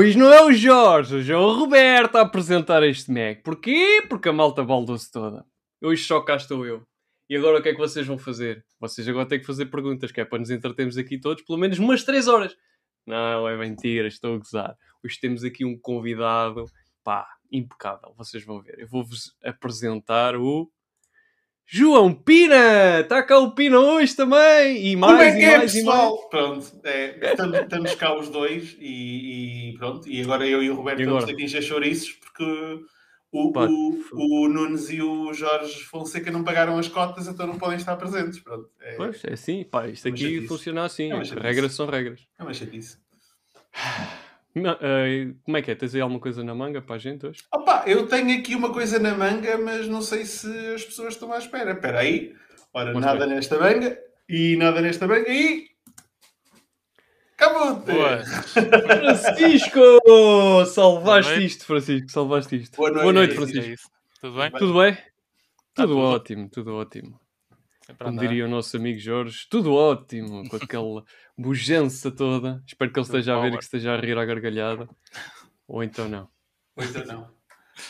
Hoje não é o Jorge, hoje é o Roberto a apresentar este Mac. Porquê? Porque a malta baldou-se toda. Hoje só cá estou eu. E agora o que é que vocês vão fazer? Vocês agora têm que fazer perguntas, que é para nos entretermos aqui todos pelo menos umas 3 horas. Não, é mentira, estou a gozar. Hoje temos aqui um convidado, pá, impecável. Vocês vão ver. Eu vou-vos apresentar o João Pina! Está cá o Pina hoje também! E mais, Como é que e é, mais, pessoal? Pronto, é, estamos, estamos cá os dois e, e pronto. E agora eu e o Roberto E ter que encher chouriços porque o, Pá, o, o Nunes e o Jorge Fonseca não pagaram as cotas, então não podem estar presentes. Pronto, é, Pois, é assim, pá, isto É aqui chatice. funciona assim. É regras são regras. é uma chatice. Não, eh, como é que é? Tens aí alguma coisa na manga para a gente hoje? Opa, eu tenho aqui uma coisa na manga, mas não sei se as pessoas estão à espera. Espera aí. Ora, Vamos nada nesta manga e nada nesta manga e... Acabou-te! Francisco! Salvaste isto, Francisco, salvaste isto. Boa noite, Boa noite, é Francisco. É. Tudo bem? Bem. Tudo bem? Tá Tudo tudo. ótimo, tudo ótimo. A Como andar. diria o nosso amigo Jorge, tudo ótimo, com aquela bujança toda. Espero que ele esteja a ver e que esteja a rir à gargalhada. Ou então não. Ou então não.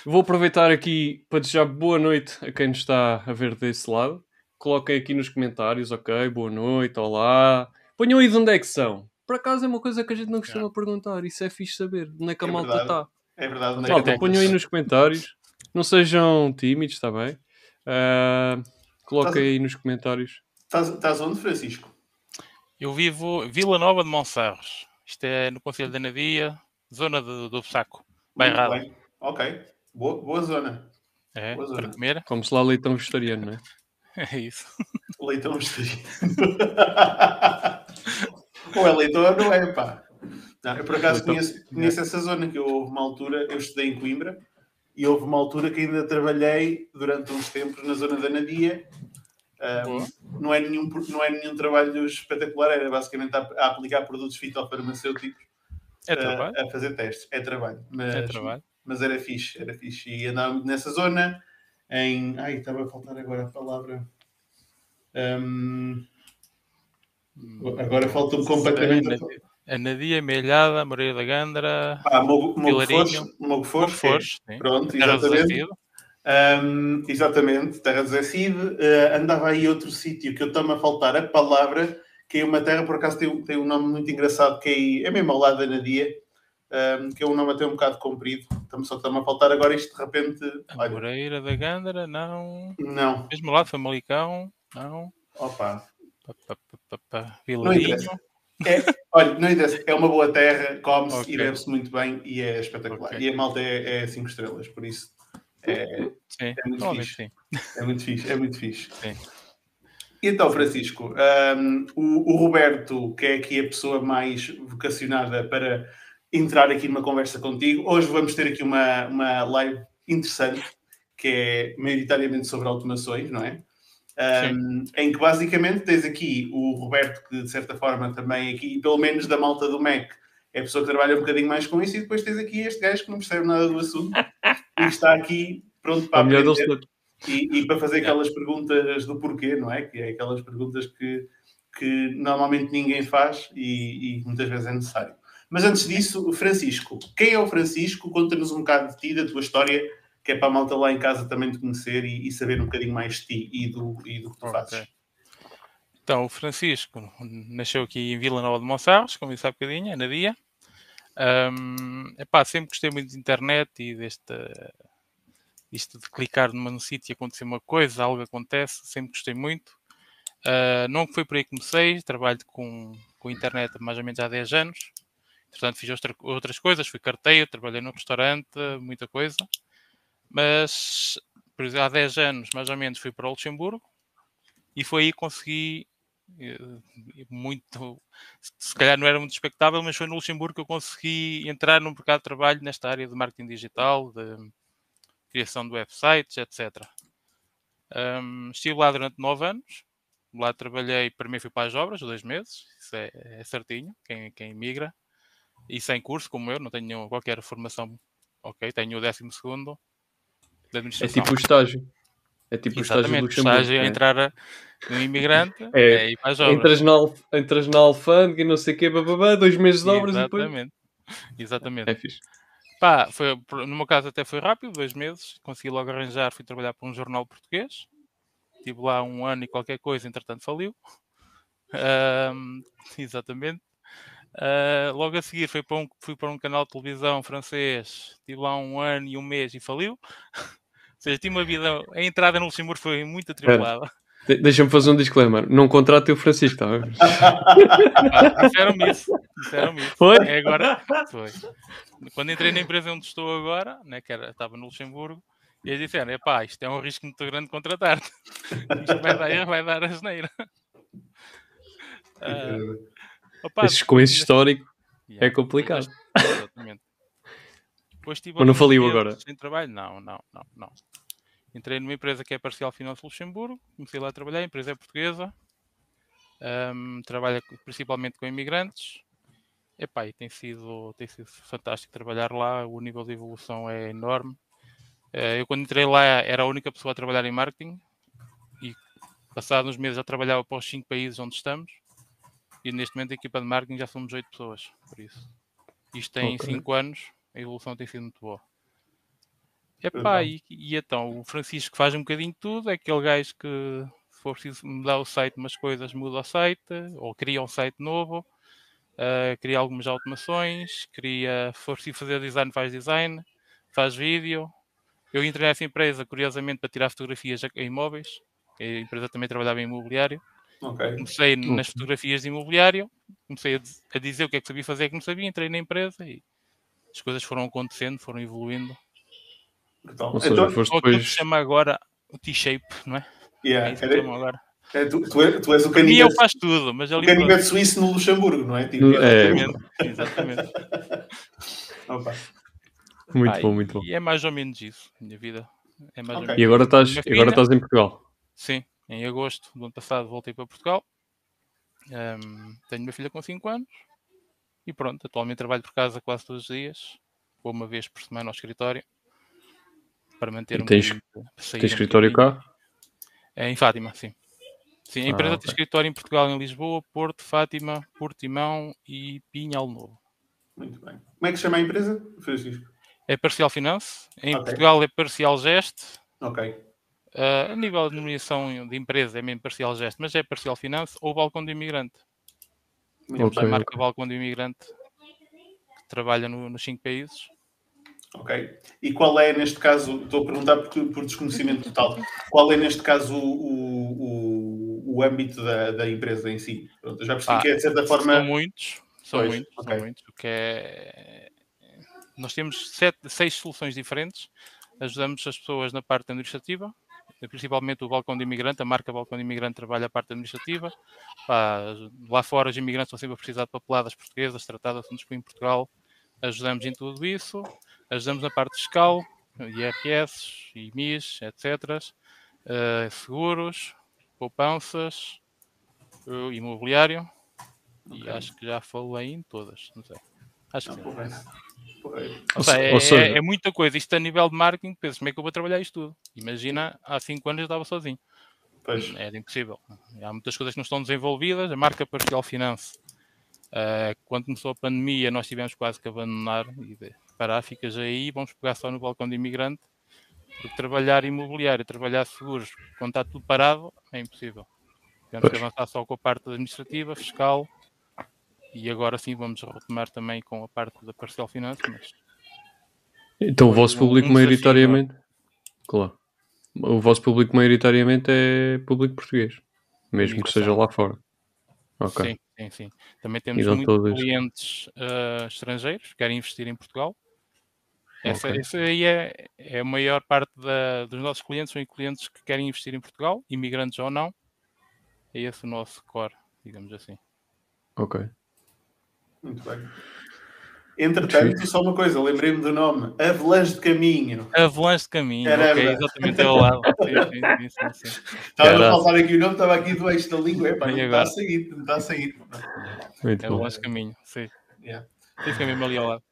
Vou aproveitar aqui para desejar boa noite a quem nos está a ver desse lado. Coloquem aqui nos comentários, ok? Boa noite, olá. Ponham aí de onde é que são. Por acaso é uma coisa que a gente não costuma perguntar. Isso é fixe saber. Onde é que a É malta está? É verdade, onde é que Malta, ponham aí nos comentários. Não sejam tímidos, está bem? Coloquem aí nos comentários. Estás, estás onde, Francisco? Eu vivo Vila Nova de Monserros. Isto é no Conselho da Nadia, zona do, do Saco. Muito bem. Ok. Boa, boa zona. É, Boa zona. para comer. Como se lá leitão vegetariano, não é? É isso. Leitão vegetariano. ou é leitão ou não é, pá. Não, eu por acaso Leitão. conheço, conheço essa zona, que eu, houve uma altura, eu estudei em Coimbra, e houve uma altura que ainda trabalhei durante uns tempos na zona da Nadia. Boa. não, é nenhum, não é nenhum trabalho espetacular, era basicamente a, a aplicar produtos fitofarmacêuticos É a- trabalho. a, fazer testes. É trabalho. Mas, É trabalho. mas era fixe, era fixe. E andávamos nessa zona em. Ai, estava a faltar agora a palavra. Hum, agora falta-me completamente. A- A Nadia, Melhada, Moreira da Gandra, Ah, Vilarinho. Foz, Mogo Foz, Fores. é. Pronto, exatamente. Hum, exatamente, Terra do Zé Cid. Eh, andava aí outro sítio que eu estou-me a faltar a palavra, que é uma terra, por acaso tem, um- tem um nome muito engraçado, que é, aí- é mesmo ao lado da Nadia, hum, que é um nome até um bocado comprido. Estamos só está-me a faltar agora isto de repente. A Olha, Moreira da Gandra, não. não, Mesmo lado, Famalicão, não. opa, pá, pá, pá, pá. Não interessa. É, olha, não interessa, é uma boa terra, come-se Ok. e bebe-se muito bem e é espetacular. Ok. E a malta é 5 estrelas, por isso é, É muito normalmente fixe. sim. é muito fixe, é muito fixe. Sim. Então, Francisco, hum, o, o Roberto, que é aqui a pessoa mais vocacionada para entrar aqui numa conversa contigo, hoje vamos ter aqui uma, uma live interessante, que é maioritariamente sobre automações, não é? Um, em que basicamente tens aqui o Roberto, que de certa forma também aqui, pelo menos da malta do Mac, é a pessoa que trabalha um bocadinho mais com isso, e depois tens aqui este gajo que não percebe nada do assunto e está aqui pronto para A melhor deles aprender e, e para fazer aquelas perguntas do porquê, não é? Que é aquelas perguntas que, que normalmente ninguém faz e, e muitas vezes é necessário. Mas antes disso, Francisco, quem é o Francisco? Conta-nos um bocado de ti, da tua história, que é para a malta lá em casa também te conhecer e, e saber um bocadinho mais de ti e do, e do que tu Ok. fazes. Então, o Francisco nasceu aqui em Vila Nova de Monserros, como disse há bocadinho, é na dia. Ahm, epá, sempre gostei muito de internet e deste, isto de clicar num sítio e acontecer uma coisa, algo acontece, sempre gostei muito. Ah, não foi por aí que comecei, trabalho com, com internet há mais ou menos há 10 anos. Portanto, fiz outra- outras coisas, fui carteiro, trabalhei no restaurante, muita coisa. Mas, há 10 anos, mais ou menos, fui para o Luxemburgo e foi aí que consegui eh, muito, se calhar não era muito expectável, mas foi no Luxemburgo que eu consegui entrar no mercado de trabalho nesta área de marketing digital, de criação de websites, etc. Ahm, estive lá durante nove anos. Lá trabalhei, primeiro fui para as obras, dois meses, isso é, é certinho, quem, quem migra. E sem curso, como eu, não tenho qualquer formação, ok, tenho o décimo segundo de É administração. tipo o estágio. É tipo o estágio do Exatamente, o Luxemburgo. estágio é né? entrar a- um imigrante, É, é, as obras. Entras na, entras na alfândega e não sei o quê, bababá, dois meses de obras e depois. Exatamente. Exatamente. É fixe. Pá, foi, no meu caso até foi rápido, dois meses. Consegui logo arranjar, fui trabalhar para um jornal português. Estive lá um ano e qualquer coisa, entretanto faliu. Ahm, exatamente. Ah, logo a seguir fui para, um, fui para um canal de televisão francês. Estive lá um ano e um mês e faliu. Ou seja, tive uma vida. A entrada no Luxemburgo foi muito atribulada. De- Deixa-me fazer um disclaimer. Não contrate o Francisco, tá? a ver? Pá, Disseram-me isso. Disseram-me isso. Foi? É agora. Foi. Quando entrei na empresa onde estou agora, né, que era, estava no Luxemburgo, e eles disseram: epá, isto é um risco muito grande contratar-te. Isto vai dar, vai dar asneira. Ah, opá, Esses, com esse histórico Yeah, é complicado. Exatamente. Depois tive Mas não faliu agora? Sem trabalho? Não, não, não, não. Entrei numa empresa que é Parcial Finanças Luxemburgo, comecei lá a trabalhar, a empresa é portuguesa, ahm, trabalha principalmente com imigrantes. Epá, e tem sido, tem sido fantástico trabalhar lá, o nível de evolução é enorme. Eh, eu quando entrei lá era a única pessoa a trabalhar em marketing e passados uns meses já trabalhava para os cinco países onde estamos e neste momento a equipa de marketing já somos oito pessoas, por isso. Isto tem Ok. 5 anos, a evolução tem sido muito boa. Epá, e, e então, o Francisco faz um bocadinho de tudo, é aquele gajo que se for preciso mudar o site, umas coisas muda o site, ou cria um site novo, ah, cria algumas automações, cria, se for preciso fazer design, faz design, faz vídeo. Eu entrei nessa empresa, curiosamente, para tirar fotografias a- em imóveis, a empresa também trabalhava em imobiliário. Ok. Comecei Hum. nas fotografias de imobiliário, comecei a, a dizer o que é que sabia fazer, o que não sabia, entrei na empresa e as coisas foram acontecendo, foram evoluindo. Então, Ou seja, então, foste Ou aquilo que depois. se chama agora o T-shape, não é? É yeah, isso que era- chamam agora. é, tu, tu és, tu és o canivete, faz tudo, mas o ali canivete suíço no Luxemburgo, não é? Tipo, é. Exatamente, exatamente. Opa. Muito Pá, bom, e- muito bom. E é mais ou menos isso, a minha vida. É mais Ok. ou E menos. agora estás, agora estás em Portugal. Sim, em agosto do ano passado voltei para Portugal. Ahm, tenho uma filha com 5 anos e pronto, atualmente trabalho por casa quase todos os dias, vou uma vez por semana ao escritório para manter E um tens- Tens um escritório cá? É em Fátima, sim. Sim, a Ah, empresa ok. tem escritório em Portugal, em Lisboa, Porto, Fátima, Portimão e Pinhal Novo. Muito bem. Como é que se chama a empresa, Francisco? É Parcial Finance, em Ok. Portugal é Parcial Geste, Ok. Ah, a nível de denominação de empresa é mesmo Parcial Geste, mas é Parcial Finance ou Balcão do Imigrante. Temos Ok, a marca. Balcão do Imigrante que trabalha no- nos cinco países. Ok. E qual é, neste caso, estou a perguntar por, por desconhecimento total, qual é, neste caso, o, o, o âmbito da, da empresa em si? Pronto, já percebi Ah, que é, de certa São forma. muitos, são Pois, muitos, ok. são muitos. O que é... Nós temos sete, seis soluções diferentes. Ajudamos as pessoas na parte administrativa, principalmente o Balcão de Imigrante, a marca Balcão de Imigrante trabalha a parte administrativa. Lá fora os imigrantes estão sempre a precisar de papeladas portuguesas, tratadas assuntos em Portugal. Ajudamos em tudo isso. Ajudamos na parte fiscal, IRS, IMIs, etc. eh, seguros, poupanças, imobiliário. E Ok. acho que já falei em todas, não sei. Acho que Não, sim. Seja, é, seja- é- é muita coisa. Isto a nível de marketing, penso, como é que eu vou trabalhar isto tudo? Imagina, há 5 anos eu estava sozinho. Pois. Era impossível. Há muitas coisas que não estão desenvolvidas. A marca Parcial Finance, eh, quando começou a pandemia, nós tivemos quase que abandonar e de parar, ficas aí, vamos pegar só no balcão de imigrante, porque trabalhar imobiliário, trabalhar seguros, quando está tudo parado, é impossível. Temos que avançar só com a parte administrativa, fiscal, e agora sim vamos retomar também com a parte da Parcial Finance, mas Então o vosso público maioritariamente. Claro. O vosso público maioritariamente é público português. Mesmo que seja lá fora. Ok. Sim, sim, sim. Também temos muitos clientes ah, estrangeiros que querem investir em Portugal. Essa, Ok. essa aí é, é a maior parte da- dos nossos clientes, são clientes que querem investir em Portugal, imigrantes ou não. É esse o nosso core, digamos assim. Ok. Muito bem. Entretanto, só uma coisa, lembrei-me do nome: Avalanche de Caminho. Avalanche de caminho, Caramba. ok, exatamente ao lado. Sim, sim, sim, sim, sim. Estava a faltar aqui o nome, estava aqui do eixo da língua. Epá, não está a sair, não está a sair. Muito. Avalanche de caminho, sim. Yeah, fica mesmo ali ao lado.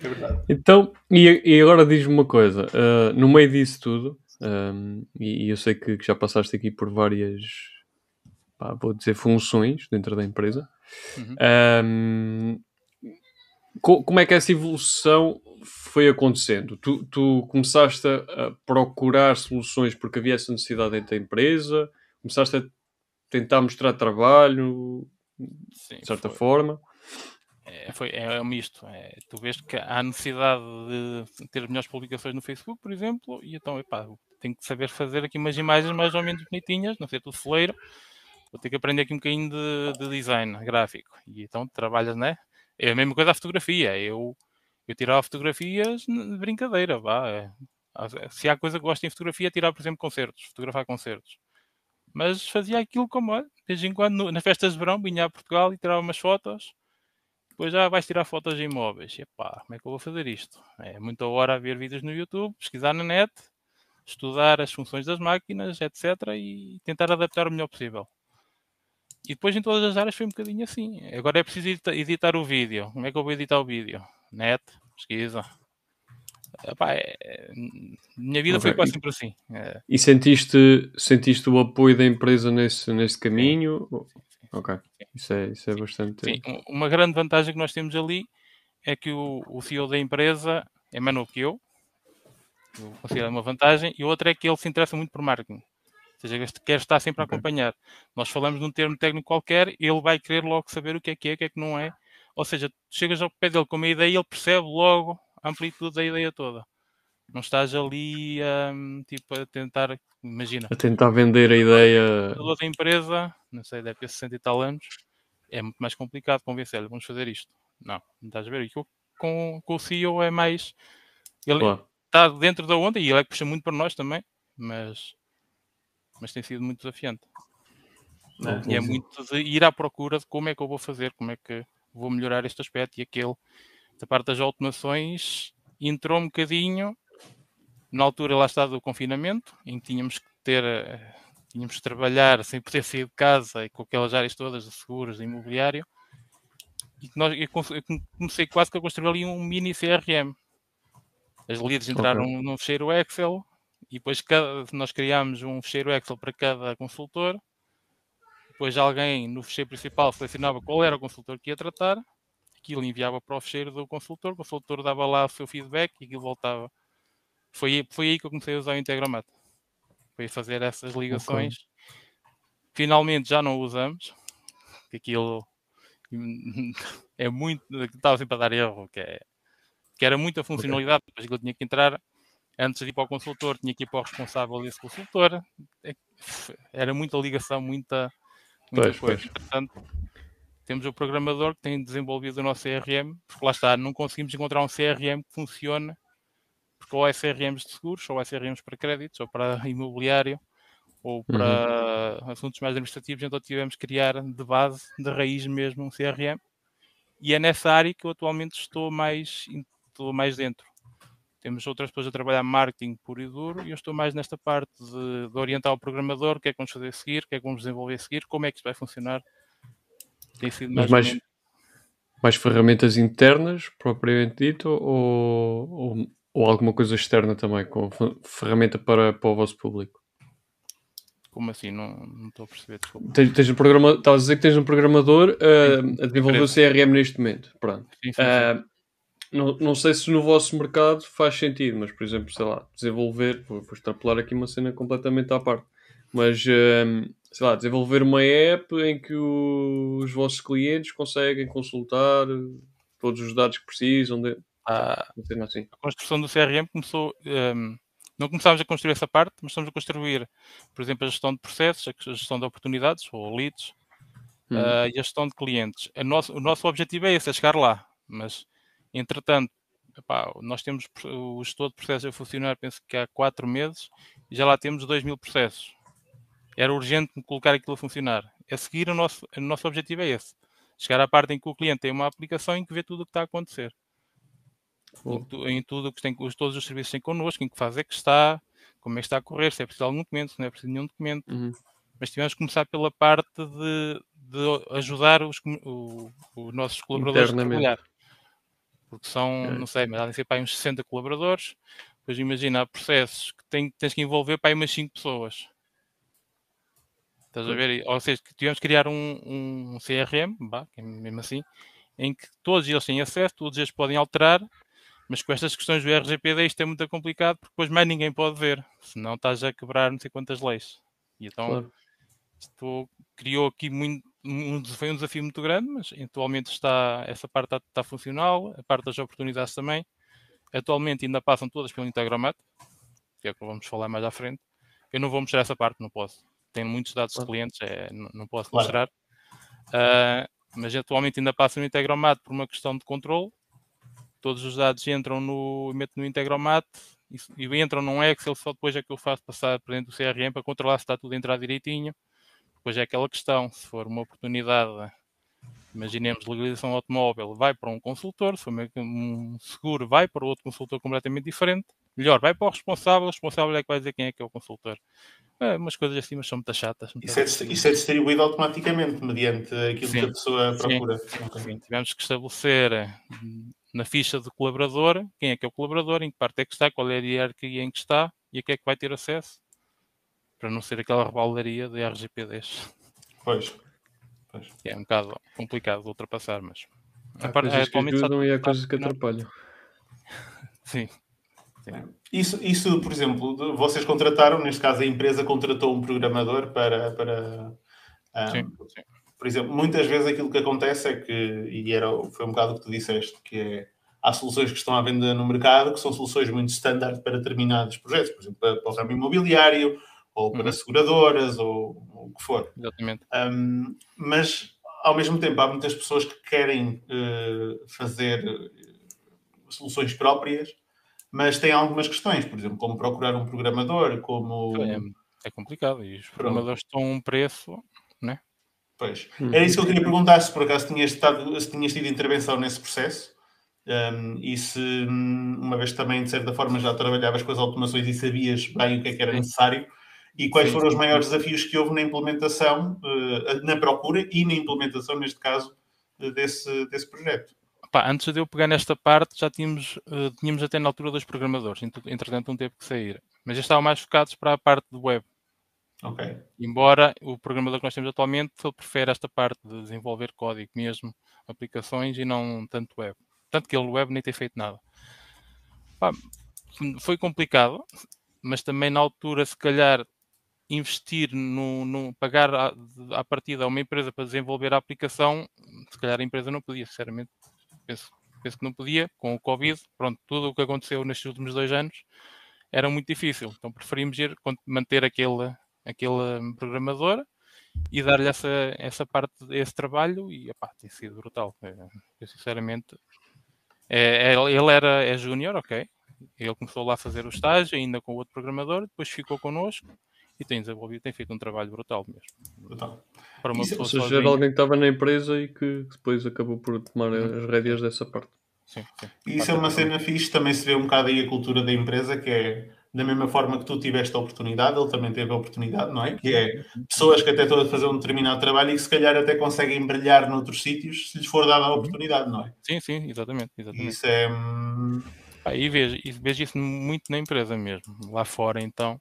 é verdade. Então, e, e agora diz-me uma coisa. ah, no meio disso tudo, ahm, e, e eu sei que, que já passaste aqui por várias, pá, vou dizer, funções dentro da empresa. Uhum. Ahm, co- como é que essa evolução foi acontecendo? Tu, tu começaste a, a procurar soluções porque havia essa necessidade dentro da empresa? Começaste a tentar mostrar trabalho, Sim, de certa foi. forma? É, foi, é um misto. É, tu vês que há necessidade de ter melhores publicações no Facebook, por exemplo, e então, epá, tenho que saber fazer aqui umas imagens mais ou menos bonitinhas, não ser tudo foleiro. Vou ter que aprender aqui um bocadinho de, de design gráfico. E então trabalhas, né? É a mesma coisa a fotografia. Eu, eu tirava fotografias de brincadeira, vá. é. Se há coisa que gosto em fotografia, é tirar, por exemplo, concertos, fotografar concertos. Mas fazia aquilo como, olha, de vez em quando, nas festas de verão, vinha a Portugal e tirava umas fotos. Depois já vais tirar fotos de imóveis. Epá, como é que eu vou fazer isto? É muita hora a ver vídeos no YouTube, pesquisar na net, estudar as funções das máquinas, etc. e tentar adaptar o melhor possível. E depois em todas as áreas foi um bocadinho assim. Agora é preciso edita- editar o vídeo. Como é que eu vou editar o vídeo? Net, pesquisa. Epá, é- minha vida foi Ok. quase sempre assim. É, E sentiste, sentiste o apoio da empresa nesse, nesse caminho? Ok, isso é, isso é bastante. Sim, um- uma grande vantagem que nós temos ali é que o, o CEO da empresa é mais novo que eu. Eu considero uma vantagem. E outra é que ele se interessa muito por marketing. Ou seja, quer estar sempre a acompanhar. Nós falamos de um termo técnico qualquer, ele vai querer logo saber o que é que é, o que é que não é. Ou seja, tu chegas ao pé dele com uma ideia e ele percebe logo a amplitude da ideia toda. Não estás ali hum, tipo, a tentar, imagina, A tentar vender a ideia. fundador da empresa, não sei, deve ter 60 e tal anos, é muito mais complicado convencer-lhe, vamos fazer isto. Não, não estás a ver? E com, com, com o CEO é mais. Ele está dentro da onda e ele é que puxa muito para nós também, mas, mas tem sido muito desafiante. E é muito de ir à procura de como é que eu vou fazer, como é que vou melhorar este aspecto e aquele. Da parte das automações entrou um bocadinho na altura lá está do confinamento, em que tínhamos que ter, eh, tínhamos que trabalhar sem poder sair de casa e com aquelas áreas todas de seguros, de imobiliário. E que nós, eu comecei quase que a construir ali um mini CRM. As leads entraram Ok. num fecheiro Excel e depois cada- nós criámos um fecheiro Excel para cada consultor. Depois alguém no fecheiro principal selecionava qual era o consultor que ia tratar, aquilo enviava para o fecheiro do consultor, o consultor dava lá o seu feedback e aquilo voltava. Foi, aí- foi aí que eu comecei a usar o Integromat. Foi fazer essas ligações. Finalmente já não o usamos, aquilo é muito. estava sempre a dar erro, que, é, que era muita funcionalidade, depois que eu tinha que entrar antes de ir para o consultor, tinha que ir para o responsável desse consultor. É- Era muita ligação, muita, muita Pois, coisa. pois. Entretanto, temos o programador que tem desenvolvido o nosso CRM, porque lá está, não conseguimos encontrar um CRM que funcione, porque ou é CRMs de seguros, ou é CRMs para créditos, ou para imobiliário, ou para assuntos mais administrativos, então tivemos que criar de base, de raiz mesmo, um CRM. E é nessa área que eu atualmente estou mais, estou mais dentro. Temos outras pessoas a trabalhar marketing puro e duro e eu estou mais nesta parte de, de orientar o programador, o que é que vamos fazer a seguir, o que é que vamos desenvolver a seguir, como é que isto vai funcionar. Tem sido mais, mais, menos- mais ferramentas internas, propriamente dito, ou, ou, ou alguma coisa externa também, com fe- ferramenta para, para o vosso público? como assim? Não, não estou a perceber, desculpa. Tens, tens um programa, estás a dizer que tens um programador uh, a desenvolver o CRM neste momento. Pronto. Sim, sim, sim. Uh, não, não sei se no vosso mercado faz sentido, mas por exemplo, sei lá, desenvolver, vou, vou extrapolar aqui uma cena completamente à parte, mas um, sei lá, desenvolver uma app em que o- os vossos clientes conseguem consultar todos os dados que precisam, de, Ah, assim. a construção do CRM começou. ehm, não começámos a construir essa parte, mas estamos a construir, por exemplo, a gestão de processos, a gestão de oportunidades, ou leads, Hum. ah, e a gestão de clientes. A nosso- o nosso objetivo é esse, é chegar lá. Mas, entretanto, epá, nós temos o gestor de processos a funcionar, penso que há quatro meses, e já lá temos 2 mil processos. Era urgente colocar aquilo a funcionar. A seguir, o nosso, o nosso objetivo é esse. Chegar à parte em que o cliente tem uma aplicação em que vê tudo o que está a acontecer em, em tudo que tem, os, todos os serviços têm connosco, em que fase é que está, como é que está a correr, se é preciso algum documento, se não é preciso nenhum documento. Uhum. Mas tivemos que começar pela parte de, de ajudar os, o- os nossos colaboradores a trabalhar. Porque são, não sei, mas devem ser para aí uns 60 colaboradores. Depois imagina, há processos que tem, tens que envolver para aí umas 5 pessoas. Estás a ver? Ou seja, que tivemos que criar um, um CRM, é mesmo assim, em que todos eles têm acesso, todos eles podem alterar, mas com estas questões do RGPD isto é muito complicado porque depois mais ninguém pode ver, senão estás a quebrar não sei quantas leis. E então Claro. isto criou aqui muito, um, foi um desafio muito grande, mas atualmente está, essa parte está, está funcional, a parte das oportunidades também. Atualmente ainda passam todas pelo Integromat, que é o que vamos falar mais à frente. Eu não vou mostrar essa parte, não posso. Tenho muitos dados de clientes, é, não, não posso Claro. mostrar. Ah, mas atualmente ainda passa no Integromat por uma questão de controle. Todos os dados entram no, meto no Integromat e, e entram num Excel, só depois é que eu faço passar para dentro do CRM para controlar se está tudo a entrar direitinho. Depois é aquela questão, se for uma oportunidade, imaginemos legalização automóvel, vai para um consultor, se for um seguro, vai para outro consultor completamente diferente. Melhor, vai para o responsável, o responsável é que vai dizer quem é que é o consultor. É, umas coisas assim, mas são muito chatas. muito Isso é, isso é distribuído automaticamente mediante aquilo que Sim. a pessoa Sim. procura. Ok. Sim, tivemos que estabelecer eh, na ficha do colaborador quem é que é o colaborador, em que parte é que está, qual é a hierarquia em que está e a que é que vai ter acesso, para não ser aquela rebaldaria de RGPDs, Pois. que é um bocado complicado de ultrapassar, mas Há a par- coisas que ajudam e há coisas que atrapalham. Sim, Isso, isso, por exemplo, vocês contrataram, neste caso a empresa contratou um programador para. para ah, sim, sim. Por exemplo, muitas vezes aquilo que acontece é que, e era, foi um bocado o que tu disseste, que é, há soluções que estão à venda no mercado que são soluções muito standard para determinados projetos, por exemplo, para, para o ramo imobiliário, ou para Uhum. seguradoras, ou, ou o que for. exatamente. Um, mas ao mesmo tempo há muitas pessoas que querem eh, fazer eh, soluções próprias, mas têm algumas questões, por exemplo, como procurar um programador, como É, é complicado e os programadores estão a um preço, né? pois. Hum. Era isso que eu queria perguntar se por acaso tinhas, estado, se tinhas tido intervenção nesse processo. um, e se hum, uma vez também de certa forma já trabalhavas com as automações e sabias bem o que é que era Sim. necessário e quais Sim, foram os sim, maiores desafios que houve na implementação, eh, na procura e na implementação, neste caso, desse, desse projeto. Pá, antes de eu pegar nesta parte, já tínhamos, eh, tínhamos até na altura dois programadores, ent- entretanto um teve que sair. Mas já estavam mais focados para a parte do web. Embora o programador que nós temos atualmente, ele prefere esta parte de desenvolver código mesmo, aplicações e não tanto web. Tanto que ele web nem tem feito nada. Pá, foi complicado, mas também na altura, se calhar, investir no, no pagar à, à partida a uma empresa para desenvolver a aplicação, se calhar a empresa não podia, sinceramente. Penso, penso que não podia, com o Covid, pronto, tudo o que aconteceu nestes últimos dois anos era muito difícil. Então preferimos ir, manter aquele, aquele hum, programador e dar-lhe essa, essa parte, esse trabalho e epá, tem sido brutal. É, Eu sinceramente, é, é- ele era é júnior, ok. Ele começou lá a fazer o estágio, ainda com outro programador, depois ficou connosco e tem desenvolvido, tem feito um trabalho brutal mesmo. Então, Para uma Isso- Ou pessoa seja, era sozinha. alguém que estava na empresa e que depois acabou por tomar Uhum. as rédeas dessa parte. Sim, sim. e isso é uma cena fixe, também se vê um bocado aí a cultura da empresa, que é da mesma forma que tu tiveste a oportunidade, ele também teve a oportunidade, não é? Que é pessoas que até estão a fazer um determinado trabalho e que se calhar até conseguem brilhar noutros sítios se lhes for dada a oportunidade, não é? Sim, sim, exatamente. Exatamente. isso é. e vejo, e vejo isso muito na empresa mesmo. Lá fora, então.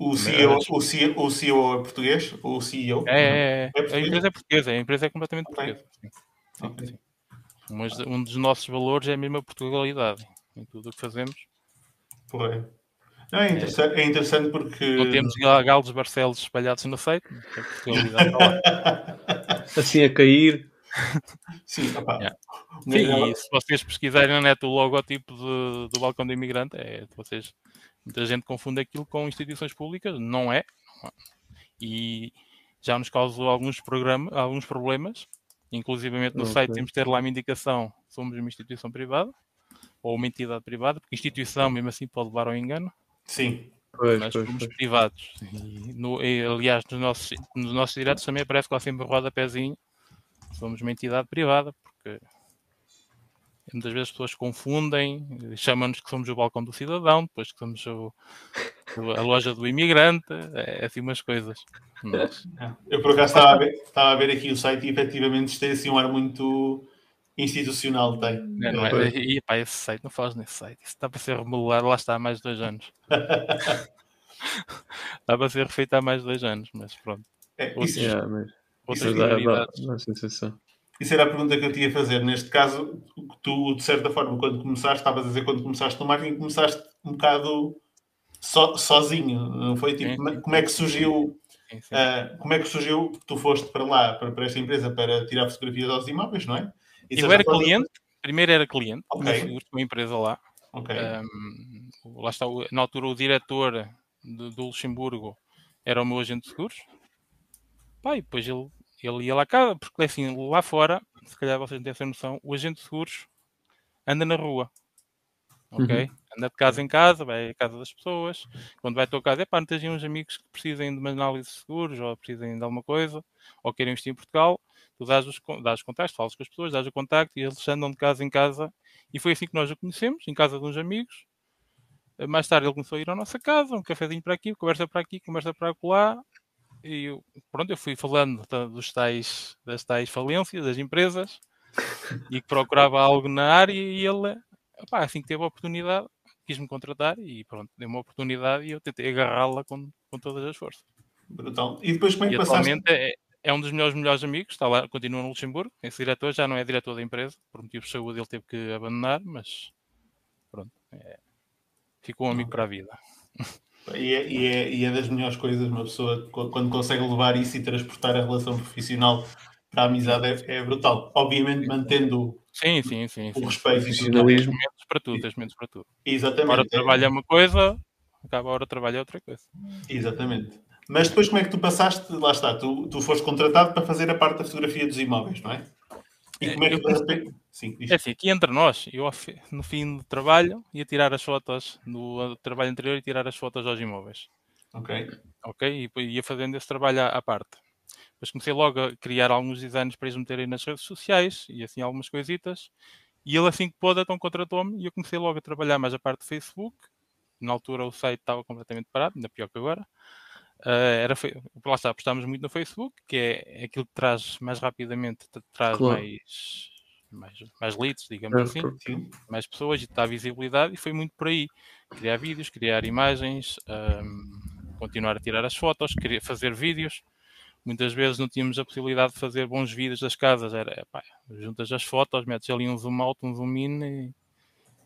O CEO, o CEO, o CEO é português? O CEO? É, é, é. É a empresa é portuguesa, a empresa é completamente Ok. portuguesa. Sim, sim, Ok. sim. Mas um dos nossos valores é mesmo a Portugalidade em tudo o que fazemos. Porra. Não, é, interessante, é interessante porque. Não temos gal- galos Barcelos espalhados no site, lá. Assim a cair. Sim, opá. Yeah. Sim, e se vocês pesquisarem na net o logotipo de- do balcão do imigrante, é, vocês, muita gente confunde aquilo com instituições públicas, não é. E já nos causou alguns, programa, alguns problemas, inclusivamente no Ok. site temos que ter lá uma indicação, somos uma instituição privada, ou uma entidade privada, porque instituição mesmo assim pode levar ao engano, Sim. Pois, pois, somos pois. privados. E, no- e, aliás, nos nossos, nos nossos diretos também aparece lá sempre o rodapézinho. Somos uma entidade privada, porque muitas vezes as pessoas confundem, chamam-nos que somos o balcão do cidadão, depois que somos o- a loja do imigrante, é assim umas coisas. Mas, Eu por acaso estava a, ver, estava a ver aqui o site e efetivamente isto tem assim um ar muito institucional, tem. é, não é, e pá, esse site, não falas nesse site, isso está para ser remodelado, lá está há mais de dois anos. está para ser refeito há mais de dois anos, mas pronto. É, Ou isso, seja, Yeah, mas Outras isso dá, dá, dá a sensação. Isso era a pergunta que eu te ia fazer. Neste caso, tu, de certa forma, quando começaste, estavas a dizer quando começaste no marketing, começaste um bocado so, sozinho, não foi? Tipo, Sim. como é que surgiu Sim, sim. Uh, como é que surgiu que tu foste para lá, para, para esta empresa, para tirar fotografias aos imóveis, não é? E Eu era forma- cliente, primeiro era cliente, Ok. okay. seguros com a empresa lá. Ok. Um, lá está, o- na altura o diretor do, do Luxemburgo era o meu agente de seguros. E depois ele, ele ia lá casa, porque assim, lá fora, se calhar vocês não têm essa noção, o agente de seguros anda na rua. Ok? Anda de casa em casa, vai à casa das pessoas. Quando vai à tua casa, é pá, não tens uns amigos que precisem de uma análise de seguros ou precisem de alguma coisa ou querem investir em Portugal, tu dás os, dás os contactos, falas com as pessoas, dás o contacto e eles andam de casa em casa. E foi assim que nós o conhecemos, em casa de uns amigos. Eh, Mais tarde ele começou a ir à nossa casa, um cafezinho para aqui, conversa para aqui, conversa para lá. E eu, pronto, eu fui falando dos tais, das tais falências das empresas e que procurava algo na área e ele, assim que teve a oportunidade, quis-me contratar e pronto, deu-me a oportunidade e eu tentei agarrá-la com, com todas as forças. Brutal. E depois como é que passaste? é, é um dos meus melhores amigos, está lá, continua no Luxemburgo. Esse diretor já não é diretor da empresa, por motivos de saúde ele teve que abandonar, mas pronto, é- ficou um amigo para a vida. E é, e, é, e é das melhores coisas uma pessoa quando consegue levar isso e transportar a relação profissional para a amizade é, é brutal. Obviamente mantendo Sim, sim, sim. o respeito e. Tens momentos para tudo, tens momentos para tudo. Hora Exatamente. de trabalho é uma coisa, acaba a hora de trabalho é outra coisa. Exatamente. Mas depois como é que tu passaste? Lá está, tu, tu foste contratado para fazer a parte da fotografia dos imóveis, não é? E É, como é que. Sim. É assim, aqui entre nós, eu no fim do trabalho ia tirar as fotos, uh, trabalho anterior ia tirar as fotos aos imóveis. Ok. ok? E ia fazendo esse trabalho à, à parte. Depois comecei logo a criar alguns designs para eles meterem nas redes sociais e assim algumas coisitas. E ele assim que pôde, então contratou-me e eu comecei logo a trabalhar mais a parte do Facebook. Na altura o site estava completamente parado, ainda pior que agora. Ah, era, lá está, apostámos muito no Facebook, que é aquilo que traz mais rapidamente, te traz Claro. mais, mais, mais leads, digamos É, assim Sim. mais pessoas e a visibilidade e foi muito por aí. Criar vídeos, criar imagens, ahm, continuar a tirar as fotos, fazer vídeos. Muitas vezes não tínhamos a possibilidade de fazer bons vídeos das casas. Era, pá, juntas as fotos, metes ali um zoom out, um zoom in e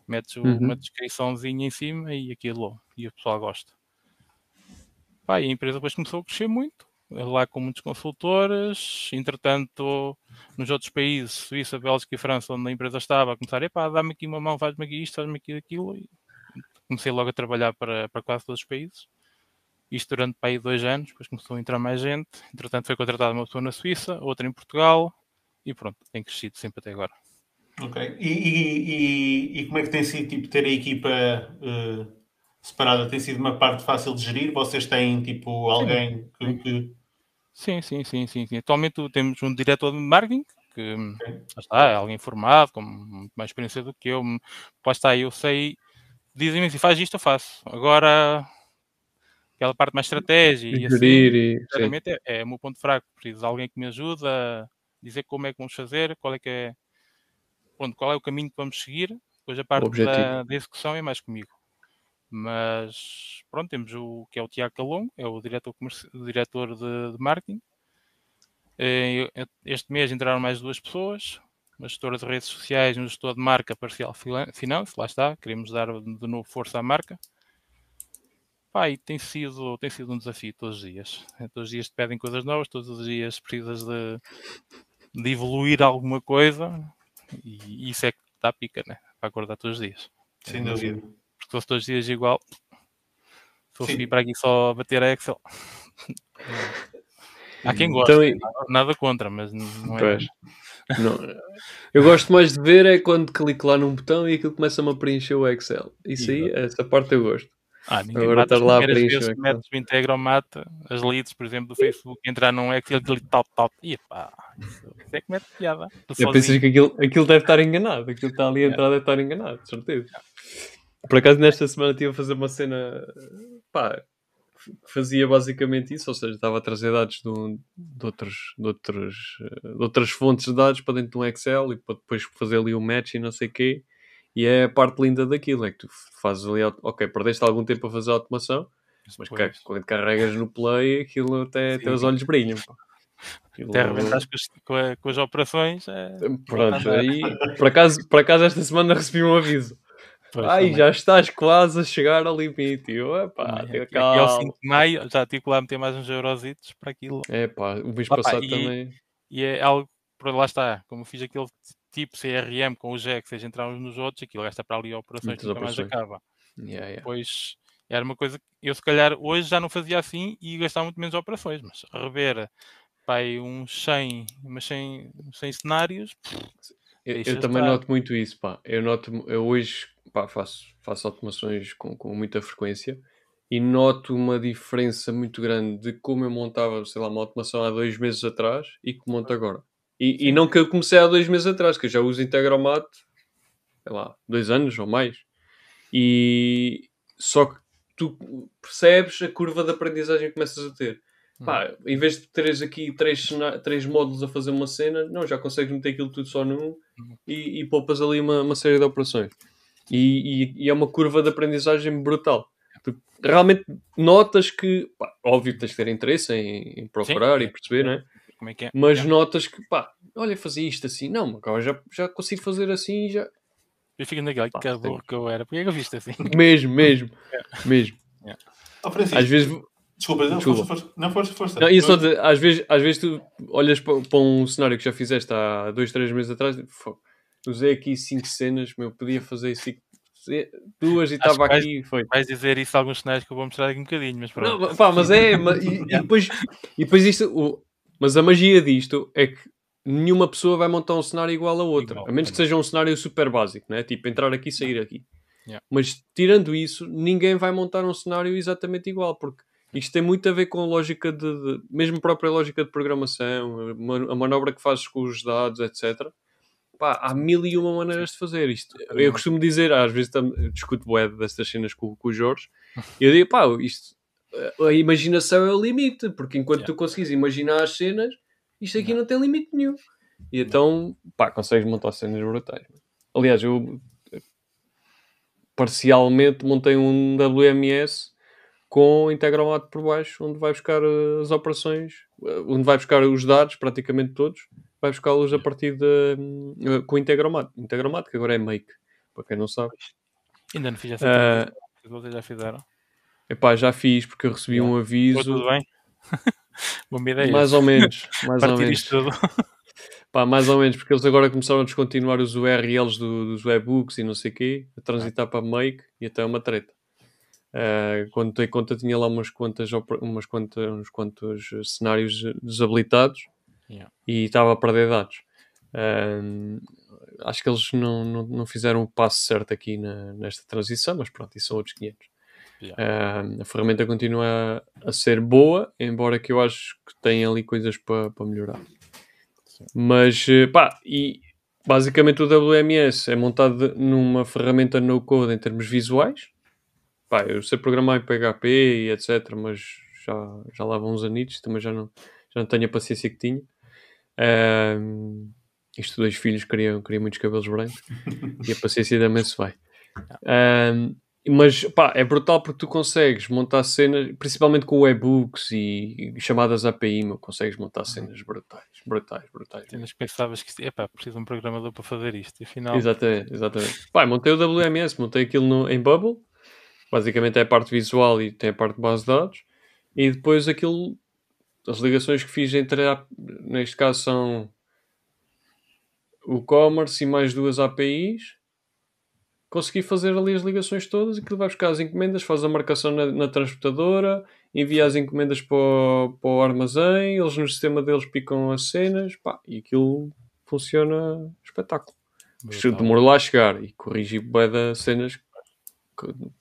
metes Uhum. uma descriçãozinha em cima e aquilo. E o pessoal gosta. Pá, e a empresa depois começou a crescer muito. Lá com muitos consultores. Entretanto, nos outros países, Suíça, Bélgica e França, onde a empresa estava, a começar, epá, dá-me aqui uma mão, faz-me aqui isto, faz-me aqui aquilo. E comecei logo a trabalhar para, para quase todos os países. Isto durante para aí dois anos, depois começou a entrar mais gente. Entretanto, foi contratada uma pessoa na Suíça, outra em Portugal. E pronto, tem crescido sempre até agora. Ok. E, e- e- e como é que tem sido tipo, ter a equipa eh, separada? Tem sido uma parte fácil de gerir? Vocês têm tipo alguém que, sim. que- Sim, sim, sim, sim, sim. Atualmente temos um diretor de marketing que está, é alguém formado, com muito mais experiência do que eu. Lá está, eu sei, dizem-me assim, faz isto, eu faço. Agora, aquela parte mais estratégia e assim, Gerir e. sim. sinceramente é, é o meu ponto fraco. Preciso de alguém que me ajude a dizer como é que vamos fazer, qual é que é, pronto, qual é o caminho que vamos seguir. Depois a parte da, da execução é mais comigo. Mas pronto, temos o que é o Tiago Calongo, é o diretor, o diretor de, de marketing. Eh, eu- Este mês entraram mais duas pessoas, uma gestora de redes sociais e um gestor de marca parcial finance, lá está, queremos dar de novo força à marca. Pá, e tem sido, tem sido um desafio todos os dias. Eh, Todos os dias te pedem coisas novas, todos os dias precisas de, de evoluir alguma coisa e isso é que dá pica, né? Para acordar todos os dias. sem dúvida. Se fosse todos os dias igual, se Sim. vir para aqui só bater a Excel. Há quem goste, Então, e- nada, contra, mas não é. Pois. Não. Eu gosto mais de ver é quando clico lá num botão e aquilo começa-me a preencher o Excel. Isso aí, essa parte eu gosto. Ah, ninguém Agora mata estás as lá a primeiras preencher vezes o que Excel. metes o Integram mata as leads, por exemplo, do Facebook, entrar num Excel e tal, tal. E pá, isso é que mete piada. Eu sozinho. que aquilo, aquilo deve estar enganado. Aquilo que está ali a entrar deve estar enganado, de certeza. Por acaso, nesta semana estive a fazer uma cena. Pá, que fazia basicamente isso. Ou seja, estava a trazer dados de, um- de outros, de, outros, de outras fontes de dados para dentro de um Excel e para depois fazer ali o match e não sei o quê. E é a parte linda daquilo: é que tu fazes ali. Ok, perdeste algum tempo a fazer a automação, mas ca- quando carregas no play, aquilo até, até os olhos brilham. pá. Aquilo- Até arrebentares com, com as operações. É... Pronto, aí por acaso, por acaso esta semana recebi um aviso. Pois, Ai, também. já estás quase a chegar ao limite. E Eu, epá, tenha Aqui, aqui ao calma. 5 de maio já tive que lá meter mais uns eurositos para aquilo. É pá, o mês passado e- também. E é algo, por lá está, como fiz aquele tipo CRM com o JEC, seja entrar uns nos outros, aquilo gasta para ali operações que nunca mais acaba. Yeah, yeah. Pois era uma coisa que eu se calhar hoje já não fazia assim e ia gastar muito menos operações, mas rever pai, uns 100, umas 100, 100 cenários, Eu, Deixa eu também estar. noto muito isso, pá. Eu noto, eu hoje pá, faço, faço automações com, com muita frequência e noto uma diferença muito grande de como eu montava, sei lá, uma automação há dois meses atrás e que monto agora. E, e não que eu comecei há dois meses atrás, que eu já uso Integromat, sei lá, dois anos ou mais. E só que tu percebes a curva de aprendizagem que começas a ter. Pá, em vez de teres aqui três, três módulos a fazer uma cena, não, já consegues meter aquilo tudo só num e, e poupas ali uma, uma série de operações. E, e- e é uma curva de aprendizagem brutal. Tu realmente notas que, pá, óbvio, tens de ter interesse em, em procurar Sim. e perceber, né? como é que é? Mas Yeah. notas que, pá, olha, fazia isto assim, não, agora já, já consigo fazer assim, já. Eu fico naquele Pá, que burro que eu era. Porquê é que eu viste assim? Mesmo, mesmo, mesmo. Oh, Francisco, Às vezes, desculpa, não, Desculpa. força, força. Não, força, força. Não, isso só de- às, vezes, às vezes tu olhas para, para um cenário que já fizeste há dois, três meses atrás, e, "Fogo, usei aqui cinco cenas, meu, podia fazer cinco, duas e estava vais- aqui e foi. Vais dizer isso a alguns cenários que eu vou mostrar daqui um bocadinho, mas pronto. Não, pá, mas é, e, e depois, e depois isto, o- mas a magia disto é que nenhuma pessoa vai montar um cenário igual a outra, Igual, a menos que seja um cenário super básico, né? tipo entrar aqui e sair aqui. Yeah. Mas tirando isso, ninguém vai montar um cenário exatamente igual, porque isto tem muito a ver com a lógica de, de- mesmo própria lógica de programação, a manobra que fazes com os dados, etc. Pá, há mil e uma maneiras de fazer isto. Eu costumo dizer, às vezes discuto web destas cenas com, com o Jorge, e eu digo, pá, isto, a imaginação é o limite, porque enquanto Yeah. tu consegues imaginar as cenas, isto aqui não tem limite nenhum. E então, pá, consegues montar cenas brutais. Aliás, eu parcialmente montei um WMS com integralado por baixo, onde vai buscar eh, as operações, eh, onde vai buscar os dados, praticamente todos, vai buscá-los a partir de, eh, com o Integromat. Integromat, que agora é Make, para quem não sabe. Ainda não fiz essa que vocês já fizeram. Epá, já fiz, porque eu recebi um aviso, tudo bem? Boa ideia. mais ou menos, mais ou menos. tudo. Pá, mais ou menos, porque eles agora começaram a descontinuar os URLs do- dos webbooks e não sei o quê, a transitar para Make e até é uma treta. Ah, quando dei conta tinha lá umas quantas, umas quantas, uns quantos cenários desabilitados Yeah. e estava a perder dados. Ah, acho que eles não, não, não fizeram o passo certo aqui na- nesta transição, mas pronto, isso são outros 500. Yeah. Ah, a ferramenta continua a, a ser boa, embora que eu acho que tem ali coisas para para melhorar. Sim. Mas, eh, pá, e basicamente o WMS é montado numa ferramenta no-code em termos visuais. Pá, eu sei programar em PHP e etc, mas já, já lá vão uns anitos, também já não, já não tenho a paciência que tinha. Ahm, isto dois filhos queriam, queriam muitos cabelos brancos e a paciência também se vai. Ahm, mas pá, é brutal porque tu consegues montar cenas, principalmente com webbooks e, e chamadas API, meu, consegues montar cenas brutais, brutais, brutais. Cenas que pensavas que epá, preciso de um programador para fazer isto. E afinal, Exatamente, exatamente. Pá, montei o WMS, montei aquilo no- em Bubble, basicamente é a parte visual e tem a parte de base de dados, e depois aquilo, as ligações que fiz entre, a, neste caso são o commerce e mais duas APIs, consegui fazer ali as ligações todas, aquilo vai buscar as encomendas, faz a marcação na, na transportadora, envia as encomendas para o, para o armazém, eles no sistema deles picam as cenas, pá, e aquilo funciona espetáculo. Brutal. demorou lá a chegar e corrigi bué de cenas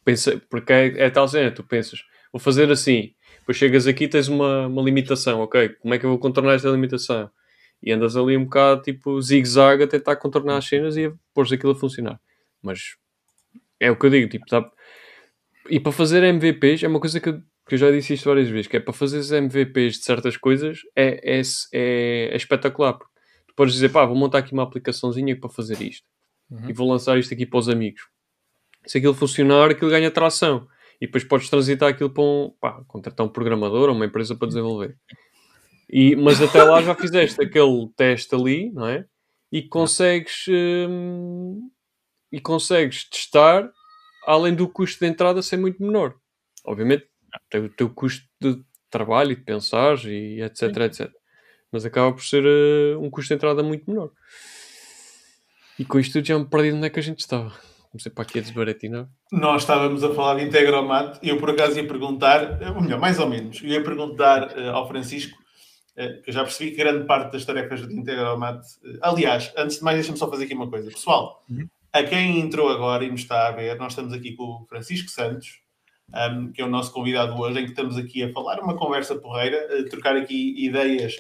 pensa, porque é, é tal cena, tu pensas, vou fazer assim, depois chegas aqui e tens uma, uma limitação, ok, como é que eu vou contornar esta limitação? E andas ali um bocado tipo zigue-zague a tentar contornar as cenas e a pôr aquilo a funcionar. Mas é o que eu digo, tipo, tá... e para fazer MVPs é uma coisa que eu, que eu já disse isto várias vezes, que é para fazer MVPs de certas coisas é, é, é, é espetacular. Porque tu podes dizer, pá, vou montar aqui uma aplicaçãozinha para fazer isto Uhum. e vou lançar isto aqui para os amigos. Se aquilo funcionar, aquilo ganha tração. E depois podes transitar aquilo para um, pá, contratar um programador ou uma empresa para desenvolver. E, mas até lá já fizeste aquele teste ali, não é? E consegues hum, e consegues testar além do custo de entrada ser muito menor. Obviamente tem o teu custo de trabalho e de pensar e etc, etc. Mas acaba por ser uh, um custo de entrada muito menor. E com isto tudo já me perdi onde é que a gente estava. Comecei para aqui a desbaratinar. Nós estávamos a falar de Integromat e eu por acaso ia perguntar, ou melhor, mais ou menos, eu ia perguntar uh, ao Francisco, uh, que eu já percebi que grande parte das tarefas de Integromat. Uh, aliás, antes de mais, deixa-me só fazer aqui uma coisa. Pessoal, uhum. a quem entrou agora e nos está a ver, nós estamos aqui com o Francisco Santos, um, que é o nosso convidado hoje, em que estamos aqui a falar uma conversa porreira, a trocar aqui ideias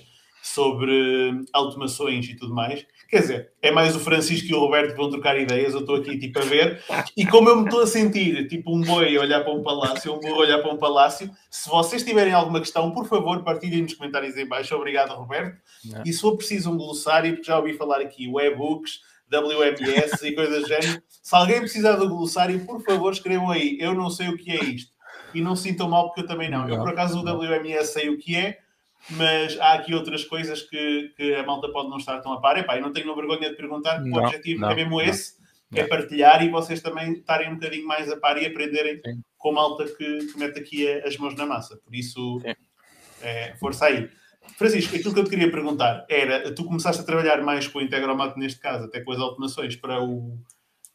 sobre automações e tudo mais. Quer dizer, é mais o Francisco e o Roberto que vão trocar ideias, eu estou aqui tipo a ver, e como eu me estou a sentir tipo um boi a olhar para um palácio, um burro a olhar para um palácio, se vocês tiverem alguma questão, por favor, partilhem nos comentários em baixo. Obrigado, Roberto. Não. E se for preciso um glossário, porque já ouvi falar aqui, e-books, WMS e coisas do género, se alguém precisar do glossário, por favor, escrevam aí. Eu não sei o que é isto. E não se sintam mal, porque eu também não. Eu, por acaso, o WMS sei o que é, mas há aqui outras coisas que, que a malta pode não estar tão a par. Epá, eu não tenho vergonha de perguntar, não, o objetivo não, é mesmo não, esse, é partilhar e vocês também estarem um bocadinho mais a par e aprenderem Sim. com a malta que, que, mete aqui as mãos na massa. Por isso, é, força aí. Francisco, aquilo que eu te queria perguntar era, tu começaste a trabalhar mais com o Integromat neste caso, até com as automações para o,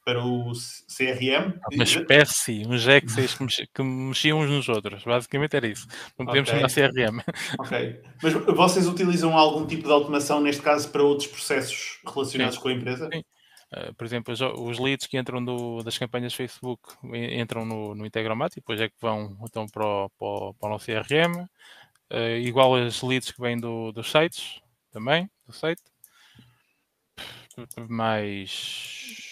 para o CRM. Uma espécie, uns Excels que, mex, que mexiam uns nos outros. Basicamente era isso. Não podemos okay. chamar CRM. Ok. Mas vocês utilizam algum tipo de automação, neste caso, para outros processos relacionados Sim. com a empresa? Sim. Uh, por exemplo, os leads que entram do, das campanhas Facebook entram no, no Integromat e depois é que vão então, para, o, para, o, para o nosso CRM. Uh, eh, igual as leads que vêm do, dos sites também, do site. Mais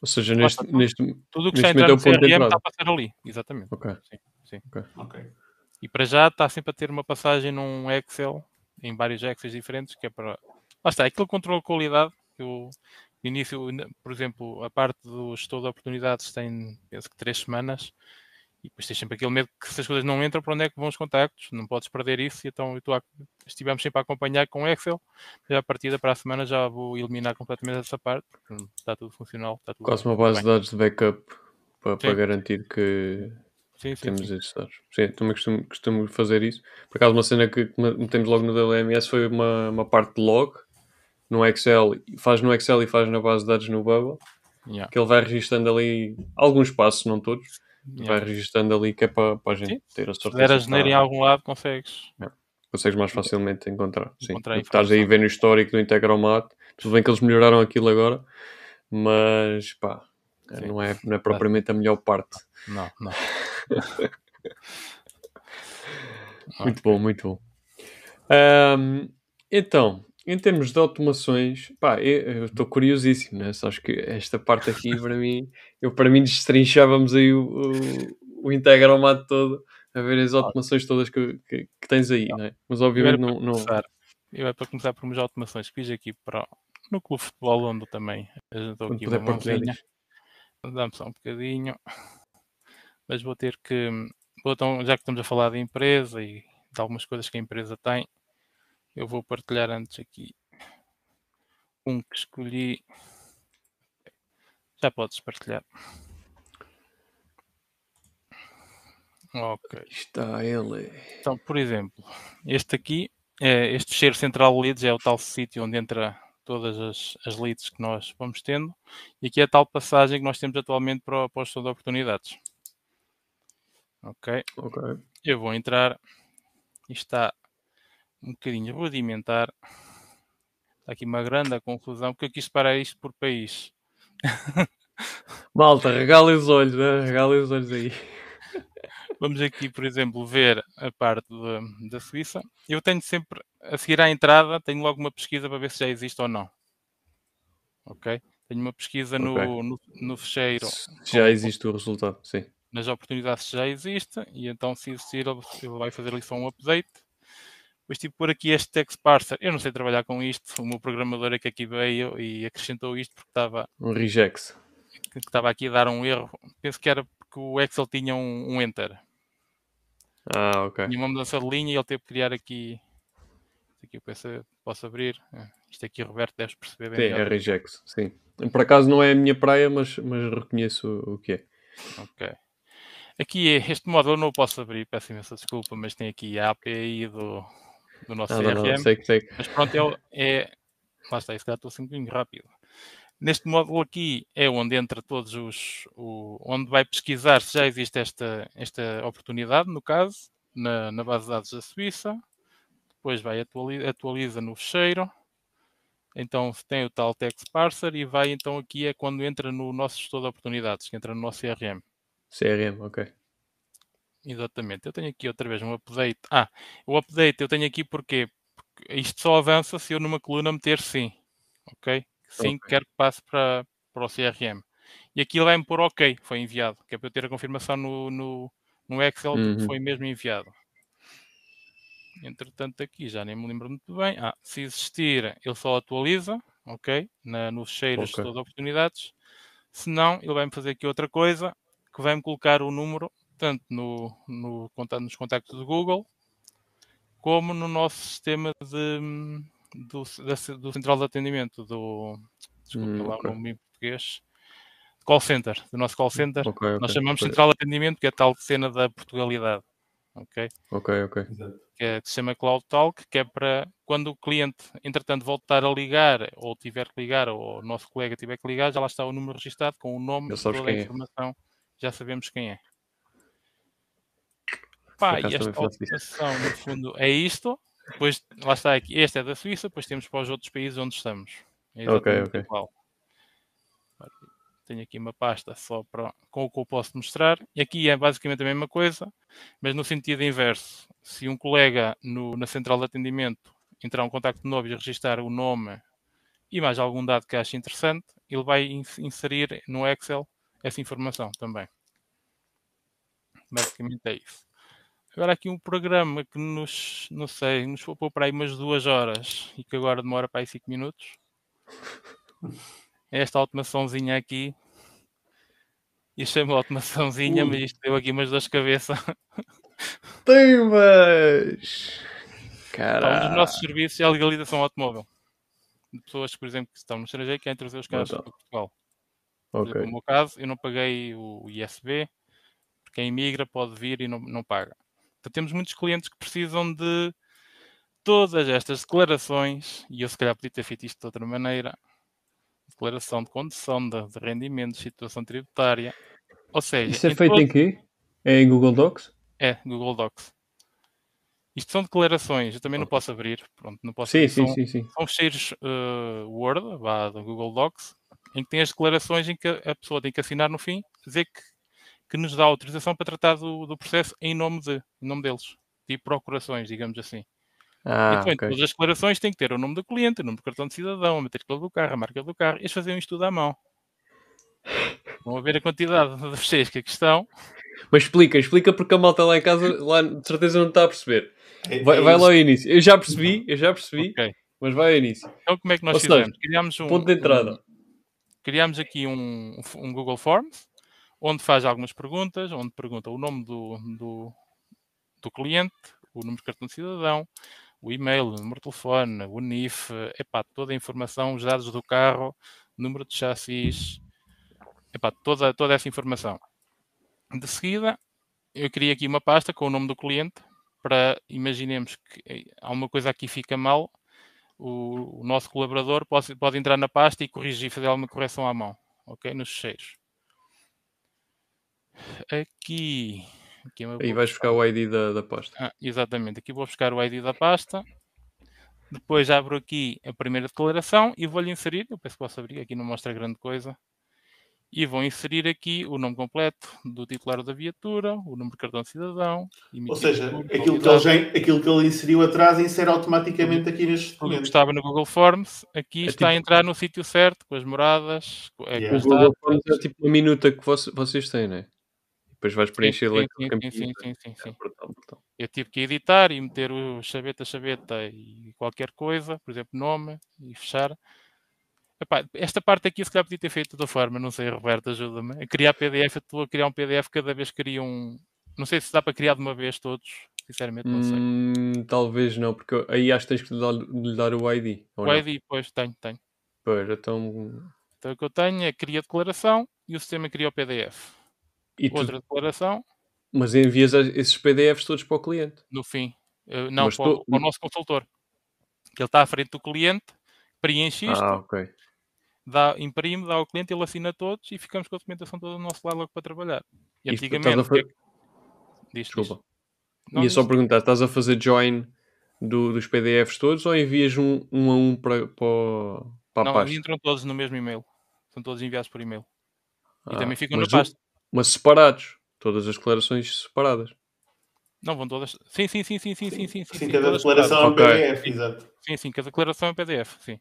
ou seja, neste, neste, tudo o que está entrando no CRM está a passar ali, exatamente. Ok. Sim, sim. Okay. okay. E para já está sempre a ter uma passagem num Excel, em vários Excels diferentes, que é para. Lá está, aquele controle de qualidade que o início, por exemplo, a parte do gestor de oportunidades tem, penso que três semanas, e depois tens sempre aquele medo que se as coisas não entram, para onde é que vão os contactos? Não podes perder isso. E então eu a, estivemos sempre a acompanhar com Excel. Já a partir da para a semana já vou eliminar completamente essa parte, porque está tudo funcional. Está tudo Quase uma base de dados de backup para, para garantir que sim, sim, temos sim. esses dados. Sim, também costumo, costumo fazer isso. Por acaso, uma cena que metemos logo no DLMS foi uma, uma parte de log no Excel, faz no Excel e faz na base de dados no Bubble. Yeah. Que ele vai registando ali alguns passos, não todos vai registando ali que é para, para a gente Sim. ter a sorte. Se der a geneira em algum lado, consegues. É. Consegues mais facilmente encontrar. Sim. Encontrar estás aí ver no histórico do Integromat. Tudo bem que eles melhoraram aquilo agora, mas pá, não é, não é propriamente a melhor parte. Não, não. muito bom, muito bom. Um, então, em termos de automações, pá, eu estou curiosíssimo, né? Só acho que esta parte aqui, para mim, eu para mim destrinchávamos aí o, o, o Integromat todo a ver as automações todas que, que, que tens aí, né? Mas obviamente não. não... Eu é para começar por umas automações que fiz aqui para, no Clube Futebol onde também. Estou aqui uma mãozinha. Dá-me só um bocadinho. Mas vou ter que. Vou, então, já que estamos a falar de empresa e de algumas coisas que a empresa tem, eu vou partilhar antes aqui um que escolhi. Já podes partilhar. Ok. Está ele. Então, por exemplo, este aqui, é, este fecheiro central leads é o tal sítio onde entra todas as, as leads que nós vamos tendo. E aqui é a tal passagem que nós temos atualmente para, para o de oportunidades. Ok. Ok. Eu vou entrar. E está um bocadinho rudimentar. Está aqui uma grande confusão, porque eu quis parar isto por país. Malta, regalem os olhos, né? regalem os olhos aí. Vamos aqui, por exemplo, ver a parte de, da Suíça. Eu tenho sempre, a seguir à entrada, tenho logo uma pesquisa para ver se já existe ou não. Ok? Tenho uma pesquisa okay. no, no, no fecheiro. Já existe o resultado, sim. Nas oportunidades já existe, e então se existir, ele vai fazer ali só um update depois tive por aqui este text parser. Eu não sei trabalhar com isto. O meu programador é que aqui veio e acrescentou isto porque estava. Um regex. Que estava aqui a dar um erro. Penso que era porque o Excel tinha um, um enter. Ah, ok. Tinha uma mudança de linha e ele teve que criar aqui Isto aqui eu penso, posso abrir. Ah, Isto aqui Roberto deve perceber bem. Sim, é melhor. regex, sim. Por acaso não é a minha praia, mas, mas reconheço o que é. Ok. Aqui é- este módulo eu não o posso abrir, peço imensa desculpa, mas tem aqui a API do, do nosso Ah, não, não, CRM. sei que sei. Mas pronto, é, é. Lá está, esse gato estou assim um bocadinho rápido. Neste módulo aqui é onde entra todos os. O, onde vai pesquisar se já existe esta, esta oportunidade, no caso, na, na base de dados da Suíça. Depois vai atualiza, atualiza no fecheiro. Então tem o tal text parser e vai então aqui é quando entra no nosso gestor de oportunidades, que entra no nosso CRM. CRM, ok. Exatamente. Eu tenho aqui outra vez um update. Ah, o update eu tenho aqui porque, porque isto só avança se eu numa coluna meter sim. Ok? Sim, Ok. quero que passe para, para o CRM. E aqui ele vai-me pôr ok, foi enviado. Que é para eu ter a confirmação no, no, no Excel de que Uhum. foi mesmo enviado. Entretanto, aqui já nem me lembro muito bem. Ah, se existir, ele só atualiza, ok? Na, nos cheiros Ok. de oportunidades. Se não, ele vai-me fazer aqui outra coisa, que vai-me colocar o número, tanto no, no, nos contactos do Google, como no nosso sistema de, do, da- do central de atendimento, do, desculpa Hum, lá ok. o nome em português, call center, do nosso call center. Ok, ok. Nós chamamos central de atendimento, que é a tal cena da Portugalidade, ok? Ok, ok. que, é, que se chama Cloud Talk, que é para quando o cliente, entretanto, voltar a ligar, ou tiver que ligar, ou o nosso colega tiver que ligar, já lá está o número registado com o nome e toda a é. informação, já sabemos quem é. Pá, e esta automação, no fundo, é isto. Depois, lá está aqui, este é da Suíça, depois temos para os outros países onde estamos. É Ok, exatamente ok. igual. Tenho aqui uma pasta só para, com o que eu posso mostrar. E aqui é basicamente a mesma coisa, mas no sentido inverso. Se um colega no- na central de atendimento entrar um contacto novo e registrar o nome e mais algum dado que ache interessante, ele vai ins- inserir no Excel essa informação também. Basicamente é isso. Agora aqui um programa que nos, não sei, nos foi para aí umas duas horas e que agora demora para aí cinco minutos. É esta automaçãozinha aqui. E chama automaçãozinha, Ui. mas isto deu aqui umas dores de cabeça. Temas! Pá, Um Caralho. dos nossos serviços é a legalização automóvel. De pessoas, por exemplo, que estão no estrangeiro e querem trazer os carros para Portugal. Por exemplo, Ok. no meu caso, eu não paguei o ISB, porque quem imigra pode vir e não, não paga. Então temos muitos clientes que precisam de todas estas declarações, e eu se calhar podia ter feito isto de outra maneira. Declaração de condução, de, de rendimentos, situação tributária. Ou seja, Isso é feito todo- em quê? É em Google Docs? É, Google Docs. Isto são declarações, eu também não posso abrir. Pronto, não posso Sim, abrir. sim, São- sim, sim. são fecheiros eh, Word, vá, do Google Docs, em que tem as declarações em que a pessoa tem que assinar no fim, dizer que, que nos dá autorização para tratar do, do processo em nome, de, em nome deles. Tipo procurações, digamos assim. Ah, então, em ok. todas as declarações tem que ter o nome do cliente, o número do cartão de cidadão, a matrícula do carro, a marca do carro. Eles faziam isto tudo à mão. Vão a ver a quantidade de fecheiros que aqui estão. Mas explica, explica porque a malta lá em casa, lá de certeza não está a perceber. É- Vai, é vai lá ao início. Eu já percebi, eu já percebi, Ok. mas vai ao início. Então, como é que nós Ou seja, fizemos? Criámos um, Ponto de entrada. um- criámos aqui um, um Google Forms, onde faz algumas perguntas, onde pergunta o nome do, do, do cliente, o número de cartão de cidadão, o e-mail, o número de telefone, o NIF, epá, toda a informação, os dados do carro, número de chassis, epá, toda, toda essa informação. De seguida, eu criei aqui uma pasta com o nome do cliente, para, imaginemos que eh, há uma coisa aqui fica mal, o, o nosso colaborador pode, pode entrar na pasta e corrigir, fazer alguma correção à mão, ok? Nos fecheiros. Aqui, aqui é Aí vais buscar o ID da, da pasta. ah, exatamente, aqui vou buscar o ID da pasta. Depois abro aqui a primeira declaração e vou-lhe inserir. Eu penso que posso abrir, aqui não mostra grande coisa. E vou inserir aqui o nome completo do titular da viatura, o número de cartão de cidadão. Ou seja, aquilo que, ele já, aquilo que ele inseriu atrás insere automaticamente aqui neste documento. estava no Google Forms, aqui É está a tipo- entrar no sítio certo, com as moradas, com, é, Yeah. O Google. Forms é tipo uma minuta que vocês têm, não é? Depois vais preencher sim, sim, sim, sim, sim, sim, sim. É brutal, brutal. Eu tive que editar e meter o chaveta, chaveta e qualquer coisa, por exemplo, nome e fechar. Epá, esta parte aqui se calhar podia ter feito de outra forma, não sei, Roberto, ajuda-me. A criar PDF, eu estou a criar um PDF cada vez que cria um. Não sei se dá para criar de uma vez todos. Sinceramente, não sei. Hum, talvez não, porque aí acho que tens que lhe dar, lhe dar o ID. O não? ID, pois, tenho, tenho. Pois, então. Então o que eu tenho é cria declaração e o sistema cria o PDF. E tu- Outra declaração, Mas envias esses PDFs todos para o cliente. no fim. Eh, não, para, o- tu- para o nosso consultor. Que ele está à frente do cliente, preenche isto, Ah, ok. dá, imprime, dá ao cliente, ele assina todos e ficamos com a documentação toda do nosso lado logo para trabalhar. E antigamente. é fa- Diz, diz. Desculpa. Não, Ia diz. só perguntar, estás a fazer join do- dos PDFs todos ou envias um, um a um para, para, para a Não, pasta? entram todos no mesmo e-mail. São todos enviados por e-mail. E Ah, também ficam na pasta. Mas separados. Todas as declarações separadas. Não, vão todas. Sim, sim, sim, sim, sim, sim, sim. sim, cada declaração é um. PDF, exato. Sim, sim, cada declaração é PDF, sim.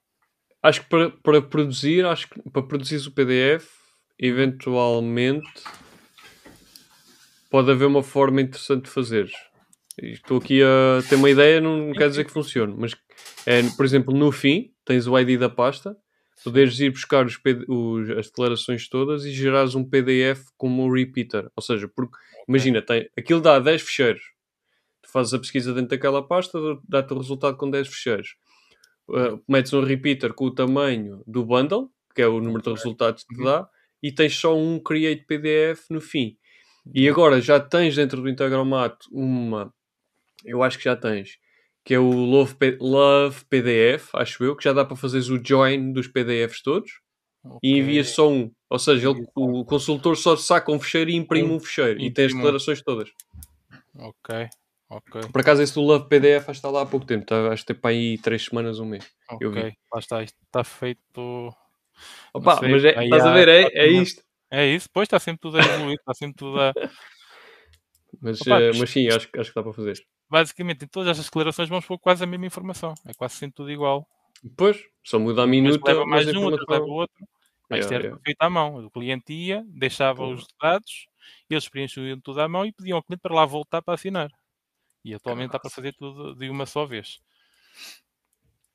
Acho que para, para produzir, acho que para produzir o PDF, eventualmente pode haver uma forma interessante de fazer. Estou aqui a ter uma ideia, não, não quer dizer que funcione, mas é, por exemplo, no fim, tens o ID da pasta, poderes ir buscar os os- as declarações todas e gerares um PDF como um repeater. Ou seja, porque imagina, tem, aquilo dá 10 ficheiros. Tu fazes a pesquisa dentro daquela pasta, dá-te o resultado com 10 ficheiros. Uh, metes um repeater com o tamanho do bundle, que é o número de resultados que te dá, e tens só um create PDF no fim. E agora já tens dentro do Integromat uma, eu acho que já tens, que é o Love, Love PDF, acho eu, que já dá para fazeres o join dos PDFs todos e Ok. envias só um. Ou seja, ele- o consultor só saca um fecheiro e imprime um fecheiro e tem as declarações todas. Ok, ok, Por acaso esse do Love PDF acho que está lá há pouco tempo, tá, acho que tem para aí 3 semanas, um mês. Eu vi. ok. Lá está, isto está feito. Opa, mas é, estás a ver, é, é isto. É isso, pois está sempre tudo a evoluir, está sempre tudo a. Mas, Opa, eh, mas sim, acho, que- acho que dá para fazer. Basicamente, em todas estas declarações vamos pôr quase a mesma informação. É quase sempre tudo igual. Pois, só muda a Mas minuta, leva mas mais a um, outro leva outro. Ah, isto era yeah. feito à mão. O cliente ia, deixava Porra. os dados, eles preenchiam tudo à mão e pediam ao cliente para lá voltar para assinar. E atualmente dá para fazer tudo de uma só vez.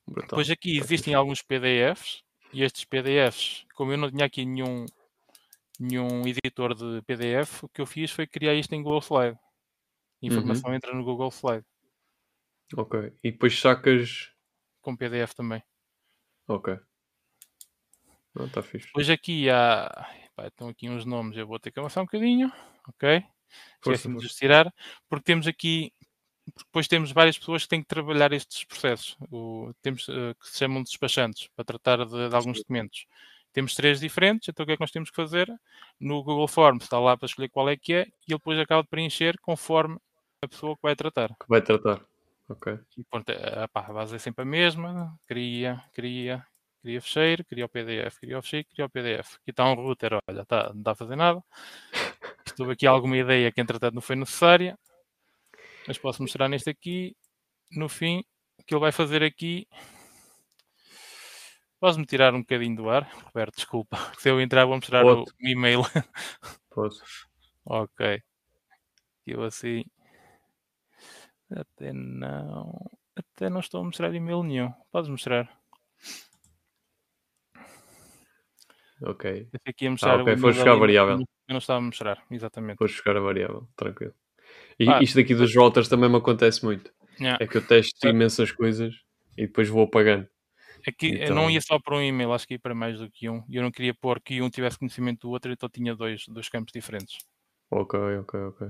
Brutal. Depois aqui existem alguns PDFs e estes PDFs, como eu não tinha aqui nenhum, nenhum editor de PDF, o que eu fiz foi criar isto em Google Slide. A informação Uhum. entra no Google Slide, Ok. E depois sacas... com PDF também. Ok. Não, está fixe. Depois aqui há. pá, estão aqui uns nomes, eu vou ter que avançar um bocadinho, ok? Esqueci-me de tirar, porque temos aqui. Depois temos várias pessoas que têm que trabalhar estes processos. O- temos eh, que se chamam de despachantes para tratar de, de alguns documentos. Temos três diferentes, então o que é que nós temos que fazer? No Google Forms está lá para escolher qual é que é e ele depois acaba de preencher conforme a pessoa que vai tratar. Que vai tratar. Ok. E pronto, a, pá, a base é sempre a mesma. Cria, cria, cria fecheiro, cria o PDF, cria o fecheiro, cria o PDF. Aqui está um router, olha, tá, não está a fazer nada. Estou aqui alguma ideia que entretanto não foi necessária. Mas posso mostrar neste aqui. No fim, o que ele vai fazer aqui. Podes-me tirar um bocadinho do ar? Roberto, desculpa. Se eu entrar, vou mostrar o, Pode. o e-mail. Posso. ok. Eu assim. Até não. Até não estou a mostrar e-mail nenhum. Podes mostrar. Ok. Esse aqui a mostrar ok, o foste e-mail buscar a variável. Eu não estava a mostrar, exatamente. Depois buscar a variável. Tranquilo. E Ah. isto daqui dos routers também me acontece muito. Yeah. É que eu testo imensas coisas e depois vou apagando. Aqui eu Então- não ia só para um e-mail, acho que ia para mais do que um. E eu não queria pôr que um tivesse conhecimento do outro, então tinha dois, dois campos diferentes. Ok, ok, ok.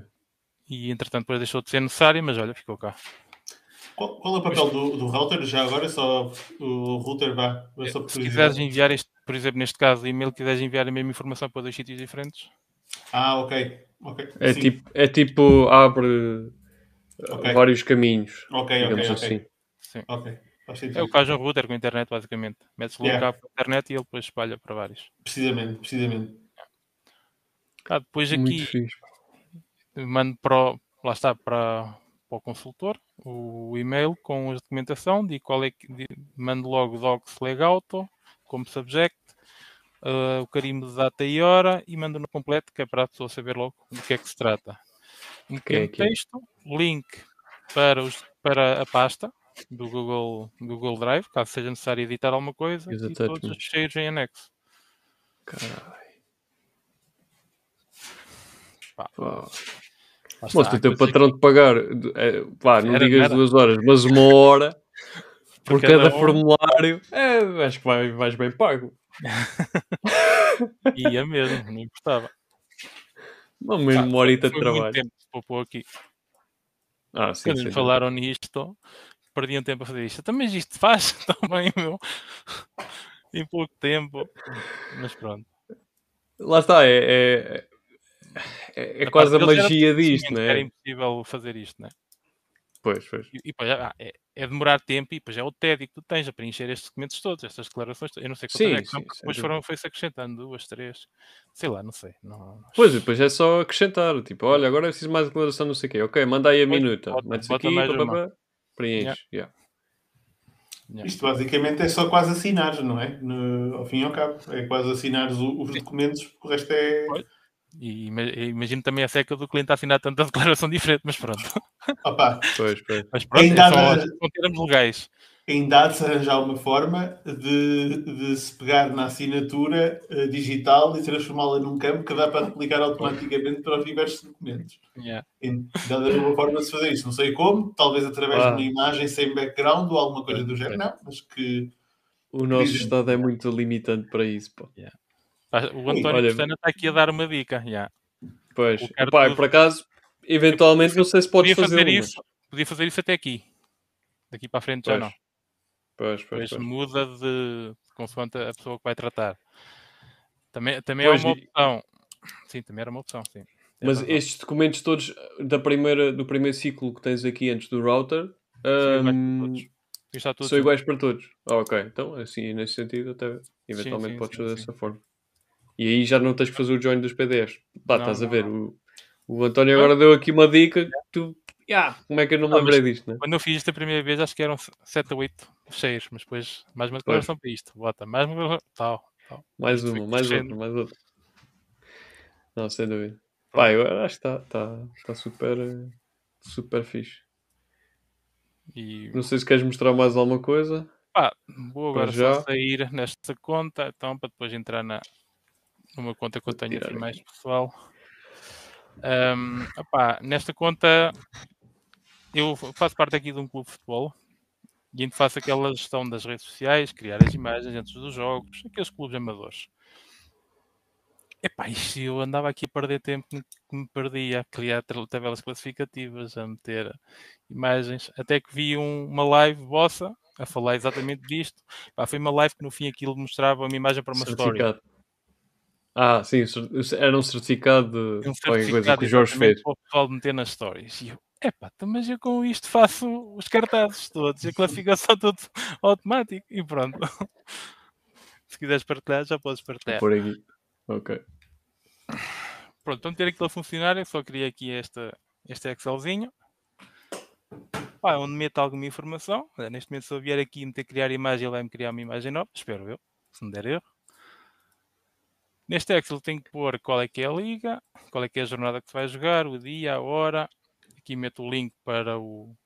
E entretanto depois deixou de ser necessário, mas olha, ficou cá. Qual, qual é o papel do, do router? Já agora só o router vá. por Se quiseres enviar este, por exemplo, neste caso, e-mail, quiseres enviar a mesma informação para dois sítios diferentes, Ah, ok. ok. É Sim. tipo, é tipo abre uh, Ok. vários caminhos, Ok, digamos ok, ok. assim. sim. Ok. É o caso de um router com internet, basicamente. Metes o Yeah. cabo para a internet e ele depois espalha para vários. Precisamente, precisamente. Ah, depois aqui mando para o, lá está para, para o consultor o e-mail com a documentação, digo qual é que di- mando logo docs legauto como subject, ah, o carimbo de data e hora e mando no completo, que é para a pessoa saber logo do que é que se trata. Um pequeno que é? texto, link para, os, para a pasta do Google, Google Drive, caso seja necessário editar alguma coisa, E os e todos os cheios em anexo. Caralho. Pá. Há teu patrão te pagar, é, pá, não Era, digas era. duas horas, mas uma hora por Por cada cada formulário, é, acho que vai, vais bem pago. ia mesmo, não importava. Uma horita de foi muito trabalho. tempo aqui. Ah, sim, Quando sim. me falaram nisto, perdiam tempo a fazer isto. Então, mas isto faz também, meu. Em pouco tempo. Mas pronto. Lá está, é, é, é, é quase a era magia disto, não Era é? impossível fazer isto, né? Pois, pois. E, e depois, ah, é, é demorar tempo e depois é o tédio que tu tens a preencher estes documentos todos, estas declarações. Eu não sei quantas Sim, é que são, porque depois foram, foi-se acrescentando duas, três. Sei lá, não sei. Não, Pois, depois é só acrescentar, tipo, olha, agora é preciso mais declaração, não sei o quê. Ok, manda aí a Pois, minuta. bota- bota aqui, mais pá, pá, uma. pá, preenche. yeah. Yeah. Isto basicamente é só quase assinares, não é? No- ao fim e ao cabo. É quase assinares o- os documentos, porque o resto é. Pois. E ima- imagino também a seca do cliente a assinar tanta declaração diferente, mas pronto. Opa, Pois, pois. Mas pronto, é só, de- são termos legais. Ainda há de se arranjar uma forma de, de se pegar na assinatura eh, digital e transformá-la num campo que dá para replicar automaticamente para os diversos documentos. Yeah. Há de haver uma forma de se fazer isso. Não sei como, talvez através Ah. de uma imagem sem background ou alguma coisa do género, não, mas que. O nosso Dizem. estado é muito limitante para isso, pá. Ah, O António Olha- Pestana está aqui a dar uma dica. yeah. Pois, tudo. por acaso, eventualmente, não sei se podes Podia fazer fazer isso, podia fazer isso até aqui. Daqui para a frente já Pois, não. Pois, pois, pois. muda de consoante a pessoa que vai tratar. Também, também Pois, é uma opção. Sim, também era uma opção, sim. Mas razão. estes documentos todos da primeira, do primeiro ciclo que tens aqui antes do router São iguais para hum, todos. São iguais para todos. Ah, ok. Então, assim, nesse sentido, até eventualmente sim, podes sim, fazer sim. dessa forma. E aí já não tens que fazer o join dos PDFs. Pá, Não, estás a não, ver? O, o António agora deu aqui uma dica que tu. Yeah, como é que eu não me Não, mas- lembrei disto, né? Quando eu fiz isto a primeira vez, acho que eram 7 ou 8 cheios, mas depois mais uma declaração para isto. Bota, mais uma declaração. Tal, tal. Mais Isto uma, mais outra, mais outra. Não, sem dúvida. Pá, eu acho que está tá, tá super, super fixe. E Não sei se queres mostrar mais alguma coisa. pá, vou agora já. só sair nesta conta, então, para depois entrar na, numa conta que eu tenho aqui mais pessoal. Ahm, opá, nesta conta eu faço parte aqui de um clube de futebol e ainda faço aquela gestão das redes sociais, criar as imagens antes dos jogos, aqueles clubes amadores. Epá, isto eu andava aqui a perder tempo que me perdia a criar tabelas classificativas, a meter imagens, até que vi um- uma live vossa a falar exatamente disto. Pá, foi uma live que no fim aquilo mostrava uma imagem para uma story. certificado. Ah, sim, era um certificado de Um qualquer coisa certificado que o Jorge fez. para o pessoal meter nas stories. E eu, epá, então, mas eu com isto faço os cartazes todos, a classificação tudo automático e pronto. Se quiseres partilhar, já podes partilhar. Por aqui. Ok. Pronto, então ter aquilo a funcionar, eu só queria aqui esta, este Excelzinho. Pá, onde meto alguma informação. Neste momento, se eu vier aqui e meter criar imagem, ele vai-me criar uma imagem nova. Espero eu, se me der erro. Neste Excel tenho que pôr qual é que é a liga, qual é que é a jornada que se vai jogar, o dia, a hora. Aqui meto o link para o,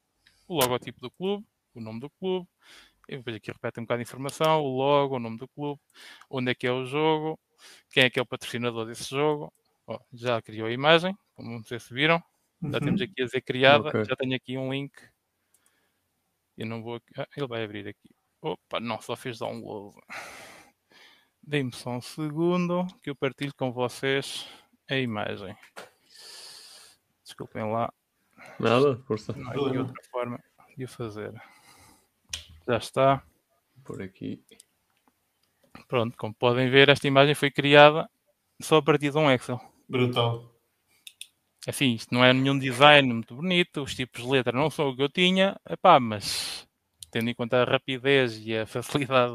o logotipo do clube, o nome do clube. E depois aqui repete um bocado de informação, o logo, o nome do clube, onde é que é o jogo, quem é que é o patrocinador desse jogo. Ó, já criou a imagem, como não sei se viram. Já temos Uhum. aqui a dizer criada, Ok. já tenho aqui um link. Eu não vou. Ah, ele vai abrir aqui. Opa, não, só fez download. Dê-me só um segundo que eu partilho com vocês a imagem. Desculpem lá, Nada, força. não há outra forma de o fazer. Já está. Por aqui. Pronto, como podem ver, esta imagem foi criada só a partir de um Excel. Brutal. Assim, isto não é nenhum design muito bonito, os tipos de letra não são o que eu tinha, epá, mas tendo em conta a rapidez e a facilidade,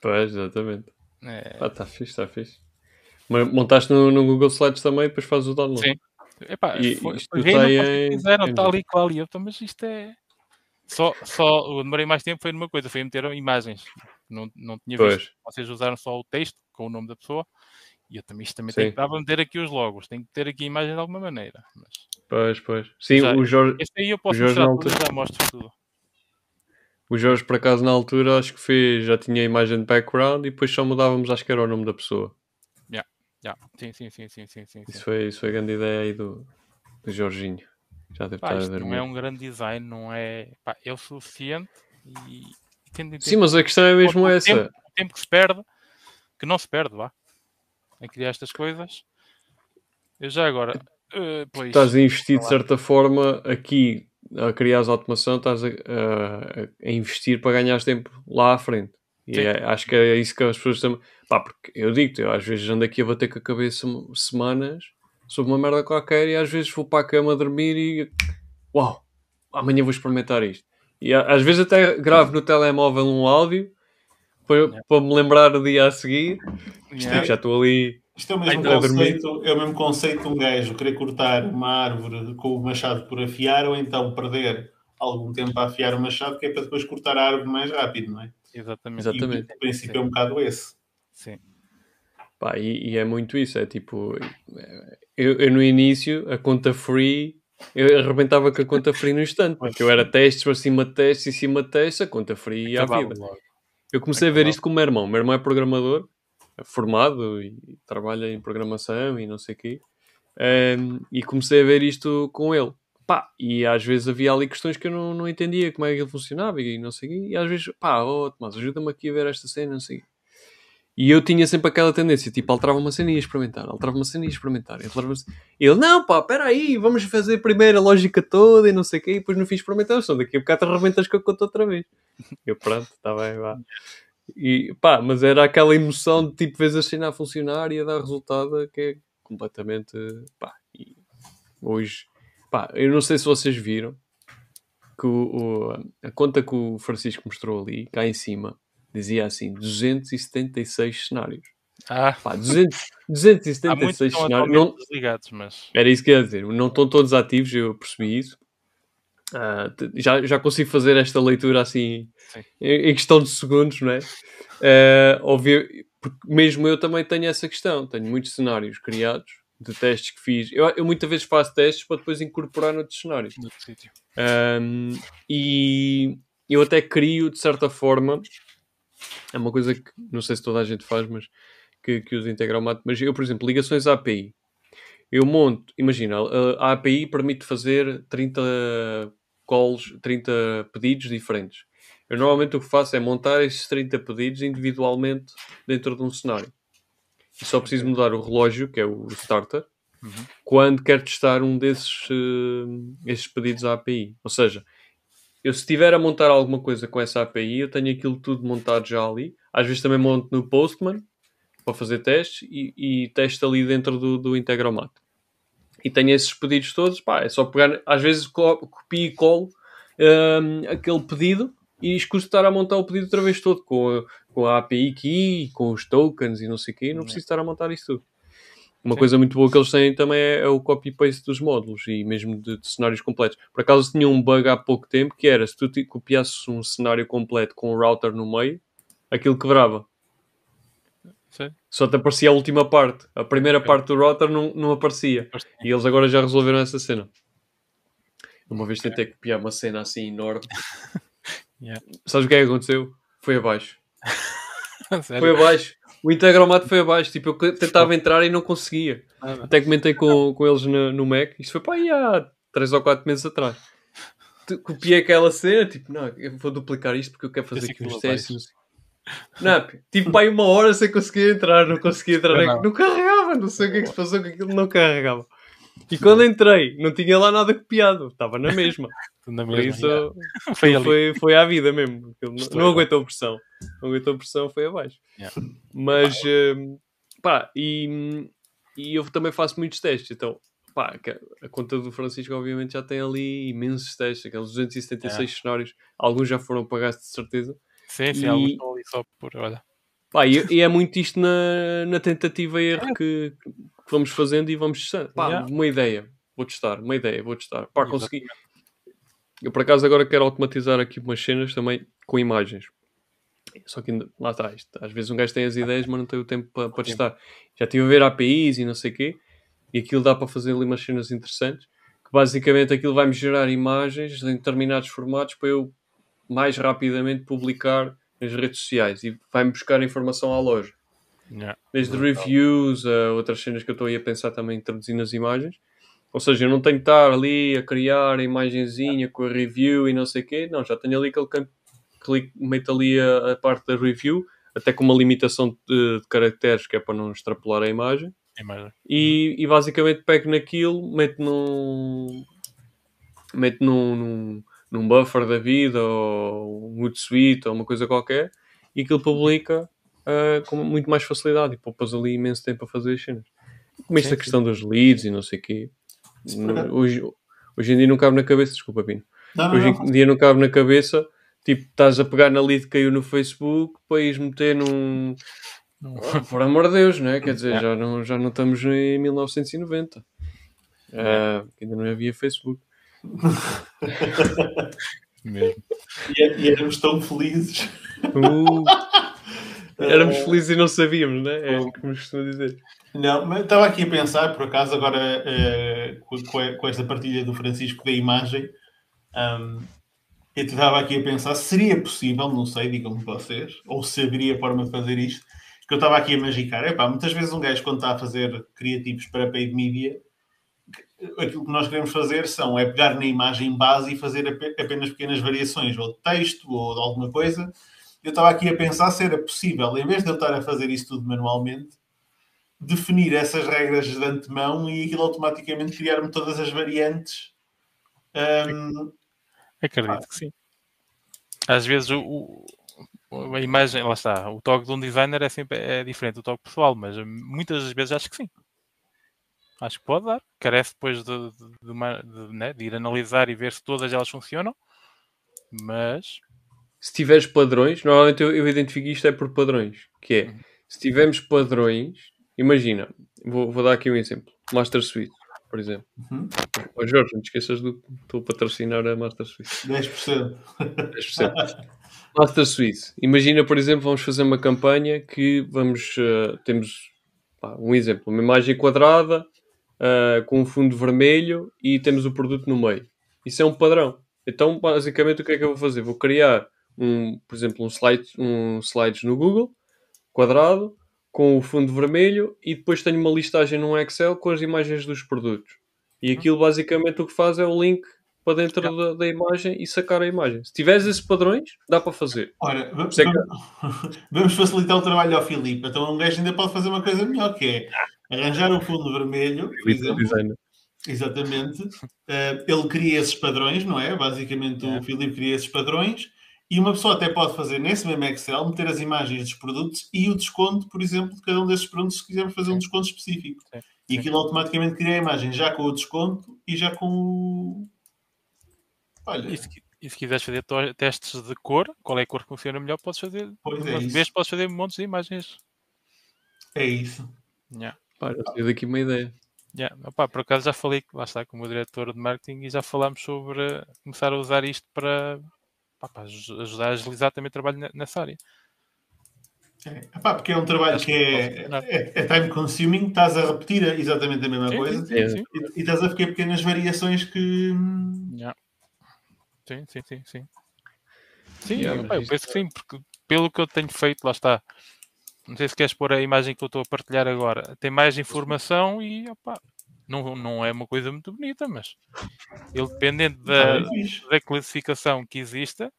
Pois, exatamente. é, Ah, está fixe, está fixe. Mas montaste no, no Google Slides também e depois fazes o download. Sim. Epá, E foi, em- fizeram, tal e qual, e eu, "Então, mas isto é... Só, só, eu demorei mais tempo foi numa coisa, foi meter imagens. Não, não tinha visto. Pois, Vocês usaram só o texto com o nome da pessoa, e eu também, isto também tem que dar para meter aqui os logos, tem que ter aqui a imagem de alguma maneira. Mas pois, pois. Sim, Já- o Jorge, este aí eu posso Jorge mostrar altura- já mostro tudo. o Jorge, por acaso, na altura, acho que fez, já tinha a imagem de background e depois só mudávamos, acho que era o nome da pessoa. Já, Sim, sim, sim, sim, sim, sim. Isso foi, isso foi a grande ideia aí do, do Jorginho. Já deve Pá, estar a isto não dormir. é um grande design, não é. Pá, é o suficiente e. Tendo Sim, mas a questão é mesmo o essa. Tempo, o tempo que se perde, que não se perde, vá. A criar estas coisas. Eu já agora. eh, pois, estás a investir de certa forma aqui a criar a automação, estás a, a- a investir para ganhar tempo lá à frente. E é- acho que é isso que as pessoas também. Pá, porque eu digo-te, eu às vezes ando aqui a bater com a cabeça semanas sobre uma merda qualquer e às vezes vou para a cama dormir e uau, amanhã vou experimentar isto. E às vezes até gravo no telemóvel um áudio para, para me lembrar o dia a seguir. Yeah. Já estou ali. Isto é o mesmo conceito, é o mesmo conceito de um gajo querer cortar uma árvore com o machado por afiar ou então perder algum tempo a afiar o machado que é para depois cortar a árvore mais rápido, não é? Exatamente. Exatamente. E o princípio é um bocado esse. Sim. Pá, e, e é muito isso, é tipo, eu, eu no início, a conta free, eu arrebentava com a conta free no instante, porque eu era testes para cima de testes e cima de testes, a conta free ia à Acabava vida. logo. Eu comecei a ver Acabava. isto com o meu irmão, o meu irmão é programador, é formado e trabalha em programação e não sei o quê, Ehm, e comecei a ver isto com ele. Pá, e às vezes havia ali questões que eu não, não entendia como é que ele funcionava e não sei e às vezes, pá, oh Tomás, ajuda-me aqui a ver esta cena, não sei. E eu tinha sempre aquela tendência, tipo, alterava uma cena e ia experimentar, alterava uma cena e ia experimentar. ele, não, pá, espera aí, vamos fazer primeiro a lógica toda e não sei o quê, e depois no fim experimentar, só daqui a bocado arrebentas com a conta outra vez. Eu, pronto, está bem, vá. E pá, mas era aquela emoção de tipo, vês a cena a funcionar e a dar resultado que é completamente, pá, e hoje, pá, eu não sei se vocês viram que o, o- a conta que o Francisco mostrou ali, cá em cima, dizia assim, 276 cenários. Ah, Pá, 200, há muitos que 276 estão cenários. Não, desligados, mas. era isso que eu ia dizer. Não estão todos ativos, eu percebi isso. T- já, já consigo fazer esta leitura assim Sim. em, em questão de segundos, não é? Óbvio, porque mesmo eu também tenho essa questão. Tenho muitos cenários criados de testes que fiz. Eu, eu muitas vezes faço testes para depois incorporar noutros cenários. Um, e eu até crio, de certa forma, é uma coisa que não sei se toda a gente faz, mas que, que usa Integromat, mas eu, por exemplo, ligações à API. Eu monto, imagina, a, a API permite fazer 30 calls, 30 pedidos diferentes. Eu normalmente o que faço é montar esses 30 pedidos individualmente dentro de um cenário. E só preciso mudar o relógio, que é o starter, Uhum. quando quero testar um desses eh, esses pedidos à API. Ou seja, eu se estiver a montar alguma coisa com essa API, eu tenho aquilo tudo montado já ali. Às vezes também monto no Postman para fazer testes e, e testo ali dentro do, do Integromat. E tenho esses pedidos todos, pá, é só pegar, às vezes co- copio e colo hum, aquele pedido e escuso estar a montar o pedido outra vez todo com a, com a API key, com os tokens e não sei o quê, não preciso estar a montar isso tudo. Uma Sim. coisa muito boa que eles têm também é, é o copy-paste dos módulos e mesmo de, de cenários completos. Por acaso tinha um bug há pouco tempo que era se tu te copiasses um cenário completo com um router no meio, aquilo quebrava. Sim. Só te aparecia a última parte. A primeira parte do router não, não aparecia. E eles agora já resolveram essa cena. Uma vez tentei copiar uma cena assim enorme. Yeah. Sabes o que é que aconteceu? Foi abaixo. Foi abaixo. O Integromat foi abaixo. Tipo, eu tentava entrar e não conseguia. Nada. Até comentei com, com eles no, no Mac. Isto foi para aí há 3 ou 4 meses atrás. Copiei aquela cena, tipo, não, eu vou duplicar isto porque eu quero fazer aqui uns testes. Não, não, tive para aí uma hora sem conseguir entrar, não conseguia entrar, Não, não, não. não carregava, não sei o que é que se passou que aquilo não carregava. E quando entrei, não tinha lá nada copiado, estava na mesma. Na Por mesma, isso yeah. Foi ali. foi, foi à vida mesmo. Não, Estou não igual. aguentou pressão. Não aguentou pressão, foi abaixo. Yeah. Mas, hum, pá, e, e eu também faço muitos testes. Então, pá, a conta do Francisco, obviamente, já tem ali imensos testes, aqueles 276 cenários. Alguns já foram pagados de certeza. Sim, sim, E- alguns estão ali só por. Olha. Pá, e, e é muito isto na, na tentativa e erro que, que vamos fazendo e vamos testando. Pá, Yeah. uma ideia, vou testar, uma ideia, vou testar. Pá, consegui. Eu por acaso agora quero automatizar aqui umas cenas também com imagens. Só que ainda, lá está, isto, às vezes um gajo tem as ideias, mas não tem o tempo para, para testar. Já estive a ver APIs e não sei o quê, e aquilo dá para fazer ali umas cenas interessantes, que basicamente aquilo vai-me gerar imagens em determinados formatos para eu mais rapidamente publicar nas redes sociais e vai-me buscar informação à loja. Yeah. Desde Brutal. reviews a outras cenas que eu estou aí a pensar também em traduzir nas imagens. Ou seja, eu não tenho que estar ali a criar a imagenzinha com a review e não sei o quê. Não, já tenho ali aquele campo, meto ali a, a parte da review, até com uma limitação de, de caracteres, que é para não extrapolar a imagem. Imagem. E, e basicamente pego naquilo, meto num. meto num, num, num buffer da vida ou um Hootsuite ou uma coisa qualquer e aquilo publica ah, com muito mais facilidade e poupas ali imenso tempo a fazer as cenas. Como isto Sim, a questão dos leads e não sei o quê. Acaso. hoje, hoje em dia não cabe na cabeça, desculpa, Pino. Não, Hoje não. em dia não cabe na cabeça, tipo, estás a pegar na lead que caiu no Facebook para ires meter num. Oh, por amor de Deus, não é? Quer dizer, É. já, não, já não estamos em 1990. Ah, ainda não havia Facebook. Mesmo. E, e éramos tão felizes. Uh, éramos felizes e não sabíamos, não é? É o que me costuma dizer. Não, mas estava aqui a pensar, por acaso, agora eh, com, esta partilha do Francisco da imagem, ahm, eu estava aqui a pensar, seria possível, não sei, digam-me vocês, ou se haveria forma de fazer isto, que eu estava aqui a magicar. Epá, muitas vezes um gajo, quando está a fazer criativos para paid media, aquilo que nós queremos fazer são, é pegar na imagem base e fazer ape- apenas pequenas variações, ou de texto, ou de alguma coisa. Eu estava aqui a pensar se era possível, em vez de eu estar a fazer isso tudo manualmente, definir essas regras de antemão e aquilo automaticamente criar-me todas as variantes. Ahm, Acredito que sim. Às vezes o, o- a imagem, lá está, o toque de um designer é sempre é diferente do toque pessoal, mas muitas das vezes acho que sim. Acho que pode dar. Carece depois de, de- de uma- né, de ir analisar e ver se todas elas funcionam, mas Se tiveres padrões, normalmente eu, eu identifico isto é por padrões. Que é, Uhum. se tivermos padrões, imagina, vou, vou dar aqui um exemplo. Master Suite, por exemplo. Uhum. Ó Jorge, não te esqueças do estou a patrocinar a Master Suite. 10%. 10%. Master Suite. Imagina, por exemplo, vamos fazer uma campanha que vamos. eh, temos pá, um exemplo, uma imagem quadrada eh, com um fundo vermelho e temos o produto no meio. Isso é um padrão. Então, basicamente, o que é que eu vou fazer? Vou criar, um, por exemplo, um, slide, um slides no Google, quadrado, com o fundo vermelho e depois tenho uma listagem num Excel com as imagens dos produtos. E aquilo, basicamente, o que faz é o link para dentro da, da imagem e sacar a imagem. Se tiveres esses padrões, dá para fazer. Ora, vamos, Sei que- vamos facilitar o trabalho ao Filipe. Então um gajo ainda pode fazer uma coisa melhor, que é arranjar um fundo vermelho, por exemplo, Designer. Exatamente. Eh, ele cria esses padrões, não é? Basicamente É. o Filipe cria esses padrões e uma pessoa até pode fazer nesse mesmo Excel, meter as imagens dos produtos e o desconto, por exemplo, de cada um desses produtos se quisermos fazer um desconto específico. Sim. E Sim. aquilo automaticamente cria a imagem já com o desconto e já com o. Olha, e se, e se quiseres fazer testes de cor, qual é a cor que funciona melhor, podes fazer. Pois é isso. vez podes fazer montes de imagens. é isso. Yeah. Já tive daqui uma ideia. Yeah. Opa, por acaso já falei lá está, com o meu diretor de marketing e já falámos sobre começar a usar isto para, pá, para aj- ajudar a agilizar também o trabalho ne- nessa área. É. Epá, porque é um trabalho Acho que que é, é, é time consuming, estás a repetir exatamente a mesma Sim, coisa sim, sim, sim. E, e estás a ficar pequenas variações que. Yeah. Sim, sim, sim, sim. Sim, Yeah, eu isso penso que sim, porque pelo que eu tenho feito, lá está. Não sei se queres pôr a imagem que eu estou a partilhar agora. Tem mais informação e opa, não, não é uma coisa muito bonita, mas ele dependendo da, da classificação que exista,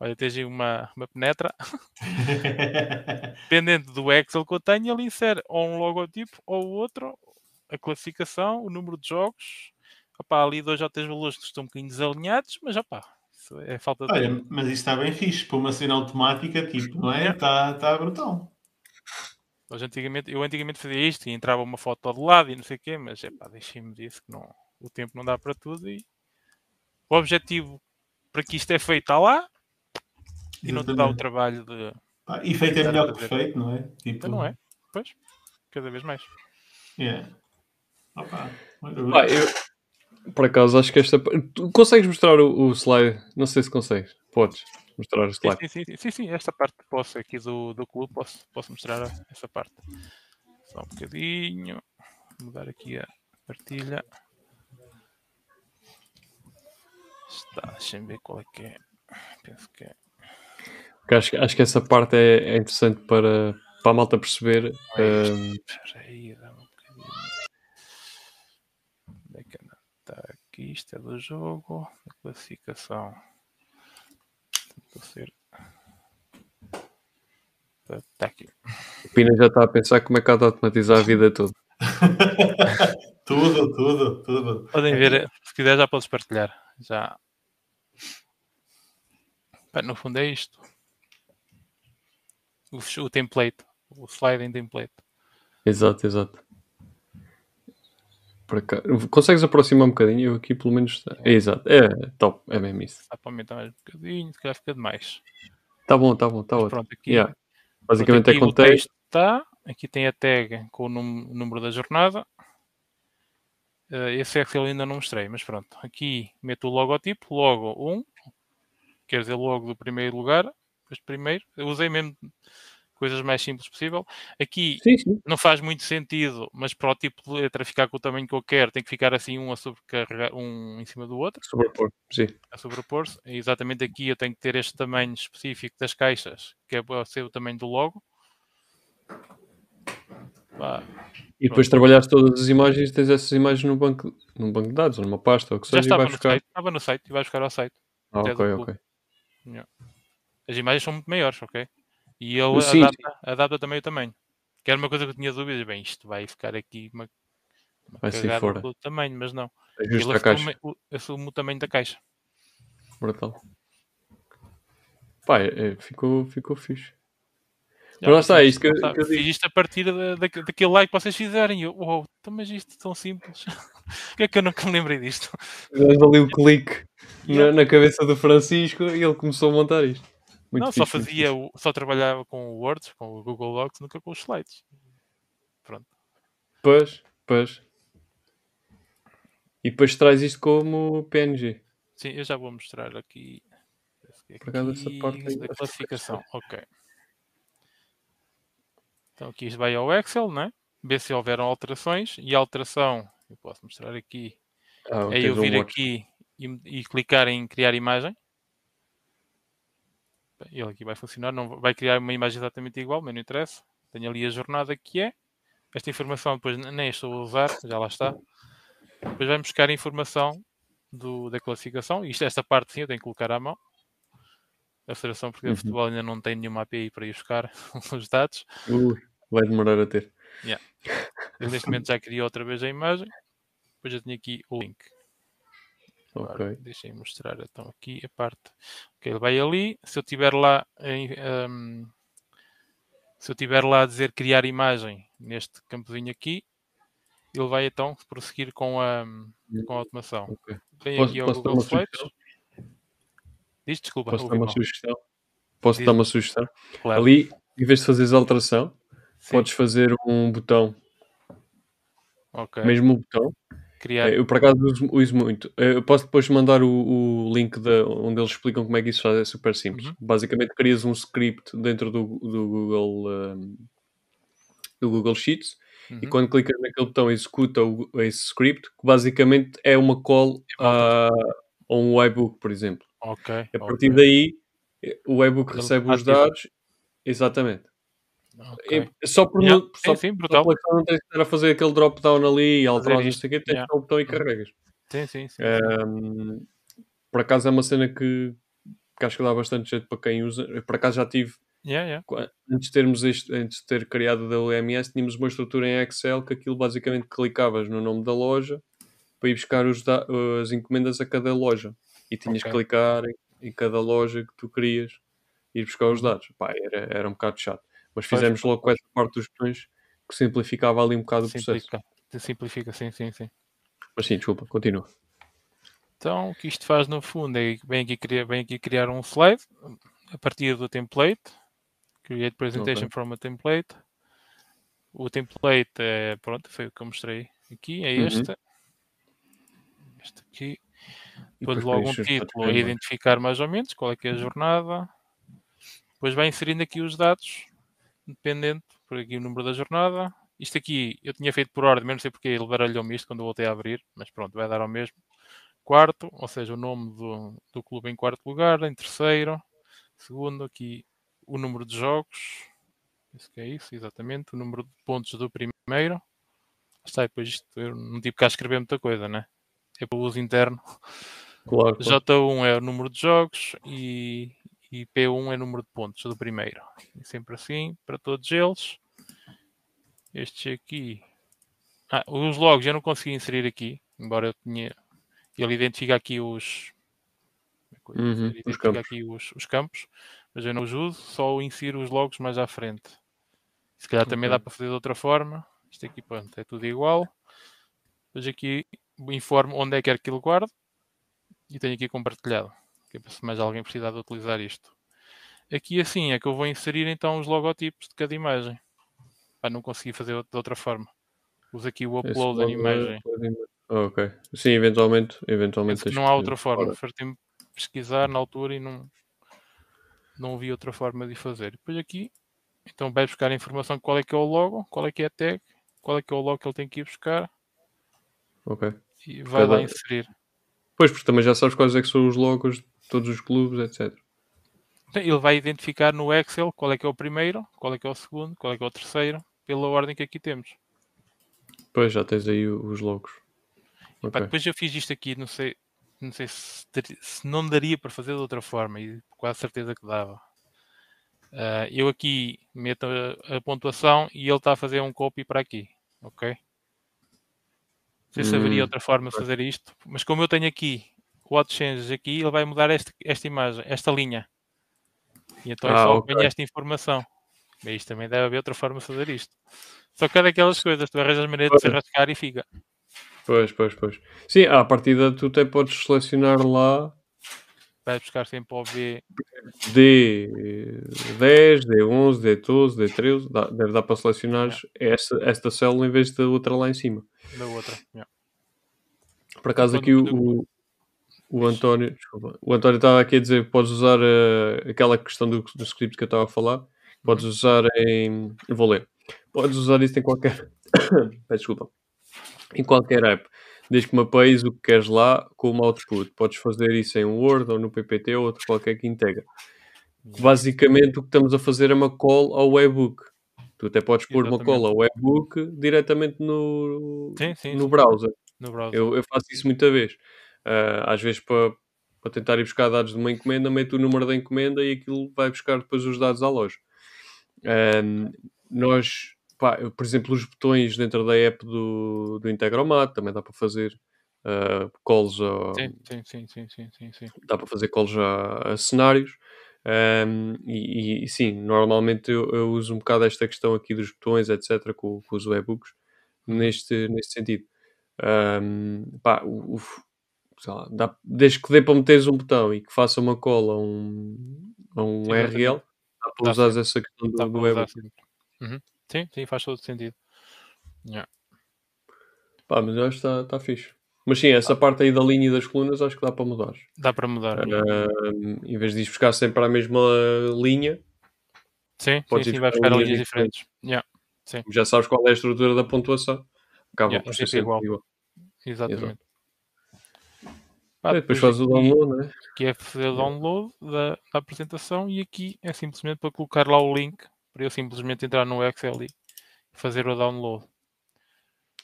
olha, tens aí uma, uma penetra, dependendo do Excel que eu tenho, ele insere ou um logotipo ou outro, a classificação, o número de jogos, opá, ali dois ou três valores que estão um bocadinho desalinhados, mas opá, isso é falta de. Olha, mas isto está bem fixe. Para uma cena automática, tipo, não é? Está está brutal. Nós antigamente, eu antigamente fazia isto e entrava uma foto ao de lado e não sei o quê, mas epá, deixei-me disso que não, o tempo não dá para tudo e o objetivo para que isto é feito está lá e não te dá o trabalho de. Pá, E feito é melhor que perfeito, não é? Tipo, Então não é? Pois, cada vez mais. Yeah. Opa, Pá, eu, por acaso, acho que esta. Tu consegues mostrar o, o slide? Não sei se consegues. Podes mostrar o Sim, slide. sim, sim, sim, sim, esta parte posso aqui do, do clube, posso, posso mostrar essa parte. Só um bocadinho. Mudar aqui a partilha. Está, deixa-me ver qual é que é. Penso que é. Porque acho, que- acho que essa parte é, é interessante para, para a malta perceber. ehm, Espera aí, dá um bocadinho. Onde é que anda? isto é do jogo, da classificação. Vou ser. Está aqui. O Pina já está a pensar como é que há de automatizar a vida toda. tudo, tudo, tudo. Podem ver, se quiser já podes partilhar. Já. Bem, no fundo é isto. O, o template. O sliding template. Exato, exato. Para cá. Consegues aproximar um bocadinho? Eu aqui pelo menos. É, exato, é top, é mesmo isso. Dá para aumentar mais um bocadinho, se calhar fica demais. Tá bom, tá bom, tá ótimo. pronto, aqui, Yeah. Basicamente pronto, é aqui o contexto. texto está. Aqui tem a tag com o número da jornada. Eh, esse Excel ainda não mostrei, mas pronto. Aqui meto o logotipo, logo 1, quer dizer logo do primeiro lugar. Este primeiro, eu usei mesmo coisas mais simples possível. Aqui Sim, sim. não faz muito sentido, mas para o tipo de letra ficar com o tamanho que eu quero, tem que ficar assim um a sobrecarregar, um em cima do outro, Sobrepor. Sim. a sobrepor-se. E exatamente aqui eu tenho que ter este tamanho específico das caixas, que é para ser o tamanho do logo. E depois trabalhares todas as imagens e tens essas imagens num banco, num banco de dados ou numa pasta ou o que já seja e estava vais no buscar. site, estava no site e vais buscar ao site. Ah, ok, ok. As imagens são muito maiores, ok? E ele Sim, adapta, adapta também o tamanho. Que era uma coisa que eu tinha dúvidas, bem, isto vai ficar aqui uma, uma Vai sair cagada fora. do tamanho, mas não. Ajusta Ele caixa. assume, o- assume o tamanho da caixa. Brutal. Pá, é- ficou, ficou fixe. Já, Mas lá está, isto que eu- que eu fiz isto a partir da, da, daquele like que vocês fizerem. Eu, uau, então, mas isto é tão simples. Porquê é que eu nunca me lembrei disto? Dás ali o clique na, na cabeça do Francisco e ele começou a montar isto. Muito não, só fixe, fazia, só trabalhava com o Word, com o Google Docs, nunca com os slides. Pronto. Pois, pois. E depois traz isto como PNG. Sim, eu já vou mostrar aqui. Por acaso essa aqui parte da classificação. Ok. Então aqui isto vai ao Excel, né? Ver se houveram alterações. E a alteração, eu posso mostrar aqui. Ah, É eu vir aqui e, e clicar em criar imagem. Ele aqui vai funcionar, não vai criar uma imagem exatamente igual, mas não interessa. Tenho ali a jornada que é. Esta informação depois nem estou a usar, já lá está. Depois vai buscar a informação do, da classificação. Isto, esta parte sim eu tenho que colocar à mão. A Federação Portuguesa de Uhum. Futebol ainda não tem nenhuma API para ir buscar os dados. Ui, vai demorar a ter. Eu neste momento já criou outra vez a imagem. Depois eu tenho aqui o link. Agora, Ok. Deixem mostrar então aqui a parte. Ok, ele vai ali. Se eu tiver lá ehm, se eu tiver lá a dizer criar imagem neste campozinho aqui, ele vai então prosseguir com a, com a automação. ok. Vem Posso- aqui ao posso Google Slides. sugestão? Diz desculpa, Posso dar uma mal. sugestão? Posso Diz. dar uma sugestão? Claro. Ali, em vez de fazeres alteração, Sim, podes fazer um botão, ok. mesmo o botão. Criar. Eh, Eu por acaso uso, uso muito. Eh, Eu posso depois mandar o, o link da, onde eles explicam como é que isso faz, é super simples. Uhum. Basicamente crias um script dentro do, do Google ehm, do Google Sheets e Uhum. quando clicas naquele botão executa o, esse script, que basicamente é uma call a, a um webbook, por exemplo. Ok. A partir ok, daí o webbook recebe os dados. Exatamente. Ok. É- só por Yeah, sim, só, sim, só brutal. questão não tens que estar a fazer aquele drop down ali e alterar isto, o quê, tens yeah. só o botão e Uhum. carregas. Sim, sim, sim. Ahm, por acaso é uma cena que, que acho que dá bastante jeito para quem usa. Eu, por acaso já tive, Yeah, yeah. antes de termos este, antes de ter criado da OMS, tínhamos uma estrutura em Excel que aquilo basicamente clicavas no nome da loja para ir buscar os as encomendas a cada loja e tinhas Ok. que clicar em, em cada loja que tu querias ir buscar os Uhum. dados. Pá, era, era um bocado chato. Mas fizemos pois, logo com essa parte dos botões que simplificava ali um bocado o processo. Simplifica. Simplifica, sim, sim, sim. Mas sim, desculpa, continua. Então, o que isto faz no fundo é vem aqui criar, vem aqui criar um slide a partir do template. Create presentation Ok. from a template. O template é, pronto, foi o que eu mostrei aqui, é Uhum. este. Este aqui. Depois logo um título a dados. identificar mais ou menos qual é que é a jornada. Depois vai inserindo aqui os dados, dependente, por aqui o número da jornada. Isto aqui eu tinha feito por ordem, mas não sei porque ele baralhou-me isto quando eu voltei a abrir, mas pronto, vai dar ao mesmo. Quarto, ou seja, o nome do, do clube em quarto lugar, em terceiro. Segundo, aqui o número de jogos. Isso que é isso, exatamente. O número de pontos do primeiro. Está, depois isto, eu não tive cá a escrever muita coisa, né? é para o uso interno. Claro, claro. J1 é o número de jogos e, e P1 é número de pontos do primeiro. E sempre assim para todos eles. Estes aqui. Ah, os logos eu não consegui inserir aqui, embora eu tinha. Ele identifica aqui os. é Uhum, dizer? os Identifica campos. aqui os, os campos, mas eu não os uso, só insiro os logos mais à frente. Se calhar também Ok. dá para fazer de outra forma. Isto aqui, pronto, é tudo igual. Depois aqui informo onde é que que ele guarde e tenho aqui compartilhado. Que é para se mais alguém precisar de utilizar isto. Aqui assim é que eu vou inserir então os logotipos de cada imagem. Para não conseguir fazer de outra forma. Uso aqui o Esse upload da é- imagem. Ah, ok. Sim, eventualmente, eventualmente não há outra forma. Fartei-me pesquisar na altura e não, não vi outra forma de fazer. Depois aqui, então vai buscar a informação de qual é que é o logo, qual é que é a tag, qual é que é o logo que ele tem que ir buscar ok. e vai Cada- lá inserir. Pois, porque também já sabes quais é que são os logos todos os clubes, etc. Ele vai identificar no Excel qual é que é o primeiro, qual é que é o segundo, qual é que é o terceiro, pela ordem que aqui temos. Pois, já tens aí os logos. Pá, Ok. depois eu fiz isto aqui, não sei, não sei se, se não daria para fazer de outra forma, e quase certeza que dava. Ah, eu aqui meto a, a pontuação e ele está a fazer um copy para aqui, ok? Não sei se haveria Hum, outra forma de fazer isto, mas como eu tenho aqui o Changes aqui, ele vai mudar este- esta imagem, esta linha. E então eu Ah, só ok. ganho esta informação. Mas isto também deve haver outra forma de fazer isto. Só que é daquelas coisas, tu arranjas maneira de se rascar e fica. Pois, pois, pois. Sim, à partida tu até podes selecionar lá Vai buscar sempre ao B D10, D11, D12, D13. Dá, deve dar para selecionar esta, esta célula em vez da outra lá em cima. da outra. Yeah. Por acaso Quando- aqui o, o, o António, desculpa, o António estava aqui a dizer que podes usar eh, aquela questão do, do script que eu estava a falar, podes usar em. Eu vou ler. Podes usar isso em qualquer. Desculpa. Em qualquer app. Desde que mapeis o que queres lá como output. Podes fazer isso em Word ou no PPT ou outro qualquer que integra. Basicamente o que estamos a fazer é uma call ao webbook. Tu até podes pôr uma Exatamente. call ao webbook diretamente no, Sim, sim, no sim. browser. No browser. Eu, eu faço isso muita vez. Ah, às vezes para, para tentar ir buscar dados de uma encomenda, meto o número da encomenda e aquilo vai buscar depois os dados à loja. Ahm, nós, pá, por exemplo, os botões dentro da app do, do Integromat também dá para fazer ah, calls a, Sim, sim, sim, sim, sim, sim, sim. dá para fazer calls a, a cenários. Ahm, e, e, sim, normalmente eu, eu uso um bocado esta questão aqui dos botões, etc., com, com os webhooks, neste, neste sentido. Ahm, pá, o- o- sei lá, dá- desde que dê para meteres um botão e que faça uma cola a um, a um Sim, exatamente. dá para usar essa questão do, do sempre. Uhum. Sim, sim, faz todo sentido. Yeah. Pá, mas eu acho que está está fixe. Mas sim, essa parte aí da linha e das colunas acho que dá para mudar. Dá para mudar. Ahm, em vez de ir buscar sempre a mesma linha, sim, sim, podes ir sim, vai buscar linhas linhas diferentes. Yeah, já sabes qual é a estrutura da pontuação. Acaba Yeah, por ser igual. igual. exatamente. E Pá, depois fazes o download, né? que é fazer o download da, da apresentação e aqui é simplesmente para colocar lá o link para eu simplesmente entrar no Excel e fazer o download.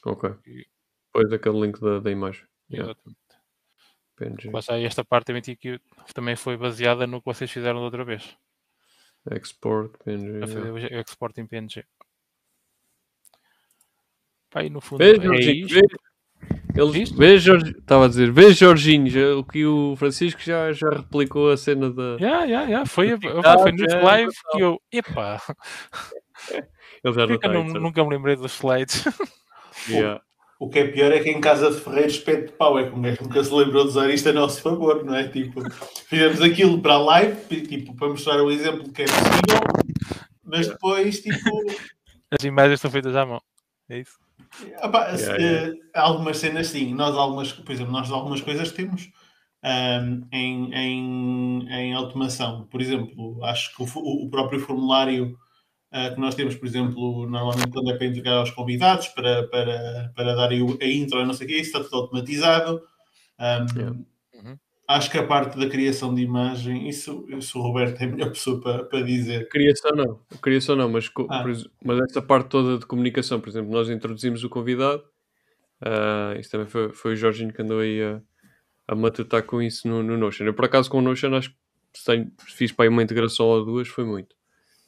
Ok. E- Depois aquele link da, da imagem. Yeah, Exatamente. PNG. Lá está, e esta parte também, que- também foi baseada no que vocês fizeram da outra vez. Export, PNG. Yeah. export em PNG. Pá, no fundo Vê, é isto. Isto? vê, Jorge, estava a dizer, vê Jorginho, já- o que o Francisco já, já replicou a cena da. Yeah, yeah, yeah. Foi, a- foi é, live que eu. Epá, Ele já que eu não- sabe? nunca me lembrei dos slides? Yeah. O que é pior é que em casa de Ferreiros pede de pau. É que um gajo nunca se lembrou de usar isto a nosso favor, não é? Tipo, fizemos aquilo para a live, tipo, para mostrar o exemplo que é possível, mas depois, tipo, As imagens são feitas à mão. É isso? Epá, Yeah, se- yeah. eh, algumas cenas sim, nós algumas, por exemplo, nós algumas coisas temos ahm, em, em, em automação. Por exemplo, acho que o, o próprio formulário ah, que nós temos, por exemplo, normalmente quando é para entregar aos convidados, para, para, para dar a intro, não sei o quê, isso está tudo automatizado. Ahm, Yeah. Acho que a parte da criação de imagem, isso, isso o Roberto é a melhor pessoa para, para dizer. Criação não, criação não, mas, Ah. mas essa parte toda de comunicação, por exemplo, nós introduzimos o convidado Uh, isso também foi, foi o Jorginho que andou aí a, a matutar com isso no, no Notion. Eu, por acaso, com o Notion, acho que tenho, fiz para aí uma integração ou duas, foi muito.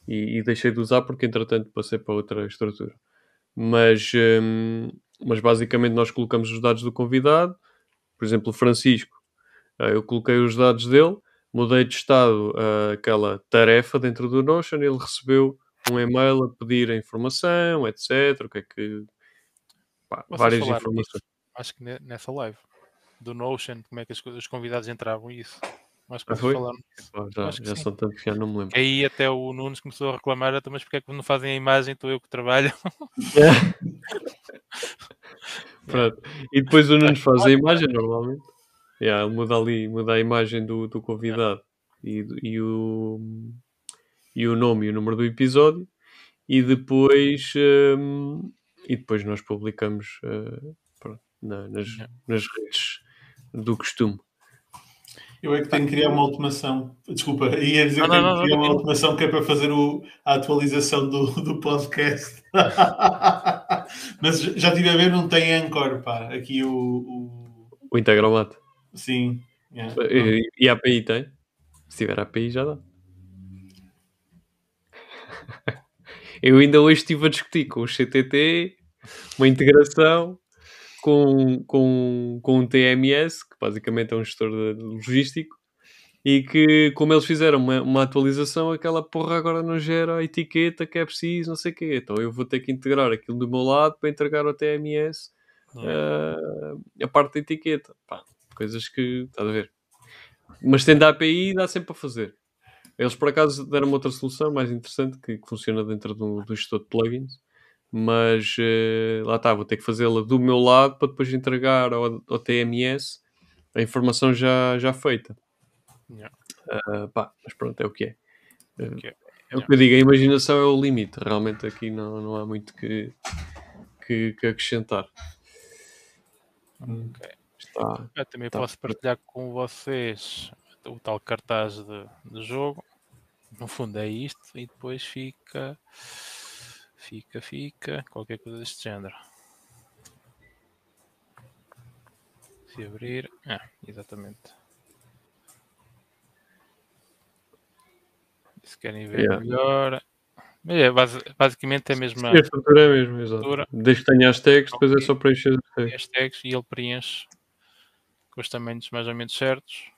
E, e, deixei de usar porque, entretanto, passei para outra estrutura. Mas, um, mas basicamente, nós colocamos os dados do convidado. Por exemplo, o Francisco, eu coloquei os dados dele, mudei de estado uh, aquela tarefa dentro do Notion, ele recebeu um e-mail a pedir a informação, etc. O que é que. Pá, várias informações. Disso, acho que nessa live do Notion, como é que os convidados entravam isso. Mas ah, foi? falar já já são tanto que já não me lembro. Aí até o Nunes começou a reclamar, então, mas porque é que não fazem a imagem? Estou eu que trabalho. Pronto. E depois o Nunes faz a imagem normalmente. Yeah, ele muda ali, muda a imagem do, do convidado e, e, o, e o nome e o número do episódio. E depois, um, e depois nós publicamos uh, pronto, na, nas, nas redes do costume. Eu é que tenho que criar uma automação. Desculpa, ia dizer não, que tenho não, que criar não, uma automação que é para fazer o, a atualização do, do podcast. Mas já estive a ver, não tem Anchor, pá. Aqui o. O, o Integromat. Sim. Yeah. E, e a API tem? Se tiver API já dá. Eu ainda hoje estive a discutir com o CTT uma integração com, com, com um TMS, que basicamente é um gestor de, logístico, e que, como eles fizeram uma, uma, atualização, aquela porra agora não gera a etiqueta que é preciso, não sei o quê. Então eu vou ter que integrar aquilo do meu lado para entregar ao TMS uh, a parte da etiqueta. Pá, coisas que, estás a ver. Mas tendo a API dá sempre para fazer. Eles por acaso deram uma outra solução mais interessante que, que funciona dentro do, do gestor de plugins mas uh, lá está, vou ter que fazê-la do meu lado para depois entregar ao, ao TMS a informação já, já feita. Yeah. Uh, pá, mas pronto, é o que é. Uh, okay. É o que eu digo, a imaginação é o limite. Realmente aqui não, não há muito que, que, que acrescentar. Okay. Está, eu também está posso partilhar com vocês o tal cartaz de, de jogo. No fundo é isto e depois fica Fica, fica. Qualquer coisa deste género. Se abrir. Ah, exatamente. Se querem ver yeah. melhor. É, basicamente é a mesma. a estrutura é a mesma, exato. Desde que tenha as tags, depois é só preencher as tags. E ele preenche com os tamanhos mais ou menos certos.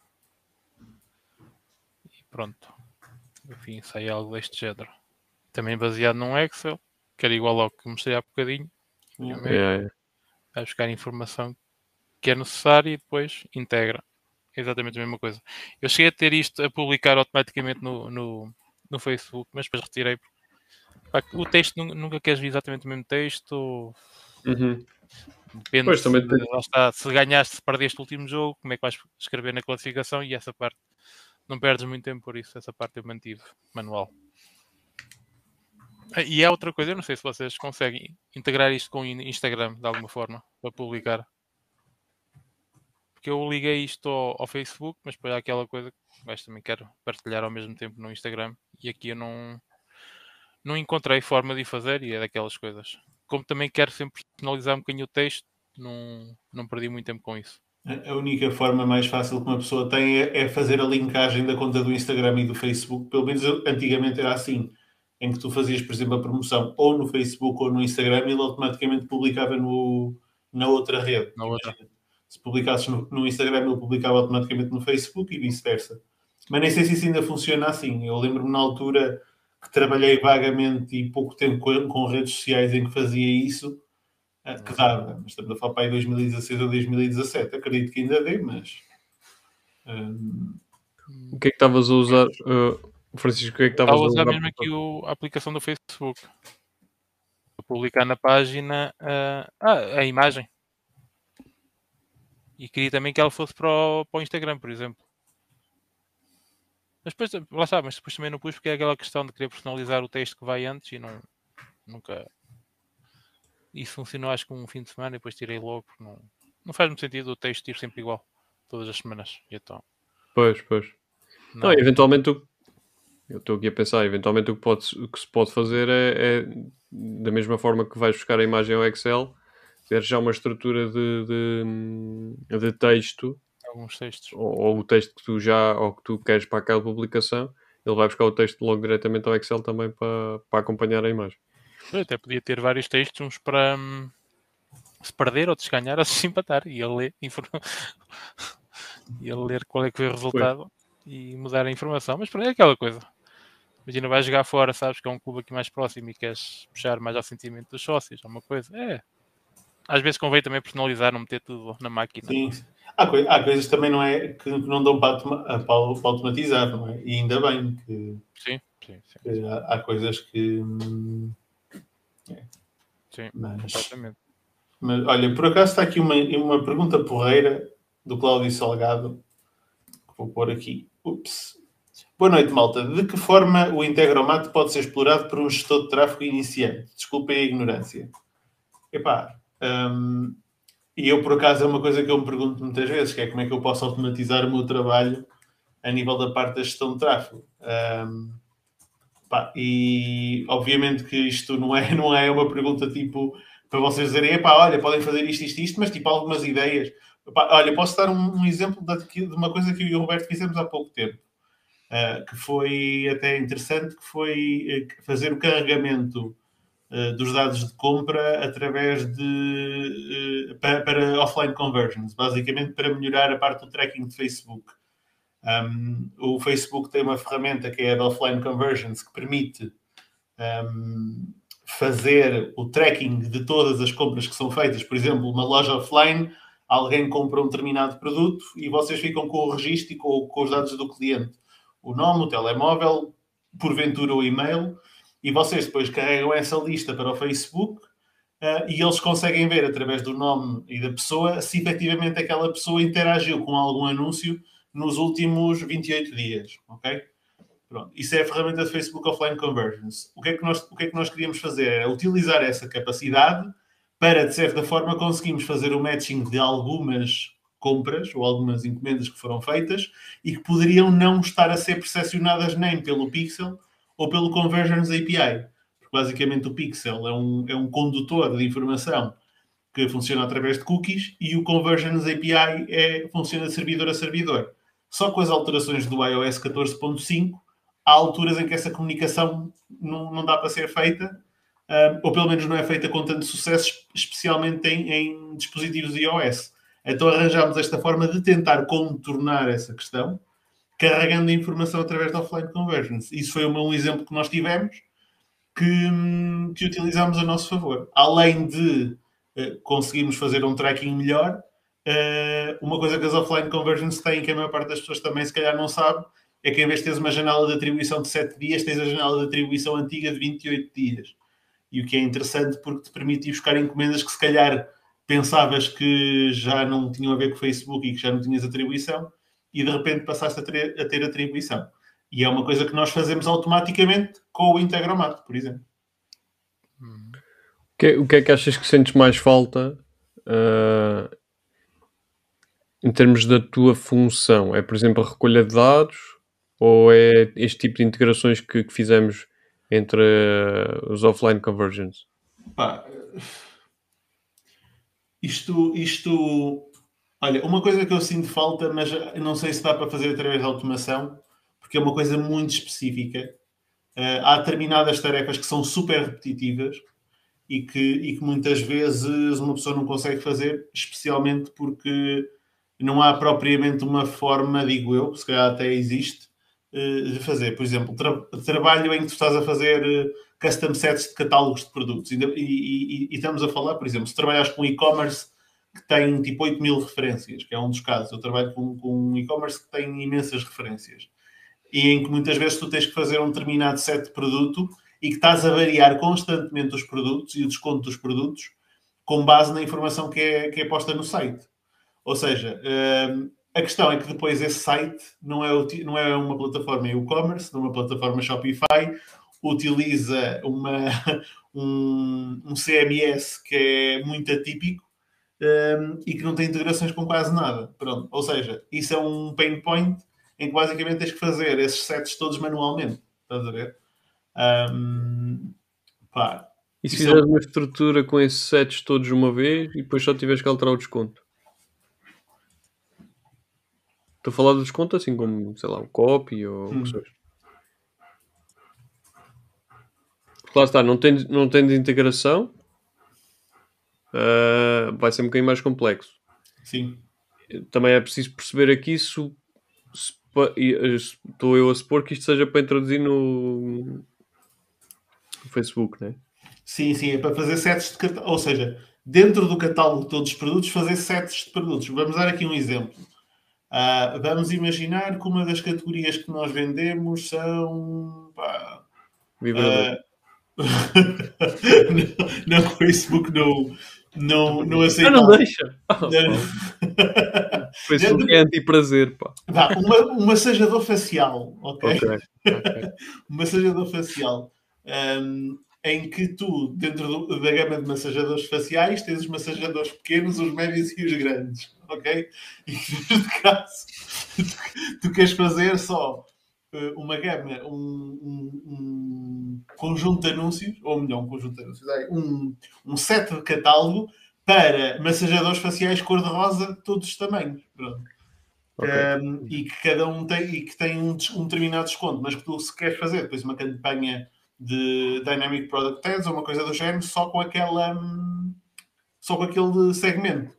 E pronto. Enfim, sai algo deste género. Também baseado num Excel que era igual ao que mostrei há bocadinho. Yeah. Yeah. Vai buscar informação que é necessária e depois integra. É exatamente a mesma coisa. Eu cheguei a ter isto a publicar automaticamente no, no, no Facebook, mas depois retirei. o texto nunca queres ver exatamente o mesmo texto. Uhum. Depende pois, se, tem... está, se ganhaste, se perdeste o último jogo, como é que vais escrever na classificação e essa parte não perdes muito tempo por isso, essa parte eu mantive manual. E há outra coisa, eu não sei se vocês conseguem integrar isto com o Instagram de alguma forma para publicar. Porque eu liguei isto ao, ao Facebook, mas depois há aquela coisa que mas também quero partilhar ao mesmo tempo no Instagram e aqui eu não, não encontrei forma de fazer e é daquelas coisas. Como também quero sempre personalizar um bocadinho o texto, não, não perdi muito tempo com isso. A única forma mais fácil que uma pessoa tem é, é fazer a linkagem da conta do Instagram e do Facebook. Pelo menos antigamente era assim em que tu fazias, por exemplo, a promoção ou no Facebook ou no Instagram, ele automaticamente publicava no, na outra rede. Na outra. Se publicasses no, no, Instagram, ele publicava automaticamente no Facebook e vice-versa. Mas nem sei se isso ainda funciona assim. Eu lembro-me na altura que trabalhei vagamente e pouco tempo com, com, redes sociais em que fazia isso, eh, que dava. Mas estamos a falar para aí 2016 ou 2017. Acredito que ainda dê, mas. Um... O que é que estavas a usar? Uh Francisco, o que é que estavas a usar? mesmo aqui o, a aplicação do Facebook. Vou publicar na página uh, ah, a imagem. E queria também que ela fosse para o, para o Instagram, por exemplo. Mas depois, lá está, mas depois também não pus porque é aquela questão de querer personalizar o texto que vai antes e não, nunca. Isso funcionou acho que um fim de semana e depois tirei logo porque não, não faz muito sentido o texto ir sempre igual todas as semanas. E então. Pois, pois. Não, não eventualmente o eu estou aqui a pensar, eventualmente o que, pode, o que se pode fazer é, é, da mesma forma que vais buscar a imagem ao Excel, ter já uma estrutura de, de, de texto, Alguns textos. ou, ou o texto que tu já ou que tu queres para aquela publicação, ele vai buscar o texto logo diretamente ao Excel também para, para acompanhar a imagem. Eu até podia ter vários textos, uns para hum, se perder, outros ganhar, outros se empatar. E ele ler, e ele ler qual é que foi o resultado e mudar a informação. Mas pronto, é aquela coisa. Imagina, vais jogar fora, sabes que é um clube aqui mais próximo e queres puxar mais ao sentimento dos sócios, é uma coisa. É. Às vezes convém também personalizar, não meter tudo na máquina. Sim. Há, coi- há coisas também não é, que, não dão para, automa- para, para automatizar, não é? E ainda bem que, Sim, sim, sim. que há, há coisas que. hum, é. Sim, Mas, Exatamente. mas, olha, por acaso está aqui uma, uma pergunta porreira do Cláudio Salgado que vou pôr aqui. Ups. Boa noite, malta. De que forma o Integromat pode ser explorado por um gestor de tráfego iniciante? Desculpem a ignorância. Epá, hum, e eu por acaso é uma coisa que eu me pergunto muitas vezes, que é como é que eu posso automatizar o meu trabalho a nível da parte da gestão de tráfego. Hum, pá, e obviamente que isto não é, não é uma pergunta tipo para vocês dizerem, epá, olha, podem fazer isto, isto, isto, mas tipo algumas ideias. Epá, olha, posso dar um, um exemplo de, de uma coisa que eu e o Roberto fizemos há pouco tempo, uh, que foi até interessante, que foi uh, fazer o carregamento dos dados de compra através de uh, para, para, offline conversions, basicamente para melhorar a parte do tracking de Facebook. Um, o Facebook tem uma ferramenta que é a offline conversions que permite um, fazer o tracking de todas as compras que são feitas. Por exemplo, uma loja offline, alguém compra um determinado produto e vocês ficam com o registro e com, com os dados do cliente. O nome, o telemóvel, porventura o e-mail, e vocês depois carregam essa lista para o Facebook uh, e eles conseguem ver através do nome e da pessoa se efetivamente aquela pessoa interagiu com algum anúncio nos últimos 28 dias, ok? Pronto. Isso é a ferramenta de Facebook Offline Conversions. O que, é que nós, o que é que nós queríamos fazer? É utilizar essa capacidade para, de certa forma, conseguirmos fazer o matching de algumas compras ou algumas encomendas que foram feitas e que poderiam não estar a ser percepcionadas nem pelo Pixel ou pelo Conversions API. Porque, basicamente, o Pixel é um, é um condutor de informação que funciona através de cookies e o Conversions API é, funciona de servidor a servidor. Só com as alterações do iOS 14.5 há alturas em que essa comunicação não, não dá para ser feita, um, ou pelo menos não é feita com tanto sucesso, especialmente em, em, dispositivos iOS. Então arranjámos esta forma de tentar contornar essa questão, carregando a informação através da offline conversions. Isso foi um exemplo que nós tivemos, que, que utilizámos a nosso favor. Além de uh, conseguirmos fazer um tracking melhor, uh, uma coisa que as offline conversions têm, que a maior parte das pessoas também se calhar não sabe, é que em vez de teres uma janela de atribuição de 7 dias, tens a janela de atribuição antiga de 28 dias. E o que é interessante porque te permite ir buscar encomendas que se calhar pensavas que já não tinham a ver com o Facebook e que já não tinhas atribuição e de repente passaste a ter, a ter atribuição. E é uma coisa que nós fazemos automaticamente com o Integromat, por exemplo. O que, o que é que achas que sentes mais falta uh, em termos da tua função? É, por exemplo, a recolha de dados ou é este tipo de integrações que, que fizemos entre uh, os offline conversions? Pá, isto, isto, olha, uma coisa que eu sinto falta, mas não sei se dá para fazer através da automação, porque é uma coisa muito específica. Uh, há determinadas tarefas que são super repetitivas e que, e que muitas vezes uma pessoa não consegue fazer, especialmente porque não há propriamente uma forma, digo eu, se calhar até existe, de fazer. Por exemplo, tra trabalho em que tu estás a fazer custom sets de catálogos de produtos. E, e, e estamos a falar, por exemplo, se trabalhas com e-commerce que tem tipo 8 mil referências, que é um dos casos. Eu trabalho com, com um e-commerce que tem imensas referências. E em que muitas vezes tu tens que fazer um determinado set de produto e que estás a variar constantemente os produtos e o desconto dos produtos com base na informação que é, que é posta no site. Ou seja, hum, a questão é que depois esse site não é, não é uma plataforma e-commerce, não é uma plataforma Shopify, utiliza uma, um, um CMS que é muito atípico um, e que não tem integrações com quase nada. Pronto. Ou seja, isso é um pain point em que basicamente tens que fazer esses sets todos manualmente. Estás a ver? Um, pá, E se é fizeres uma estrutura com esses sets todos uma vez e depois só tiveres que alterar o desconto? Estou a falar do desconto assim como, sei lá, o copy ou o Hum. que seja. Porque lá está, não tem, não de integração. Ah, vai ser um bocadinho mais complexo. Sim. Também é preciso perceber aqui se, se pa- e, eh, se- estou eu a supor que isto seja para introduzir no, no Facebook, né? Sim, sim, é para fazer sets de catálogo. Ou seja, dentro do catálogo de todos os produtos, fazer sets de produtos. Vamos dar aqui um exemplo. Ah, vamos imaginar que uma das categorias que nós vendemos são. pá, Vibrador. ah, não, não, o Facebook não, não, não aceita. Ah, não deixa! Ah, Não. o Facebook é anti-prazer, pá. Vá, uma, um massajador facial, ok? Ok. Ok. um massajador facial hum, em que tu, dentro do- da gama de massajadores faciais, tens os massajadores pequenos, os médios e os grandes, ok? E neste caso, tu, tu queres fazer só uma gama, um, um- um conjunto de anúncios, ou melhor, um conjunto de anúncios, é, um, um set de catálogo para massajadores faciais cor-de-rosa, todos os tamanhos. Pronto. Ok. Um, e que cada um tem, e que tem um, um determinado desconto, mas que tu se queres fazer depois uma campanha de Dynamic Product Ads ou uma coisa do género só com aquela hum, só com aquele segmento.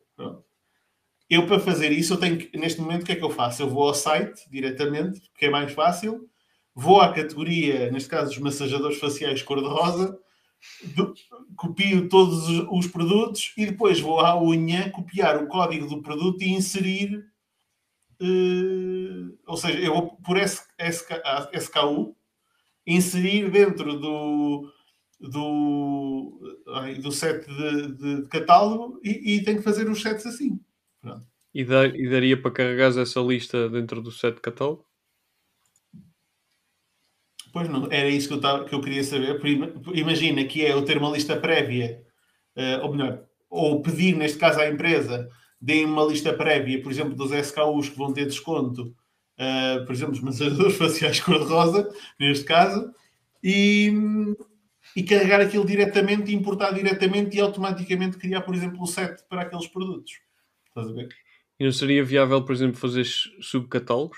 Eu para fazer isso, eu tenho que, neste momento o que é que eu faço? Eu vou ao site diretamente, que é mais fácil, vou à categoria, neste caso os massajadores faciais cor-de-rosa, copio todos os, os produtos e depois vou à unha copiar o código do produto e inserir eh, ou seja, eu vou por SKU inserir dentro do do, do set de, de- de catálogo e, e tenho que fazer os sets assim. E, e daria para carregares essa lista dentro do set de catálogo? Pois não, era isso que eu, tava, que eu queria saber. Imagina que é eu ter uma lista prévia, eh, ou melhor, ou pedir, neste caso, à empresa, deem uma lista prévia, por exemplo, dos SKUs que vão ter desconto, eh, por exemplo, os massageadores faciais cor-de-rosa, neste caso, e, e carregar aquilo diretamente, importar diretamente e automaticamente criar, por exemplo, o set para aqueles produtos. Estás a ver? E não seria viável, por exemplo, fazer subcatálogos?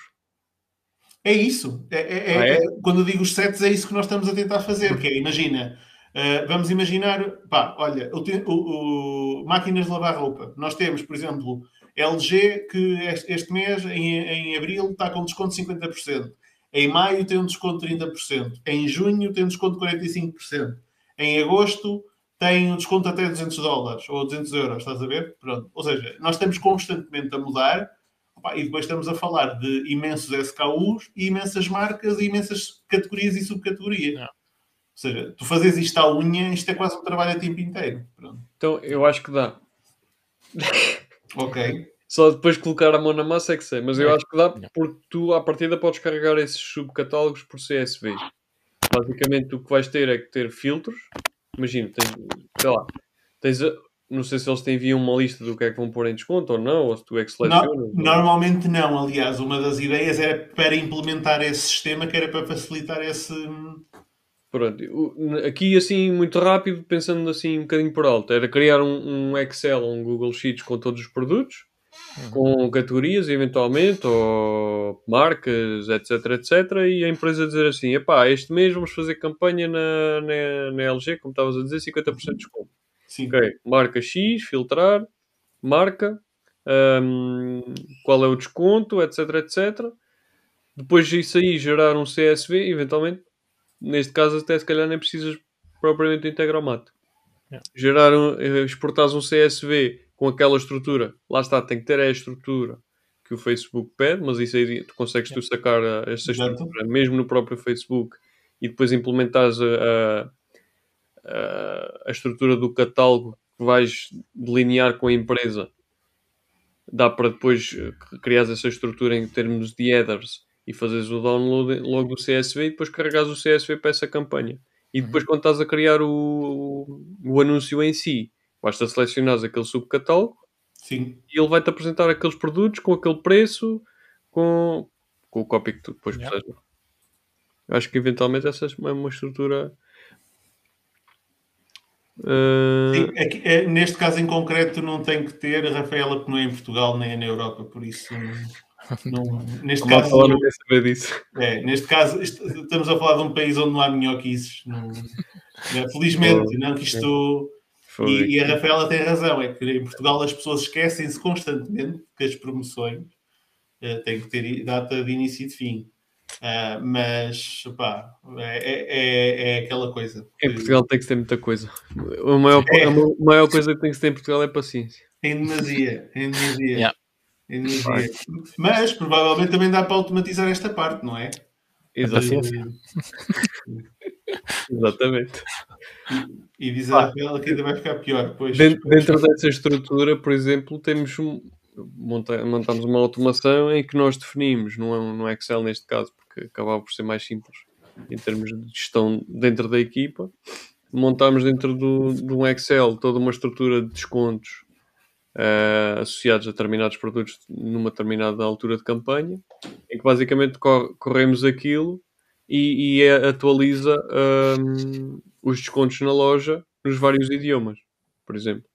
É isso. É, é- é- Ah, é? é- quando eu digo os sets, é isso que nós estamos a tentar fazer. Que é, imagina, eh, vamos imaginar, pá, olha, o, o- o- máquinas de lavar roupa. Nós temos, por exemplo, LG, que este, este mês, em, em abril, está com desconto de 50%. Em maio tem um desconto de 30%. Em junho tem um desconto de 45%. Em agosto tem um desconto até 200 dólares ou 200 euros, estás a ver? Pronto. Ou seja, nós estamos constantemente a mudar Opa, E depois estamos a falar de imensos SKUs e imensas marcas e imensas categorias e subcategorias. Não. Ou seja, tu fazes isto à unha, isto é quase um trabalho a tempo inteiro. Pronto. Então, eu acho que dá. Ok. Só depois colocar a mão na massa é que sei. Mas eu É. acho que dá porque tu, à partida, podes carregar esses subcatálogos por CSVs. Basicamente, o que vais ter é que ter filtros. Imagina, tens, sei lá, tens não sei se eles te enviam uma lista do que é que vão pôr em desconto ou não, ou se tu é que selecionas. No- normalmente não. Aliás, uma das ideias era para implementar esse sistema que era para facilitar esse. Pronto, aqui assim, muito rápido, pensando assim um bocadinho por alto, era criar um, um Excel, um Google Sheets com todos os produtos, com categorias eventualmente, ou marcas, etc, etc, e a empresa dizer assim, epá, este mês vamos fazer campanha na, na, na LG, como estavas a dizer, 50% de desconto. Sim. Ok, marca X, filtrar, marca, hum, qual é o desconto, etc, etc. Depois disso aí gerar um CSV, eventualmente, neste caso até se calhar nem precisas propriamente integrar o mato. Yeah. Gerar um, eh, exportares um CSV com aquela estrutura, lá está, tem que ter a estrutura que o Facebook pede, mas isso aí tu consegues tu sacar a, essa estrutura mesmo no próprio Facebook e depois implementares a, a- a- estrutura do catálogo que vais delinear com a empresa. Dá para depois eh, criar essa estrutura em termos de headers e fazeres o download logo do CSV e depois carregares o CSV para essa campanha. E depois, quando estás a criar o, o anúncio em si, basta selecionares aquele subcatálogo Sim. e ele vai-te apresentar aqueles produtos com aquele preço, com, com o copy que tu depois Yeah. precisas. Acho que eventualmente essa é uma estrutura Uh, Sim, é que, é, neste caso em concreto não tem que ter a Rafaela porque não é em Portugal nem é na Europa, por isso não, não- neste caso não quer saber disso. é, neste caso estamos a falar de um país onde não há minhoquices. Não, é, felizmente, não que isto. E, e a Rafaela tem razão, é que em Portugal as pessoas esquecem-se constantemente que as promoções eh, têm que ter data de início e de fim. Ah, mas, pá, é, é- é- é aquela coisa. Em Portugal tem que se ter muita coisa. A maior, É. a ma- maior coisa que tem que se ter em Portugal é paciência. Em demasia, em demasia. Yeah. Em demasia. Mas provavelmente também dá para automatizar esta parte, não é? Exato- paciência. Exatamente. E diz a Rafaela que ainda vai ficar pior. Pois, Dentro, pois. dentro dessa estrutura, por exemplo, temos um, monta- montamos uma automação em que nós definimos, não é no Excel neste caso, porque acabava por ser mais simples em termos de gestão dentro da equipa. Montamos dentro do, de um Excel toda uma estrutura de descontos eh, associados a determinados produtos numa determinada altura de campanha, em que basicamente cor- corremos aquilo e, e é- atualiza hum, os descontos na loja nos vários idiomas, por exemplo.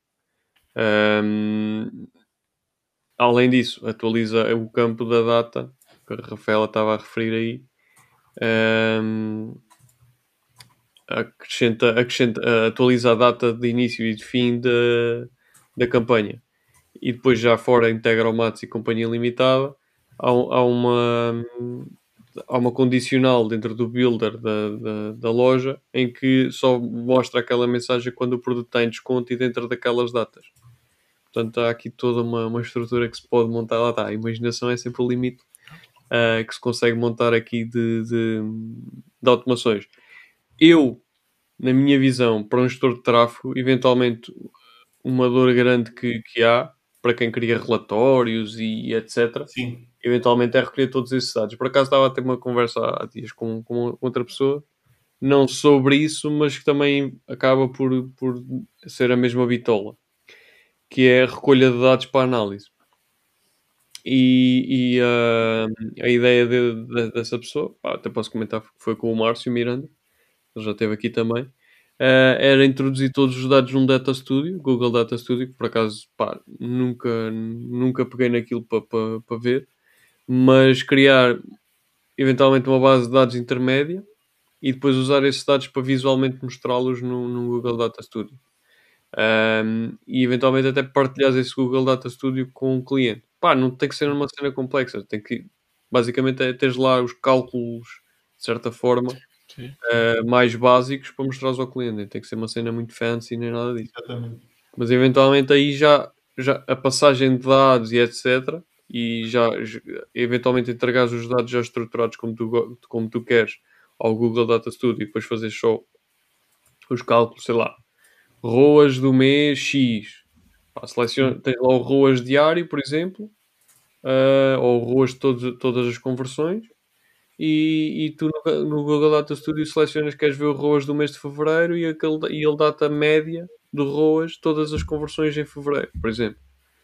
Hum, além disso, atualiza o campo da data que a Rafaela estava a referir aí. Hum, acrescenta, acrescenta, atualiza a data de início e de fim da, da campanha. E depois já fora integra o Matos e Companhia Limitada. Há, um- há uma há uma condicional dentro do builder da, da, da loja em que só mostra aquela mensagem quando o produto está em desconto e dentro daquelas datas. Portanto, há aqui toda uma, uma estrutura que se pode montar. Lá está, a imaginação é sempre o limite ah, que se consegue montar aqui de, de, de automações. Eu, na minha visão, para um gestor de tráfego, eventualmente uma dor grande que, que há para quem cria relatórios e etc Sim, eventualmente é recolher todos esses dados. Por acaso estava a ter uma conversa há dias com, com outra pessoa, não sobre isso, mas que também acaba por, por ser a mesma bitola, que é a recolha de dados para análise. E, e, ah, a ideia de- de- dessa pessoa, pá, até posso comentar foi com o Márcio Miranda, ele já esteve aqui também, ah, era introduzir todos os dados num Data Studio, Google Data Studio, que por acaso pá, nunca, nunca peguei naquilo para pa, pa ver, mas criar eventualmente uma base de dados intermédia e depois usar esses dados para visualmente mostrá-los no, no Google Data Studio. Um, e eventualmente até partilhar esse Google Data Studio com o cliente. Pá, não tem que ser uma cena complexa, tem que basicamente é teres lá os cálculos de certa forma uh, mais básicos para mostrar ao cliente. Tem que ser uma cena muito fancy nem nada disso exatamente. mas eventualmente aí já, já a passagem de dados e etc. E já, eventualmente entregares os dados já estruturados como tu, como tu queres ao Google Data Studio e depois fazer só os cálculos, sei lá, ROAS do mês X. Pá, seleciona, tens lá o ROAS diário, por exemplo, ah, ou ROAS de todos- todas as conversões. E, e tu no, no Google Data Studio selecionas que queres ver o ROAS do mês de fevereiro e, aquele, e ele dá-te a média do ROAS todas as conversões em fevereiro, por exemplo.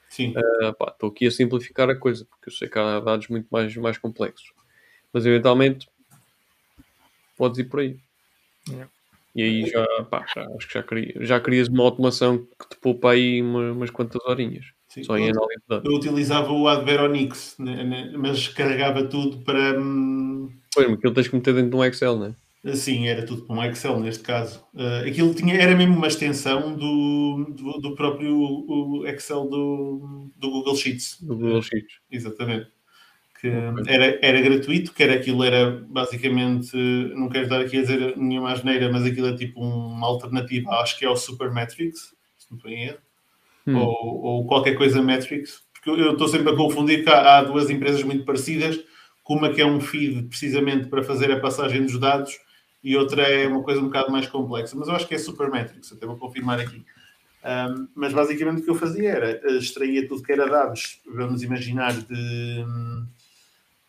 Sim, Ah, Estou aqui a simplificar a coisa, porque eu sei que há dados muito mais, mais complexos. Mas eventualmente podes ir por aí. Yeah. E aí já, pá, já- acho que já, queria, já querias uma automação que te poupa aí uma- umas quantas horinhas. sim. Só em análise de dados. Eu utilizava o Adveronix, né, né, mas carregava tudo para. hum, Pois, mas aquilo tens que meter dentro de um Excel, não é? Sim, era tudo para um Excel neste caso. Uh, aquilo tinha, era mesmo uma extensão do, do, do próprio Excel do, do Google Sheets. Do Google Sheets. Exatamente. Que era, era gratuito, que era aquilo, era basicamente, não quero estar aqui a dizer nenhuma asneira, mas aquilo é tipo uma alternativa, acho que é o Supermetrics, se não em erro, Hum. ou, ou qualquer coisa Metrics, porque eu- estou sempre a confundir que há, há duas empresas muito parecidas, uma que é um feed precisamente para fazer a passagem dos dados e outra é uma coisa um bocado mais complexa, mas eu acho que é Supermetrics, até vou confirmar aqui. Um, mas basicamente o que eu fazia era eh, extraía tudo que era dados, vamos imaginar, de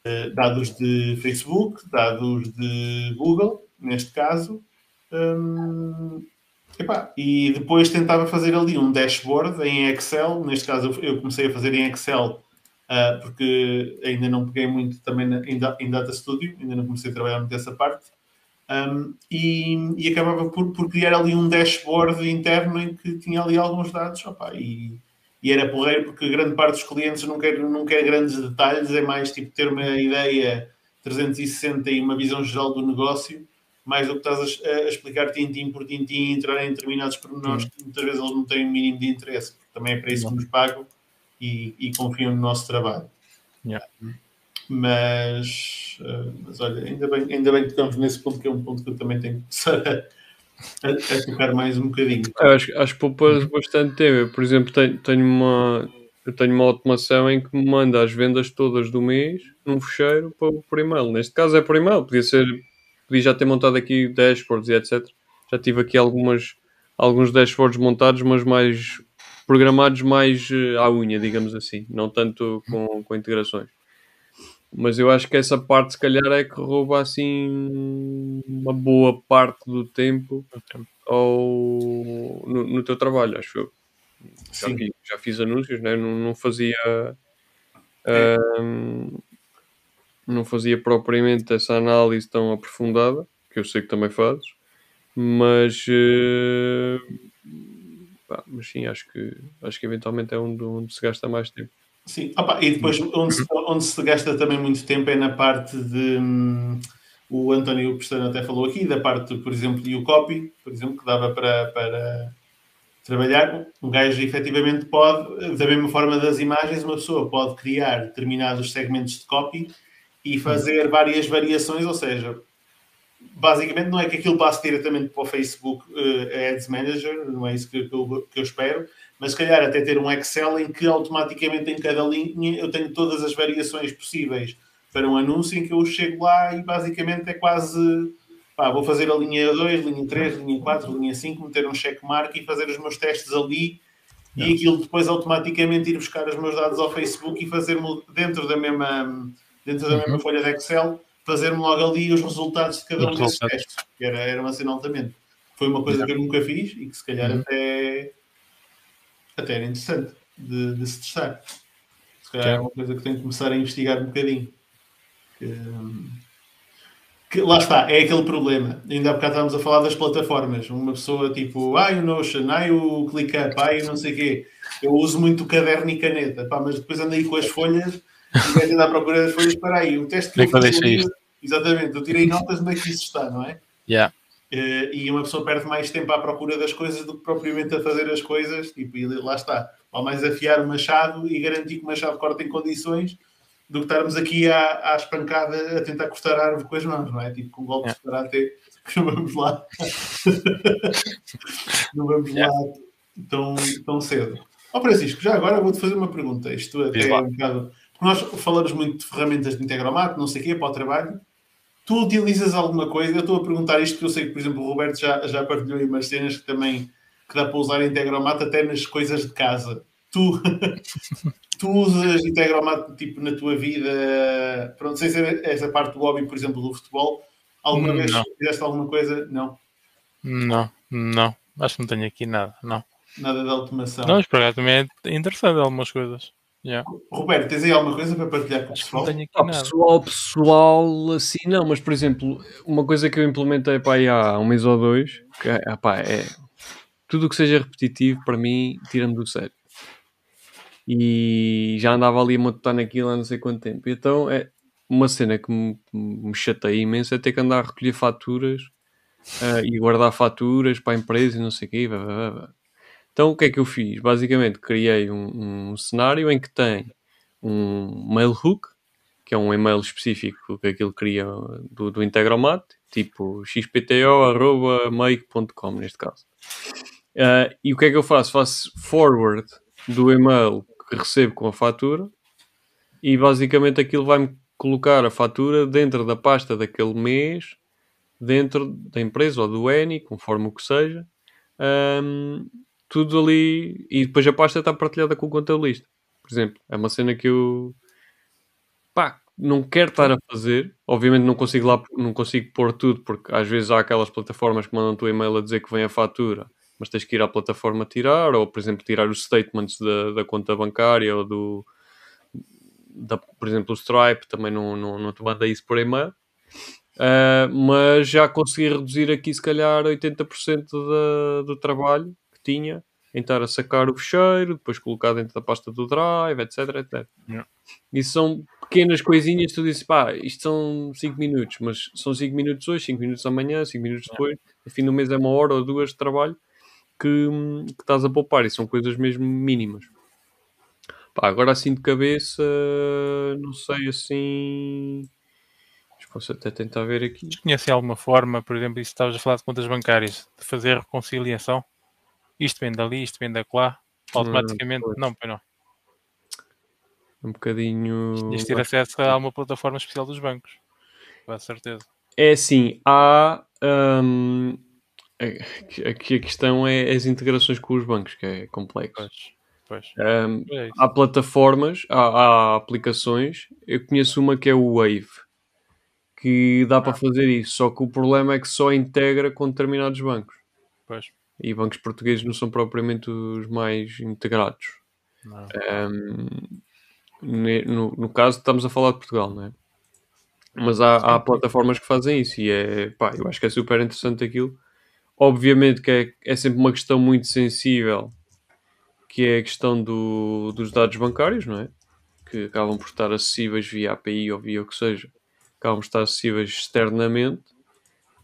eh, dados de Facebook, dados de Google, neste caso, hum, epá, e depois tentava fazer ali um dashboard em Excel. Neste caso, eu- comecei a fazer em Excel ah, porque ainda não peguei muito também na- em, em Data Studio, ainda não comecei a trabalhar muito essa parte. Um, e, e, acabava por, por, criar ali um dashboard interno em que tinha ali alguns dados opa, e, e, era porreiro porque grande parte dos clientes não quer, não quer grandes detalhes, é mais tipo ter uma ideia 360 e uma visão geral do negócio, mais do que estás a, a explicar tintim por tintim e entrar em determinados pormenores que muitas vezes eles não têm o mínimo de interesse. Também é para isso que nos pagam e, e confiam no nosso trabalho. Yeah. Mas, uh, mas olha, ainda bem, ainda bem que estamos nesse ponto, que é um ponto que eu também tenho que começar a, a, a tocar mais um bocadinho. Eu acho, acho que poupas bastante tempo. Eu, por exemplo, tenho, tenho, uma, eu tenho uma automação em que me manda as vendas todas do mês num fecheiro por, por e-mail. Neste caso é por e-mail, podia ser, podia já ter montado aqui dashboards e etc. Já tive aqui algumas, alguns dashboards montados, mas mais programados mais eh, à unha, digamos assim, não tanto com, com integrações. Mas eu acho que essa parte, se calhar, é que rouba assim uma boa parte do tempo ao, no, no teu trabalho, acho eu. Já, fiz, já fiz anúncios, né? não, não fazia. Um, não fazia propriamente essa análise tão aprofundada, que eu sei que também fazes, mas, uh, pá, mas sim, acho que, acho que eventualmente é onde, onde se gasta mais tempo. Sim, Opa, e depois onde se, onde se gasta também muito tempo é na parte de. Hum, o António Pestano até falou aqui, da parte, por exemplo, de o copy, por exemplo, que dava para, para trabalhar. Um gajo efetivamente pode, da mesma forma das imagens, uma pessoa pode criar determinados segmentos de copy e fazer várias variações, ou seja, basicamente não é que aquilo passe diretamente para o Facebook uh, Ads Manager, não é isso que, que, eu, que eu espero, mas se calhar até ter um Excel em que automaticamente em cada linha eu tenho todas as variações possíveis para um anúncio em que eu chego lá e basicamente é quase pá, vou fazer a linha 2, linha 3, linha 4, linha 5, meter um checkmark e fazer os meus testes ali Não. e aquilo depois automaticamente ir buscar os meus dados ao Facebook e fazer-me dentro da mesma dentro da uhum. mesma folha de Excel fazer-me logo ali os resultados de cada um desses testes, que era, era uma cena altamente. Foi uma coisa que eu nunca fiz e que se calhar uhum. até até era interessante de, de se testar. Se calhar é uma coisa que tenho que começar a investigar um bocadinho. Que, que, lá está, é aquele problema. Ainda há bocado estávamos a falar das plataformas. Uma pessoa tipo, ai o Notion, ai o ClickUp, ai não sei o quê. Eu uso muito caderno e caneta, pá, mas depois ando aí com as folhas e vais andar à procura das folhas. Para aí, o teste que eu fiz. Exatamente, eu tirei notas onde é que isso está, não é? Yeah. Uh, e uma pessoa perde mais tempo à procura das coisas do que propriamente a fazer as coisas. Tipo, e lá está. Ao mais afiar o machado e garantir que o machado corta em condições do que estarmos aqui à, à espancada a tentar cortar a árvore com as mãos, não é? Tipo, com golpes yeah. de karate que não vamos lá. não vamos lá tão, tão cedo. Ó oh, Francisco, já agora vou-te fazer uma pergunta. Isto até é um bocado. Nós falamos muito de ferramentas de integromato, não sei o quê, para o trabalho tu utilizas alguma coisa? Eu estou a perguntar isto porque eu sei que, por exemplo, o Roberto já, já partilhou aí umas cenas que também que dá para usar Integromat até nas coisas de casa. Tu, tu usas Integromat tipo na tua vida, pronto, sem ser essa parte do hobby, por exemplo, do futebol. Alguma vez não. fizeste alguma coisa? Não. Não, não. Acho que não tenho aqui nada, não. Nada de automação. Não, mas para também é interessante algumas coisas. Yeah. Roberto, tens aí alguma coisa para partilhar com o pessoal? Ah, pessoal, pessoal, assim não, mas por exemplo, uma coisa que eu implementei para aí há um mês ou dois, que é, é tudo o que seja repetitivo para mim tira-me do sério. E já andava ali a montar naquilo há não sei quanto tempo. Então é uma cena que me, me chateia imenso é ter que andar a recolher faturas uh, e guardar faturas para a empresa e não sei o quê. Blá, blá, blá. Então o que é que eu fiz? Basicamente criei um, um cenário em que tem um mail hook, que é um e-mail específico que aquilo cria do, do Integromat, tipo xpto.make.com neste caso. Uh, e o que é que eu faço? Faço forward do e-mail que recebo com a fatura e basicamente aquilo vai-me colocar a fatura dentro da pasta daquele mês, dentro da empresa ou do ENI, conforme o que seja. Um, tudo ali e depois a pasta está partilhada com o contabilista. Por exemplo, é uma cena que eu pá, não quero estar a fazer. Obviamente não consigo lá, não consigo pôr tudo, porque às vezes há aquelas plataformas que mandam-te o e-mail a dizer que vem a fatura, mas tens que ir à plataforma tirar, ou por exemplo, tirar os statements da, da conta bancária ou do da, por exemplo, o Stripe também não, não, não te manda isso por e-mail. Uh, mas já consegui reduzir aqui se calhar 80% da, do trabalho tinha em estar a sacar o fecheiro, depois colocar dentro da pasta do drive, etc, etc. Yeah. Isso são pequenas coisinhas, tu dizes, pá, isto são 5 minutos, mas são 5 minutos hoje, 5 minutos amanhã, 5 minutos depois, no fim do mês é uma hora ou duas de trabalho que, que estás a poupar e são coisas mesmo mínimas. Pá, agora assim de cabeça, não sei assim. Posso até tentar ver aqui. Conhecem alguma forma, por exemplo, se estavas a falar de contas bancárias, de fazer reconciliação? Isto vem dali, isto vem lá, automaticamente. pois. não, pois não. Um bocadinho. De ter acesso a uma plataforma especial dos bancos. Com certeza. É assim, há. hum, aqui a questão é as integrações com os bancos, que é complexo. Pois. Hum, É há plataformas, há, há aplicações. Eu conheço uma que é o Wave, que dá para fazer isso. Só que o problema é que só integra com determinados bancos. Pois. E bancos portugueses não são propriamente os mais integrados. Um, no, no caso, estamos a falar de Portugal, não é? Mas há, há plataformas que fazem isso e é, pá, eu acho que é super interessante aquilo. Obviamente que é, é sempre uma questão muito sensível, que é a questão do, dos dados bancários, não é? Que acabam por estar acessíveis via API ou via o que seja, acabam por estar acessíveis externamente.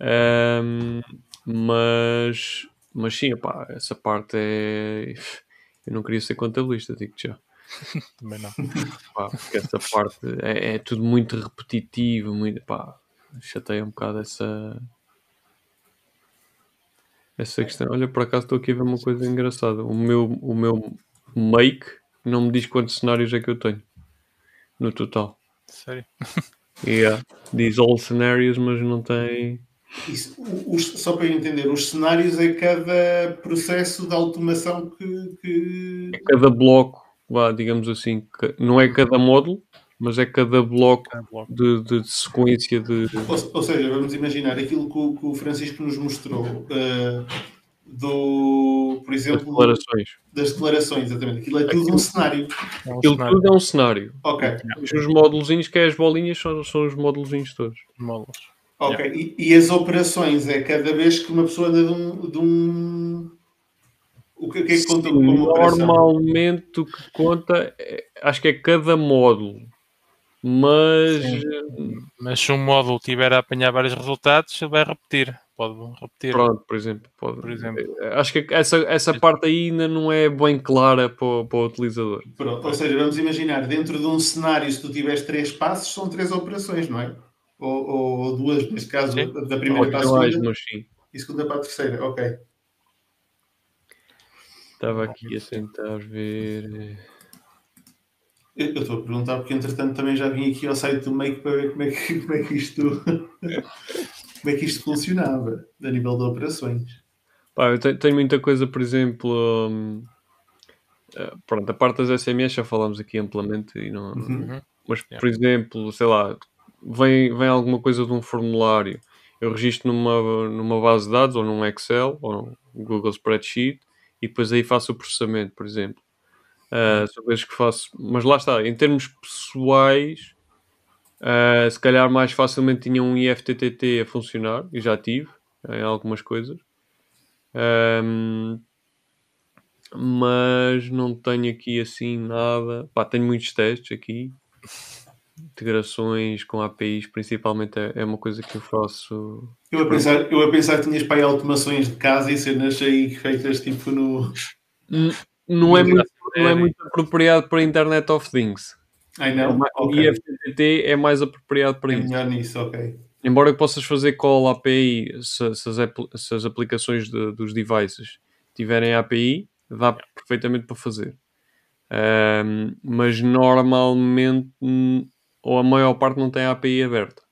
Um, mas, mas sim, essa parte é. Eu não queria ser contabilista, digo-te já. Também não. Pá, porque essa parte é, é tudo muito repetitivo, muito, pá, chateia um bocado essa essa questão. Olha, por acaso estou aqui a ver uma coisa engraçada. O meu, o meu make não me diz quantos cenários é que eu tenho no total. Sério. Yeah. Diz all scenarios, mas não tem. Isso, os- só para eu entender, os cenários é cada processo de automação que. que- É cada bloco, vá, digamos assim, não é cada módulo, mas é cada bloco bloco. de, de sequência de. Ou, ou seja, vamos imaginar aquilo que o, que o Francisco nos mostrou eh, do, por exemplo, declarações. das declarações, exatamente. Aquilo é tudo um cenário. É um Aquilo cenário tudo é um cenário. Ok, Os módulozinhos, que é as bolinhas, são, são os módulozinhos todos. de módulos. Ok. E, e as operações é cada vez que uma pessoa anda de um. De um... O que, o que é que conta como operação? Normalmente o que conta, é- acho que é cada módulo. Mas Mas se um módulo tiver a apanhar vários resultados, ele vai repetir. Pode repetir. pronto, por exemplo, pode- Por exemplo. acho que essa, essa parte aí ainda não é bem clara para, o- para o utilizador. Pronto, ou seja, vamos imaginar, dentro de um cenário, se tu tiveres três passos, são três operações, não é? Ou, ou duas, neste caso, Sim. da primeira Ou para a segunda mas sim. e segunda para a terceira. Ok. Estava aqui a tentar ver. Eu eu estou a perguntar porque, entretanto, também já vim aqui ao site do Make para ver como é que, como é que isto como é que isto funcionava a nível de operações. Pá, eu te- tenho muita coisa, por exemplo. hum, eh, pronto, a parte das SMS já falámos aqui amplamente e não, Uhum. Mas, Yeah. por exemplo, sei lá, vem, vem alguma coisa de um formulário, eu registro numa, numa base de dados, ou num Excel, ou num Google Spreadsheet, e depois aí faço o processamento, por exemplo. Ah, são que faço. Mas lá está, em termos pessoais, ah, se calhar mais facilmente tinha um IFTTT a funcionar, e já tive, em algumas coisas. Ahm, mas não tenho aqui assim nada. Pá, tenho muitos testes aqui. Integrações com APIs, principalmente, é, é uma coisa que eu faço. Eu a, pensar, eu a pensar que tinhas para aí automações de casa e cenas aí feitas tipo no. N- Não é, Muito muito, não é muito apropriado para Internet of Things. Ai não? IFTTT é mais apropriado para É isso. melhor nisso, ok. Embora possas fazer call API se, se as, se as aplicações de- dos devices tiverem API, dá perfeitamente para fazer. Ahm, mas normalmente, ou a maior parte, não tem API aberta.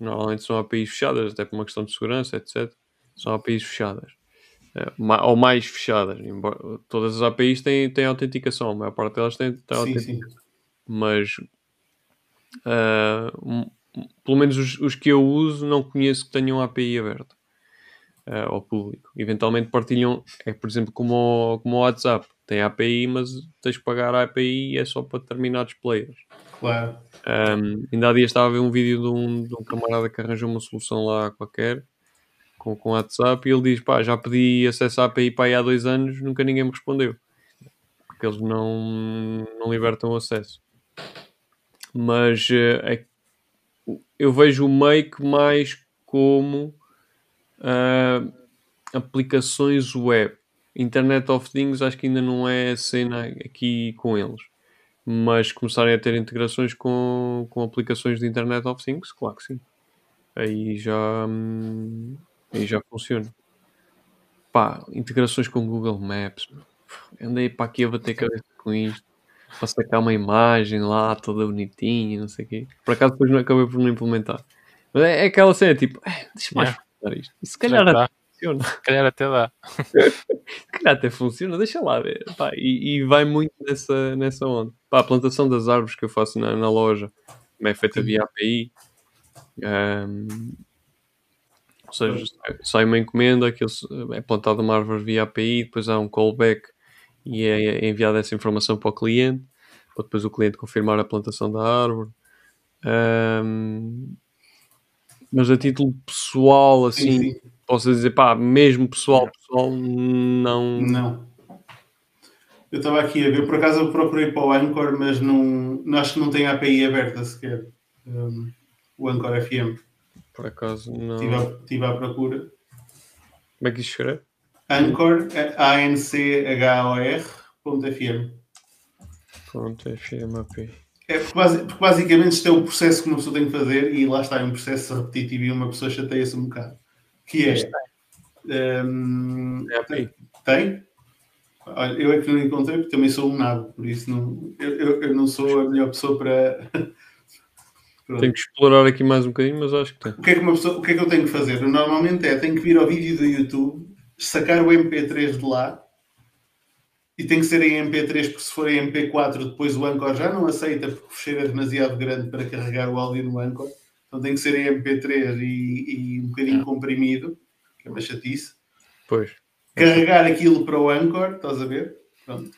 Normalmente são APIs fechadas, até por uma questão de segurança, etc. São APIs fechadas. Eh, ou mais fechadas. Todas as APIs têm, têm autenticação, a maior parte delas tem, tem Sim, autenticação sim. mas ah, um- um- pelo menos os, os que eu uso não conheço que tenham API aberta ah, ao público. Eventualmente partilham, é por exemplo como o, como o WhatsApp, tem API, mas tens que pagar a API e é só para determinados players. Claro. Um, ainda há dias estava a ver um vídeo de um, de um camarada que arranjou uma solução lá qualquer com, com WhatsApp e ele diz: pá, já pedi acesso à API para aí há dois anos, nunca ninguém me respondeu. Porque eles não, não libertam o acesso. Mas é, eu vejo o Make mais como uh, aplicações web. Internet of Things acho que ainda não é cena aqui com eles. Mas começarem a ter integrações com, com aplicações de Internet of Things, claro que sim. Aí já, hum, aí já funciona. Pá, integrações com Google Maps. Andei para aqui a bater cabeça com isto. Para sacar uma imagem lá, toda bonitinha, não sei o quê. Por acaso depois não acabei por não implementar. Mas é, é aquela cena, tipo, é, deixa mais yeah. isto. E se calhar funciona. Se calhar até dá. se calhar até funciona, deixa lá ver. Pá, e, e, vai muito nessa, nessa onda. Pá, a plantação das árvores que eu faço na, na loja é feita via API. Um, ou seja, sai uma encomenda, aquilo é plantado uma árvore via API, depois há um callback e é enviada essa informação para o cliente, para depois o cliente confirmar a plantação da árvore. Um, mas a título pessoal, assim, sim, sim. Posso dizer, pá, mesmo pessoal, pessoal, não. Não. Eu estava aqui a ver, por acaso eu procurei para o Anchor, mas não, acho que não tem API aberta sequer. Um, o Anchor FM. Por acaso não. Estive à, procura. Como é que isso escreve? Anchor, A-N-C-H-O-R, ponto FM. Ponto FM API. É porque, porque, basicamente isto é o processo que uma pessoa tem que fazer e lá está, é um processo repetitivo e uma pessoa chateia-se um bocado. Que é. Um, é tem? tem? Olha, eu é que não encontrei porque também sou um nabo, por isso não, eu, eu, eu não sou a melhor pessoa para. Tenho que explorar aqui mais um bocadinho, mas acho que tem. O que é que, uma pessoa, o que, é que eu tenho que fazer? Eu, normalmente é, tenho que vir ao vídeo do YouTube, sacar o MP3 de lá e tem que ser em MP3, porque se for em MP4, depois o Anchor já não aceita porque o fecheiro é demasiado grande para carregar o áudio no Anchor. Então tem que ser em MP3 e, e um bocadinho é. comprimido, que é uma chatice. Pois. Carregar aquilo para o Anchor, estás a ver? Pronto.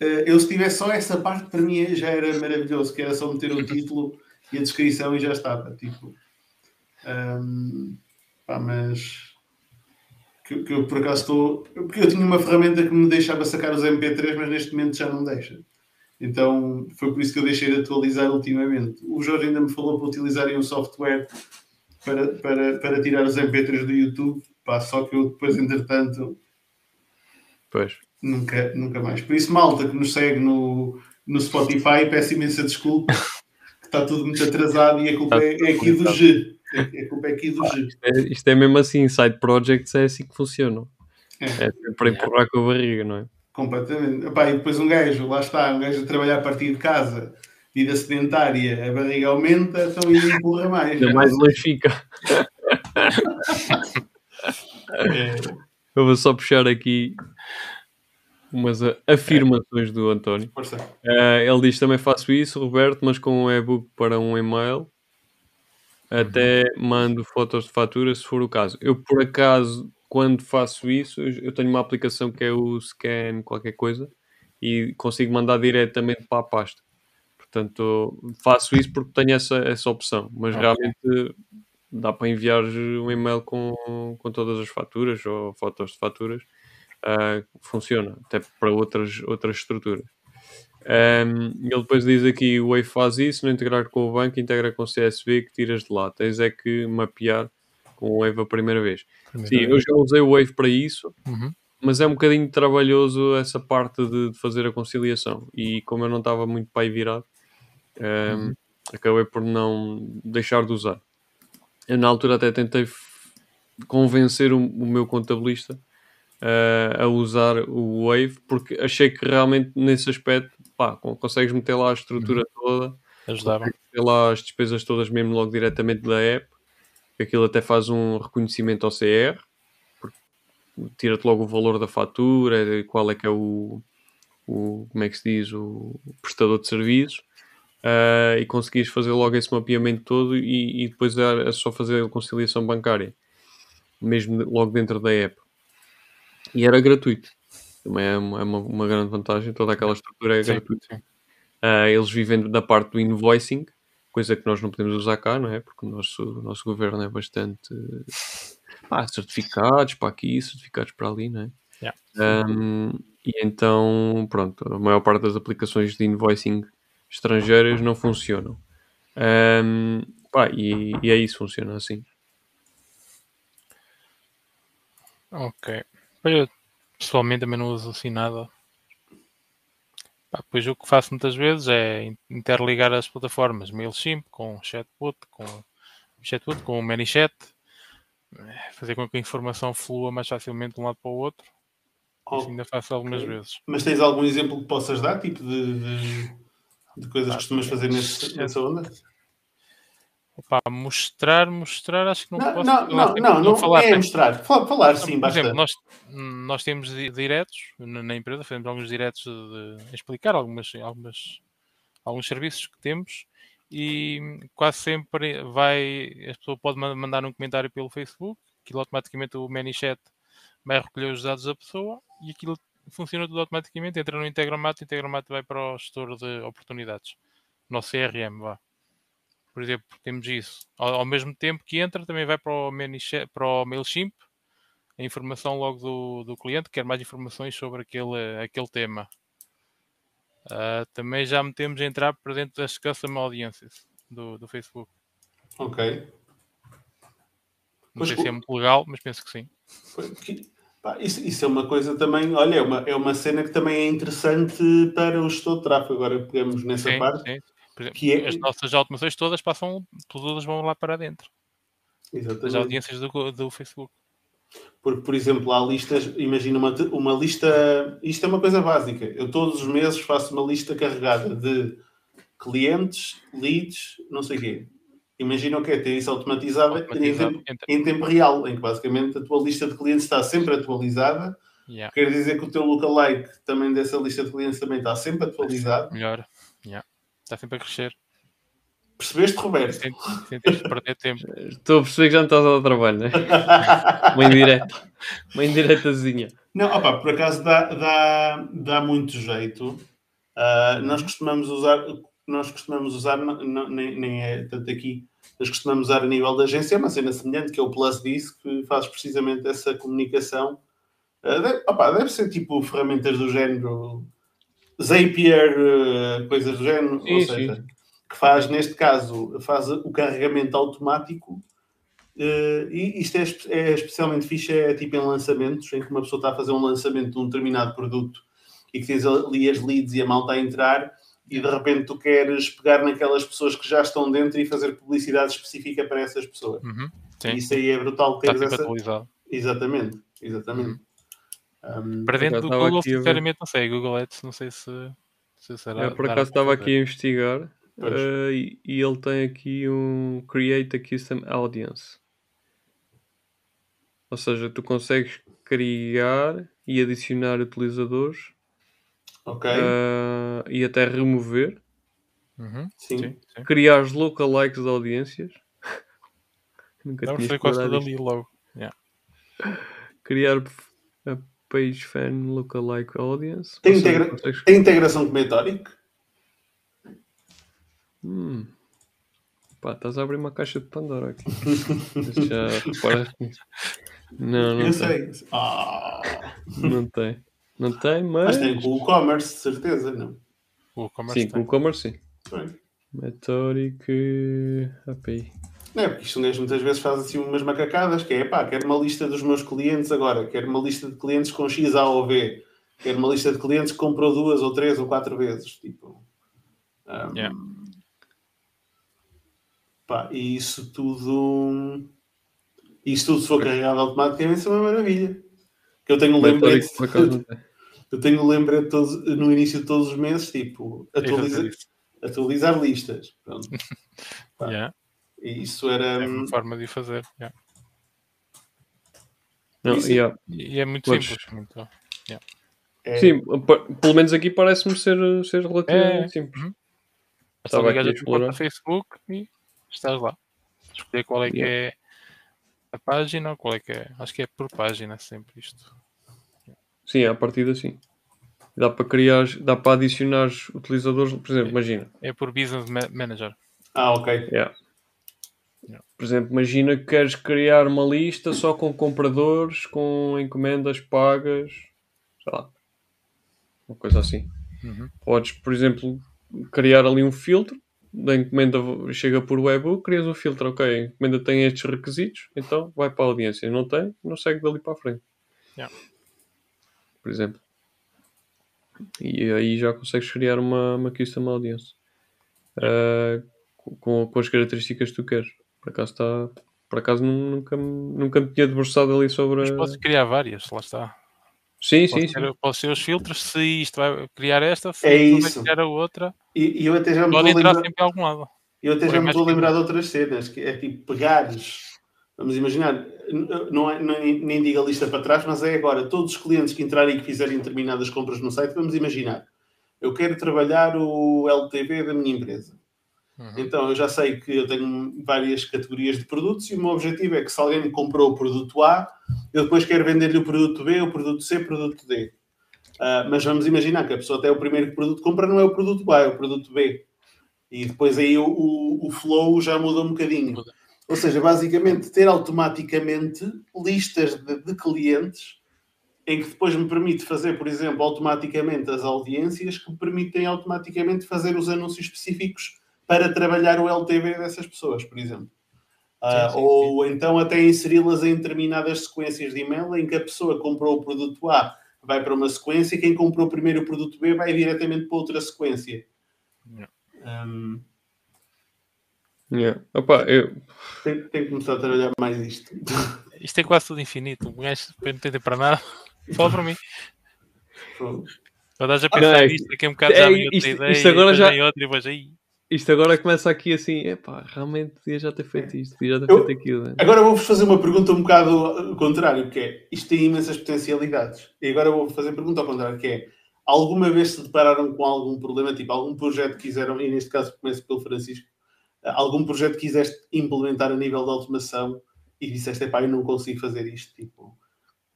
Eh, eu se tivesse só essa parte, para mim já era maravilhoso, que era só meter o título e a descrição e já estava. Tipo, um, pá, mas que, que, eu por acaso estou. Porque eu tinha uma ferramenta que me deixava sacar os MP3, mas neste momento já não deixa. Então foi por isso que eu deixei de atualizar ultimamente. O Jorge ainda me falou para utilizarem um software para, para, para tirar os MP3 do YouTube, pá, só que eu depois, entretanto, pois. Nunca, nunca mais. Por isso, malta que nos segue no, no Spotify, peço imensa desculpa, que está tudo muito atrasado e a culpa é, é aqui do G. A culpa é aqui do G. Isto é, isto é mesmo assim, side projects é assim que funcionam. É, é para empurrar com a barriga, não é? Completamente. Epá, e depois um gajo, lá está, um gajo a trabalhar a partir de casa, vida sedentária, a barriga aumenta, então ele empurra mais. Ainda mais longe fica. Eu vou só puxar aqui umas afirmações do António. Uh, ele diz também faço isso, Roberto, mas com um e-book para um e-mail até mando fotos de fatura se for o caso. Eu, por acaso, quando faço isso, eu tenho uma aplicação que é o Scan qualquer coisa e consigo mandar diretamente para a pasta. Portanto, faço isso porque tenho essa, essa opção, mas realmente dá para enviar um e-mail com, com todas as faturas ou fotos de faturas. Uh, funciona, até para outras, outras estruturas. Um, ele depois diz aqui: o Wave faz isso, não integrar com o banco, integra com o CSV que tiras de lá. Tens é que mapear com o Wave a primeira vez. Primeira Sim, vez. eu já usei o Wave para isso, uhum. mas é um bocadinho trabalhoso essa parte de, de, fazer a conciliação. E como eu não estava muito pai virado, um, uhum. acabei por não deixar de usar. Eu, na altura, até tentei convencer o, o meu contabilista uh, a usar o Wave, porque achei que realmente nesse aspecto pá, consegues meter lá a estrutura uhum. toda, ajudava. Meter lá as despesas todas mesmo logo diretamente da app, aquilo até faz um reconhecimento ao CR, tira-te logo o valor da fatura, qual é que é o, o como é que se diz, o prestador de serviços. Uh, e conseguis fazer logo esse mapeamento todo e, e depois é, só fazer a conciliação bancária, mesmo logo dentro da app. E era gratuito. Também é uma, é uma, uma grande vantagem. Toda aquela estrutura é gratuita. Uh, eles vivem da parte do invoicing, coisa que nós não podemos usar cá, não é? Porque o nosso, o nosso governo é bastante. Pá, certificados para aqui, certificados para ali, não é? Yeah. Um, e então, pronto, a maior parte das aplicações de invoicing estrangeiras não funcionam. Um, pá, e, e é isso, funciona assim. Ok. Eu pessoalmente também não uso assim nada. Pá, pois o que faço muitas vezes é in- interligar as plataformas MailChimp com Chatbot, com Chatbot, com o ManyChat, eh, fazer com que a informação flua mais facilmente de um lado para o outro. Isso ainda faço algumas Ok. vezes. Mas tens algum exemplo que possas dar, tipo de, de, de coisas que costumas fazer nesse, nessa onda? Opa, mostrar, mostrar, acho que não, Não, posso. não, não, não, não falar é mostrar. Falar, falar sim, Por basta. exemplo, nós, nós temos di- diretos na empresa, fazemos alguns diretos de, explicar algumas, algumas, alguns serviços que temos e quase sempre vai, a pessoa pode ma- mandar um comentário pelo Facebook, aquilo automaticamente o ManyChat vai recolher os dados da pessoa e aquilo funciona tudo automaticamente, entra no Integromat, o Integromat vai para o gestor de oportunidades, nosso CRM, vá. Por exemplo, temos isso. Ao, ao mesmo tempo que entra, também vai para o, para o MailChimp, a informação logo do, do cliente, quer mais informações sobre aquele, aquele tema. Ah, também já metemos a entrar para dentro das Custom Audiences do, do Facebook. Ok. Não Pois sei o- se é muito legal, mas penso que sim. Que- pá, Isso, isso é uma coisa também, olha, é uma, é uma cena que também é interessante para o gestor de tráfego. Agora pegamos nessa Sim, parte. sim. Exemplo, que é- As nossas automações todas passam, todas vão lá para dentro. As Exatamente. audiências do, do Facebook. Porque, por exemplo, há listas, imagina uma, uma lista, isto é uma coisa básica. Eu todos os meses faço uma lista carregada de clientes, leads, não sei o quê. Imagina o que é ter isso automatizado, Automatizado. Em, tempo, em tempo real, em que basicamente a tua lista de clientes está sempre atualizada. Yeah. Quer dizer que o teu lookalike também dessa lista de clientes também está sempre atualizado. Melhor. Está sempre a crescer. Percebeste, Roberto? Sem, sem teres de perder tempo. Estou a perceber que já não estás a dar trabalho, né? Uma indireta. Uma indiretazinha. Não, opa, por acaso dá, dá, dá muito jeito. Ah, nós costumamos usar, nós costumamos usar, não- nem, nem é tanto aqui, nós costumamos usar a nível da agência, é uma cena semelhante, que é o Plus Disc, que faz precisamente essa comunicação. Ah, deve, opa, deve ser tipo ferramentas do género Zapier, ah, coisas do género, Sim, ou sim. seja, que faz, neste caso, faz o carregamento automático Uh, e isto é, é especialmente fixe, é tipo em lançamentos, em que uma pessoa está a fazer um lançamento de um determinado produto e que tens ali as leads e a malta a entrar e de repente tu queres pegar naquelas pessoas que já estão dentro e fazer publicidade específica para essas pessoas. Uhum. Sim. Isso aí é brutal teres sempre essa... Exatamente, exatamente. Uhum. Um, Para dentro do Google, aqui sinceramente, não sei. Google Ads, não sei se, se será. Eu, por acaso estava aqui a investigar eh, e, e ele tem aqui um Create a Custom Audience. Ou seja, tu consegues criar e adicionar utilizadores ok, eh, e até remover, Uhum. sim. Sim, sim. criar os lookalikes de audiências. Nunca Vamos tinha quase ali logo. Criar a page fan lookalike audience. Tem integra- consegues- Tem integração com Metoric? Hum. Pá, estás a abrir uma caixa de Pandora aqui. Já nisso? Não, não Eu tem. sei. Ah, Não tem. Não tem, mas mas. tem com o e-commerce, de certeza, não? O Sim, com o e-commerce sim. Metoric API. Não é, porque isto um gajo muitas vezes faz assim umas macacadas, que é pá, quero uma lista dos meus clientes agora, quero uma lista de clientes com X, A ou V, quero uma lista de clientes que comprou duas ou três ou quatro vezes, tipo. um, Yeah. pá, e isso tudo. Isso tudo se for carregado automaticamente, isso é uma maravilha. Que eu tenho um lembrete. Tem. Eu tenho um lembrete todos, no início de todos os meses, tipo, É fazer atualiza, isso. atualizar listas. Pronto. Pá. Yeah. E isso era. É uma forma de o fazer. yeah. Não, Isso- yeah. E é muito Pois. simples. Muito... é- Sim, pelo menos aqui parece-me ser, ser relativamente É. simples. Uhum. É Estava aqui a explorar. Facebook e estás lá. Escolher qual é que Yeah. é a página ou qual é que é. Acho que é por página sempre isto. Sim, à partida sim. Dá para criar, dá para adicionar utilizadores, por exemplo, imagina. É por Business Ma- Manager. Ah, ok. Yeah. Por exemplo, imagina que queres criar uma lista só com compradores, com encomendas pagas, sei lá, uma coisa assim. Uhum. Podes, por exemplo, criar ali um filtro da encomenda chega por webbook, crias um filtro, ok, a encomenda tem estes requisitos, então vai para a audiência. Não tem, não segue dali para a frente. Yeah. Por exemplo. E aí já consegues criar uma, uma custom audience. Ah, com, com as características que tu queres. Por acaso está. Por acaso nu- nunca, me- nunca me tinha debruçado ali sobre. Mas podes criar várias, lá está. Sim, Pode sim, ter, sim. pode ser os filtros, se isto vai criar esta, se É isto vai isso. criar a outra, E, e eu até já me pode entrar lembrar, sempre a algum lado. eu até Ou já é me estou a lembrar de outras cenas, que é tipo pegares. Vamos imaginar, não é, não é- nem digo a lista para trás, mas é agora todos os clientes que entrarem e que fizerem determinadas compras no site, vamos imaginar. Eu quero trabalhar o LTV da minha empresa. Uhum. Então eu já sei que eu tenho várias categorias de produtos e o meu objetivo é que se alguém me comprou o produto A, eu depois quero vender-lhe o produto B, o produto C, o produto D. Ah, mas vamos imaginar que a pessoa até o primeiro produto compra não é o produto A, é o produto B. E depois aí o, o, o flow já muda um bocadinho. Ou seja, basicamente ter automaticamente listas de, de clientes em que depois me permite fazer, por exemplo, automaticamente as audiências que me permitem automaticamente fazer os anúncios específicos para trabalhar o LTV dessas pessoas, por exemplo. Ah, Sim, sim, ou então até inseri-las em determinadas sequências de e-mail em que a pessoa comprou o produto A vai para uma sequência e quem comprou primeiro o produto B vai diretamente para outra sequência. Yeah. Hum, Yeah. Opa, eu, tenho, tenho que começar a trabalhar mais isto. Isto é quase tudo infinito. O gajo não tem tempo para nada. Fala para mim. Pronto. Quando estás a Não, pensar é- nisto, daqui a um bocado é, já outra isto- ideia, isto agora já- outra e depois aí. Isto agora começa aqui assim, epá, realmente podia já ter feito isto, podia já ter feito aquilo. né? Agora vou-vos fazer uma pergunta um bocado contrário, que é, isto tem imensas potencialidades. E agora vou fazer a pergunta ao contrário, que é, alguma vez se depararam com algum problema, tipo, algum projeto que quiseram, e neste caso começo pelo Francisco, uh, algum projeto que quiseste implementar a nível de automação e disseste, epá, eu não consigo fazer isto, tipo...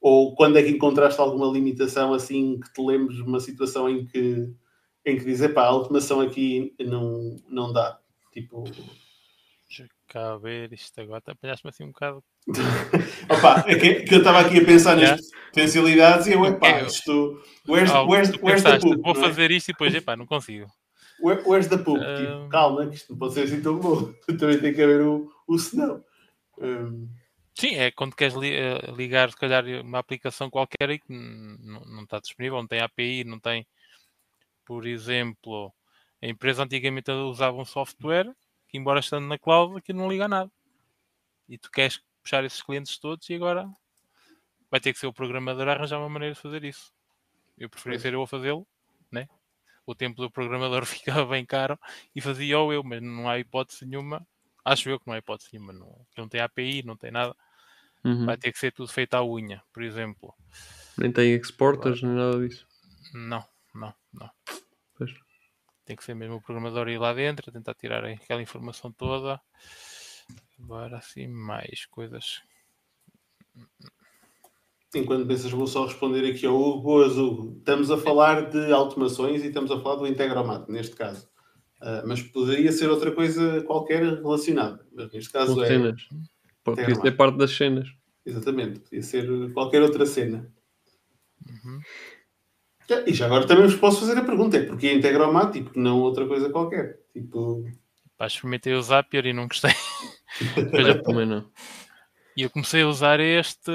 Ou quando é que encontraste alguma limitação, assim, que te lembres de uma situação em que, em que dizes, epá, a automação aqui não, não dá. Tipo, Deixa cá ver isto agora. Apanhaste-me assim um bocado. Opa, é que, que eu estava aqui a pensar nas potencialidades e eu, epá, É, isto. Where's, Algo where's, where's the pensaste, poop? vou é? fazer isto e depois, epá, não consigo. Where- where's the poop? Ah. Tipo, calma, que isto não pode ser assim tão bom. Também tem que haver o, o senão. Hum, Sim, é quando queres li- eh, ligar, se calhar, uma aplicação qualquer e que não está disponível, não tem API, não tem, por exemplo, a empresa antigamente usava um software que, embora estando na cloud, aquilo não liga a nada. E tu queres puxar esses clientes todos e agora vai ter que ser o programador a arranjar uma maneira de fazer isso. Eu preferia ser eu a fazê-lo, né? O tempo do programador ficava bem caro e fazia ou eu, mas não há hipótese nenhuma. Acho eu que não há hipótese nenhuma. Não, não tem API, não tem nada. Uhum. Vai ter que ser tudo feito à unha, por exemplo. Nem tem exporters, nem nada disso. Não, não. Pois. Tem que ser mesmo o programador ir lá dentro, tentar tirar aquela informação toda. Agora assim, mais coisas. enquanto pensas, vou só responder aqui ao Hugo. Boas, Hugo. Estamos a falar de automações e estamos a falar do Integromat, neste caso. Ah, mas poderia ser outra coisa qualquer relacionada. Mas neste caso Com é. cenas. Tem ser parte das cenas. Exatamente, podia ser qualquer outra cena. Uhum. E já agora também vos posso fazer a pergunta: é porque Integromat e porque não outra coisa qualquer? Tipo, Pá, experimentei o Zapier e não gostei. Depois eu- Também não. E eu comecei a usar este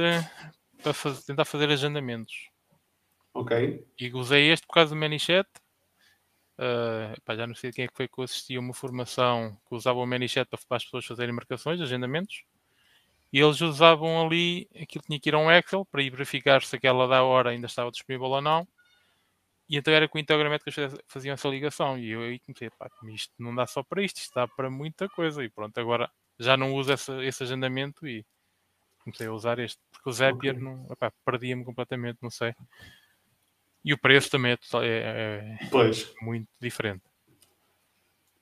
para faz- tentar fazer agendamentos. ok, E usei este por causa do ManyChat. Uh, pá, já não sei quem é que foi que eu assisti a uma formação que usava o ManyChat para, para as pessoas fazerem marcações, agendamentos. E eles usavam ali, aquilo tinha que ir a um Excel para ir verificar se aquela da hora ainda estava disponível ou não. E então era com o Integramet que eles faz- faziam essa ligação. E eu aí comecei, pá, isto não dá só para isto, isto dá para muita coisa. E pronto, agora já não uso essa- esse agendamento e comecei a usar este. Porque o Zapier Ok. não, epá, perdia-me completamente, não sei. E o preço também é, é- é pois. muito diferente.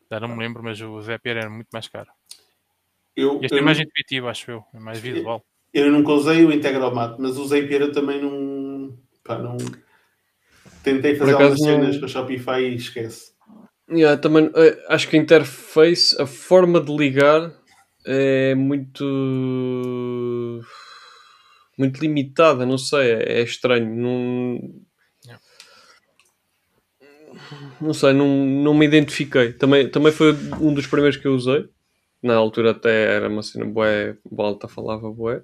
Já não me lembro, mas o Zapier era muito mais caro. Eu, Este eu, é mais intuitivo, acho eu. É mais visual. eu nunca usei o Integromat, mas usei Pera também num. Pá, não. Tentei fazer algumas cenas com a Shopify e esquece. Yeah, também, eh, acho que a interface, a forma de ligar é muito muito limitada, não sei, é, é estranho. Não, não sei, não, não me identifiquei. Também, também foi um dos primeiros que eu usei. Na altura até era uma cena bué, Balta falava bué.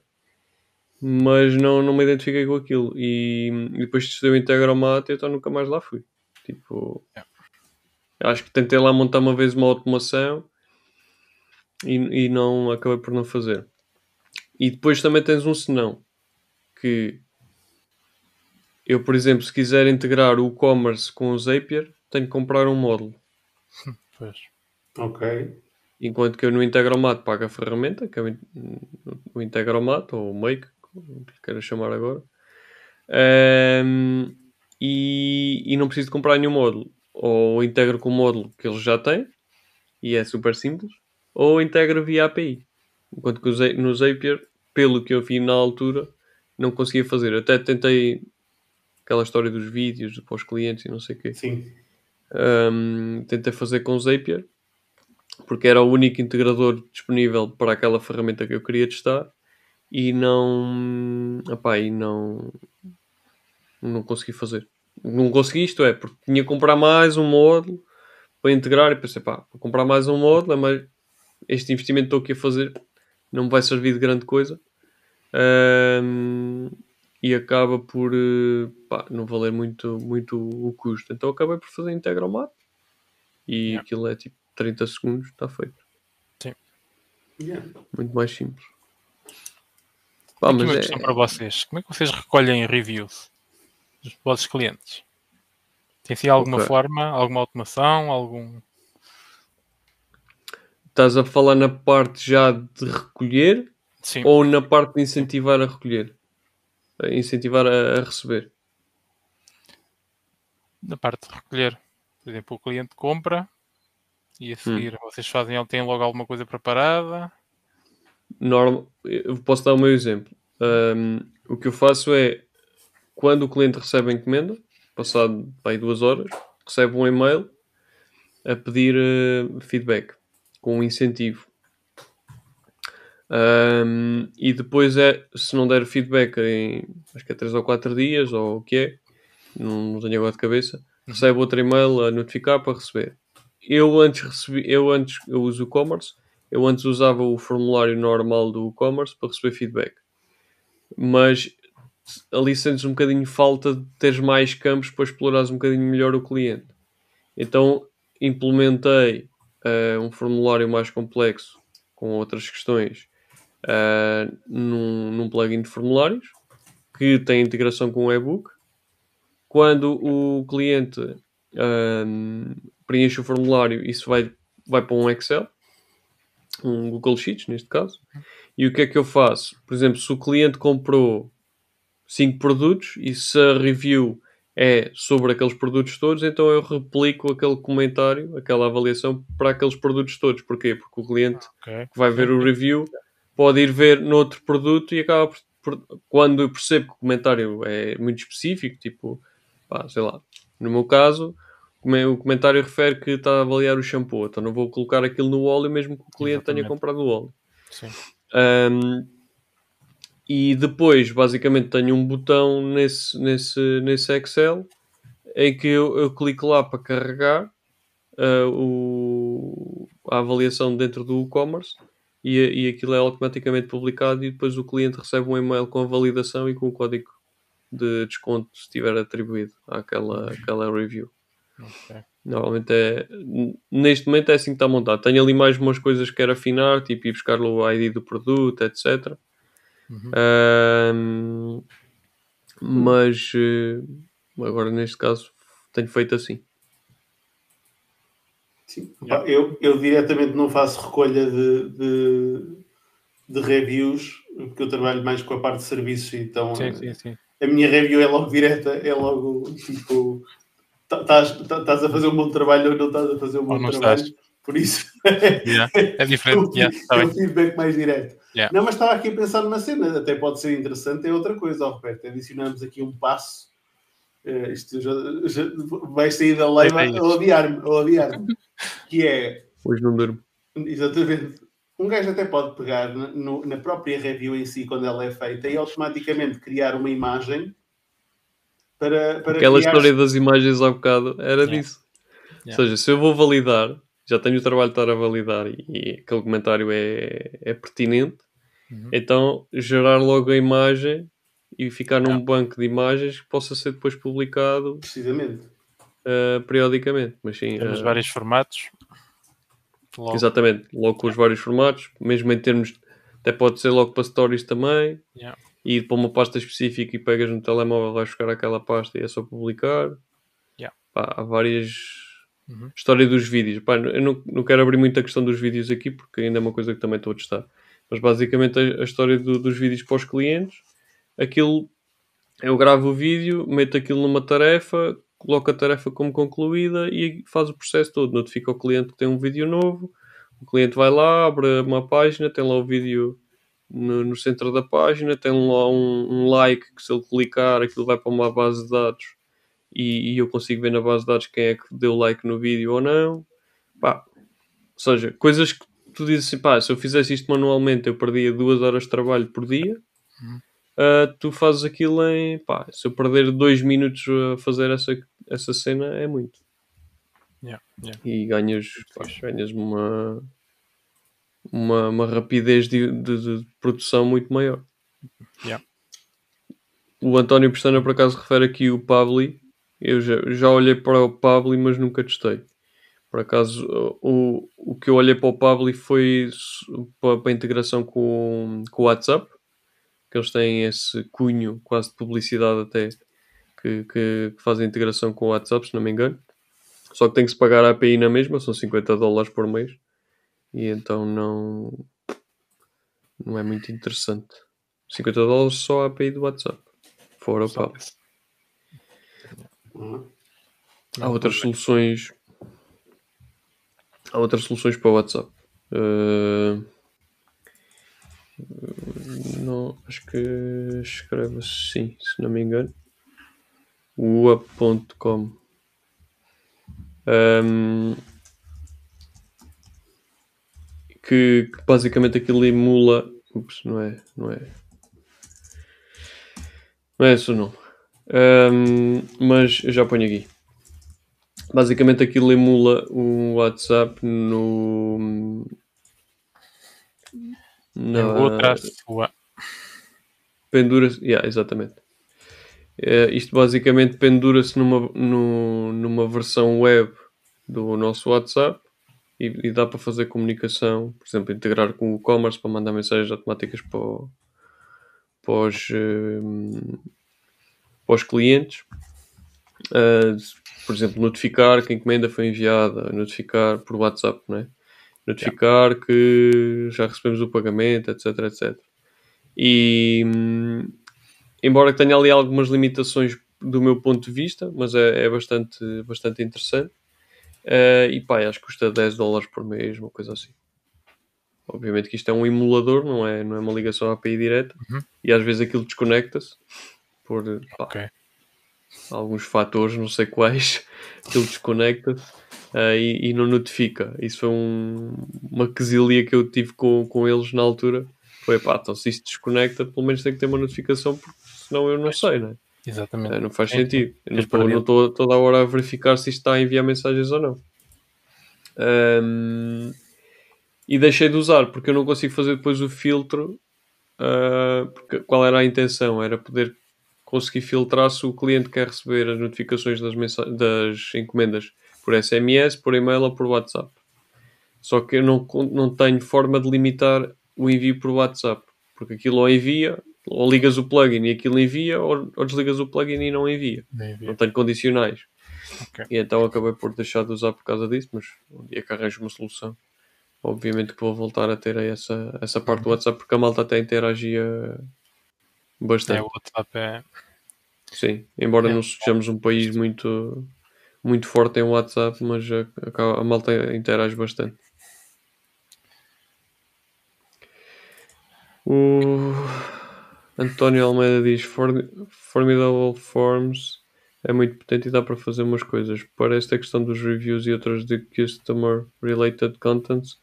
Mas não, não me identifiquei com aquilo. E, e depois testei o Integromat e então nunca mais lá fui. Tipo, Yeah. acho que tentei lá montar uma vez uma automação e, e não acabei por não fazer. E depois também tens um senão que eu, por exemplo, se quiser integrar o e-commerce com o Zapier, tenho que comprar um módulo. Pois. Ok. Enquanto que eu no Integromat pago a ferramenta, que é o Integromat ou o Make, lhe queira chamar agora, Ahm, e, e não preciso comprar nenhum módulo. Ou integro com o módulo que eles já têm, e é super simples, ou integro via API. Enquanto que Za- no Zapier, pelo que eu vi na altura, não conseguia fazer. Até tentei aquela história dos vídeos para os clientes e não sei o quê. Sim. Um, tentei fazer com o Zapier porque era o único integrador disponível para aquela ferramenta que eu queria testar e não epá, e não não consegui fazer não consegui isto é porque tinha que comprar mais um módulo para integrar e pensei pá, vou comprar mais um módulo é mais este investimento que estou aqui a fazer não me vai servir de grande coisa Um, e acaba por eh, pá, não valer muito, muito o custo. Então acabei por fazer Integromat e Yeah. aquilo é tipo 30 segundos, está feito. Yeah. Muito mais simples. Pá, Aqui uma é- questão para vocês. Como é que vocês recolhem reviews dos vossos clientes? Tem sido alguma Ok. forma, alguma automação, algum... estás a falar na parte já de recolher Sim, ou na parte de incentivar a recolher? A incentivar a, a receber. na parte de recolher. Por exemplo, o cliente compra e a Hum. seguir vocês fazem, têm logo alguma coisa preparada. Normal, posso dar o meu exemplo. Um, o que eu faço é quando o cliente recebe a encomenda, passado aí duas horas, recebe um e-mail a pedir eh, feedback com um incentivo. Um, e depois é, se não der feedback em acho que é 3 ou 4 dias, ou o que é, não, não tenho agora de cabeça, recebe outro e-mail a notificar para receber. Eu antes recebi, eu antes eu uso o e-commerce, eu antes usava o formulário normal do e-commerce para receber feedback. Mas ali sentes um bocadinho falta de teres mais campos para explorares um bocadinho melhor o cliente. Então implementei eh, um formulário mais complexo com outras questões eh, num, num plugin de formulários que tem integração com o e-book. Quando o cliente ahm, preenche o formulário, isso vai, vai para um Excel, um Google Sheets neste caso. E o que é que eu faço? Por exemplo, se o cliente comprou 5 produtos e se a review é sobre aqueles produtos todos, então eu replico aquele comentário, aquela avaliação para aqueles produtos todos. Porquê? Porque o cliente Ok. que vai ver o review pode ir ver noutro produto e acaba por, por- quando eu percebo que o comentário é muito específico, tipo, pá, sei lá, no meu caso, o comentário refere que está a avaliar o shampoo, então não vou colocar aquilo no óleo mesmo que o cliente tenha Exatamente. comprado o óleo. Sim. Um, e depois, basicamente, tenho um botão nesse, nesse, nesse Excel em que eu, eu clico lá para carregar uh, o, a avaliação dentro do e-commerce e, e aquilo é automaticamente publicado e depois o cliente recebe um e-mail com a validação e com o código de desconto se estiver atribuído àquela, àquela review. Ok. Normalmente é. Neste momento é assim que está montado. Tenho ali mais umas coisas que quero afinar, tipo ir buscar o ID do produto, etc. Uhum. Ahm, mas eh, agora neste caso tenho feito assim. Sim. Yeah. Eu, eu diretamente não faço recolha de, de, de reviews, porque eu trabalho mais com a parte de serviços, então Sim, eh, sim, sim. a minha review é logo direta, é logo tipo estás a fazer um bom trabalho ou não estás a fazer um bom não trabalho. estás. Por isso Yeah. É diferente. o, yeah, tá é o feedback mais direto. Yeah. Não, mas estava aqui a pensar numa cena, até pode ser interessante, é outra coisa, ó, Roberto. Adicionamos aqui um passo Uh, isto já, já, vai sair da live a odiar-me, a odiar-me. que é. Hoje não durmo. Exatamente. Um gajo até pode pegar no, na própria review em si, quando ela é feita, e automaticamente criar uma imagem para. para Aquela criar... história das imagens há bocado era yeah. disso. Yeah. Ou seja, se eu vou validar, já tenho o trabalho de estar a validar e, e aquele comentário é, é pertinente, uhum. então gerar logo a imagem e ficar num banco de imagens que possa ser depois publicado precisamente uh, periodicamente. Mas sim, Temos uh, vários formatos. Logo. Exatamente, logo com os vários formatos, mesmo em termos, até pode ser logo para stories também. Yeah. E para uma pasta específica e pegas no telemóvel, vais buscar aquela pasta e é só publicar. Yeah. Pá, há várias uhum. história dos vídeos. Pá, eu não, não quero abrir muito a questão dos vídeos aqui porque ainda é uma coisa que também estou a testar. Mas basicamente a, a história do, dos vídeos para os clientes aquilo eu gravo o vídeo, meto aquilo numa tarefa, coloco a tarefa como concluída e faz o processo todo. Notifica o cliente que tem um vídeo novo, o cliente vai lá, abre uma página, tem lá o vídeo no, no centro da página, tem lá um, um, like que se ele clicar aquilo vai para uma base de dados e, e, eu consigo ver na base de dados quem é que deu like no vídeo ou não. Pá. Ou seja, coisas que tu dizes assim, pá, se eu fizesse isto manualmente eu perdia duas horas de trabalho por dia. Uhum uh, tu fazes aquilo em. Pá, se eu perder dois minutos a fazer essa, essa cena, é muito. Yeah, yeah. E ganhas, pá, ganhas uma, uma, uma rapidez de, de, de, produção muito maior. Yeah. O António Pestana, por acaso, refere aqui o Pabli. Eu já, já olhei para o Pabli, mas nunca testei. Por acaso, o, o que eu olhei para o Pabli foi para, para a integração com, com o WhatsApp que eles têm esse cunho quase de publicidade até que, que, que faz a integração com o WhatsApp, se não me engano. Só que tem que se pagar a API na mesma, são 50 dólares por mês. E então não, não é muito interessante. 50 dólares só a API do WhatsApp. Fora o papo. Há outras soluções. Há outras soluções para o WhatsApp. Uh, não, acho que escreve assim, se não me engano. UA.com um, que, que, basicamente aquilo emula. Ups, não é, não é. Não é esse o nome. Um, mas eu já ponho aqui. Basicamente aquilo emula o WhatsApp no na outra sua. Pendura-se, yeah, exatamente. Uh, isto basicamente pendura-se numa, no, numa versão web do nosso WhatsApp e, e, dá para fazer comunicação, por exemplo, integrar com o e-commerce para mandar mensagens automáticas para, o, para, os, uh, para os clientes. Uh, por exemplo, notificar que a encomenda foi enviada, notificar por WhatsApp, não é? notificar yeah. que já recebemos o pagamento, etc, etc. E hum, embora tenha ali algumas limitações do meu ponto de vista, mas é, é bastante, bastante interessante. Uh, e pá, acho que custa 10 dólares por mês, uma coisa assim. Obviamente que isto é um emulador, não é, não é uma ligação à API direta, uhum. e às vezes aquilo desconecta-se por pá, okay. alguns fatores, não sei quais, aquilo desconecta-se uh, e, e, não notifica. Isso foi um, uma quesilha que eu tive com, com eles na altura. Foi pá, então se isto desconecta, pelo menos tem que ter uma notificação, porque senão eu não sei, não é? Exatamente. Uh, não faz sentido. Eu não estou toda a hora a verificar se isto está a enviar mensagens ou não. Um, e deixei de usar porque eu não consigo fazer depois o filtro. Uh, porque, qual era a intenção? Era poder conseguir filtrar se o cliente quer receber as notificações das, das encomendas por SMS, por e-mail ou por WhatsApp. Só que eu não, não tenho forma de limitar o envio por WhatsApp, porque aquilo ou envia, ou ligas o plugin e aquilo envia, ou, ou desligas o plugin e não envia. Não tenho condicionais. Okay. E então acabei por deixar de usar por causa disso, mas um dia que arranjo uma solução, obviamente que vou voltar a ter essa, essa parte do. WhatsApp, porque a malta até interagia bastante. É, o WhatsApp é. Sim, embora é. não sejamos um país muito muito forte em WhatsApp, mas a, a, a malta interage bastante. O António Almeida diz Formidable Forms é muito potente e dá para fazer umas coisas. Para esta questão dos reviews e outras de customer related contents,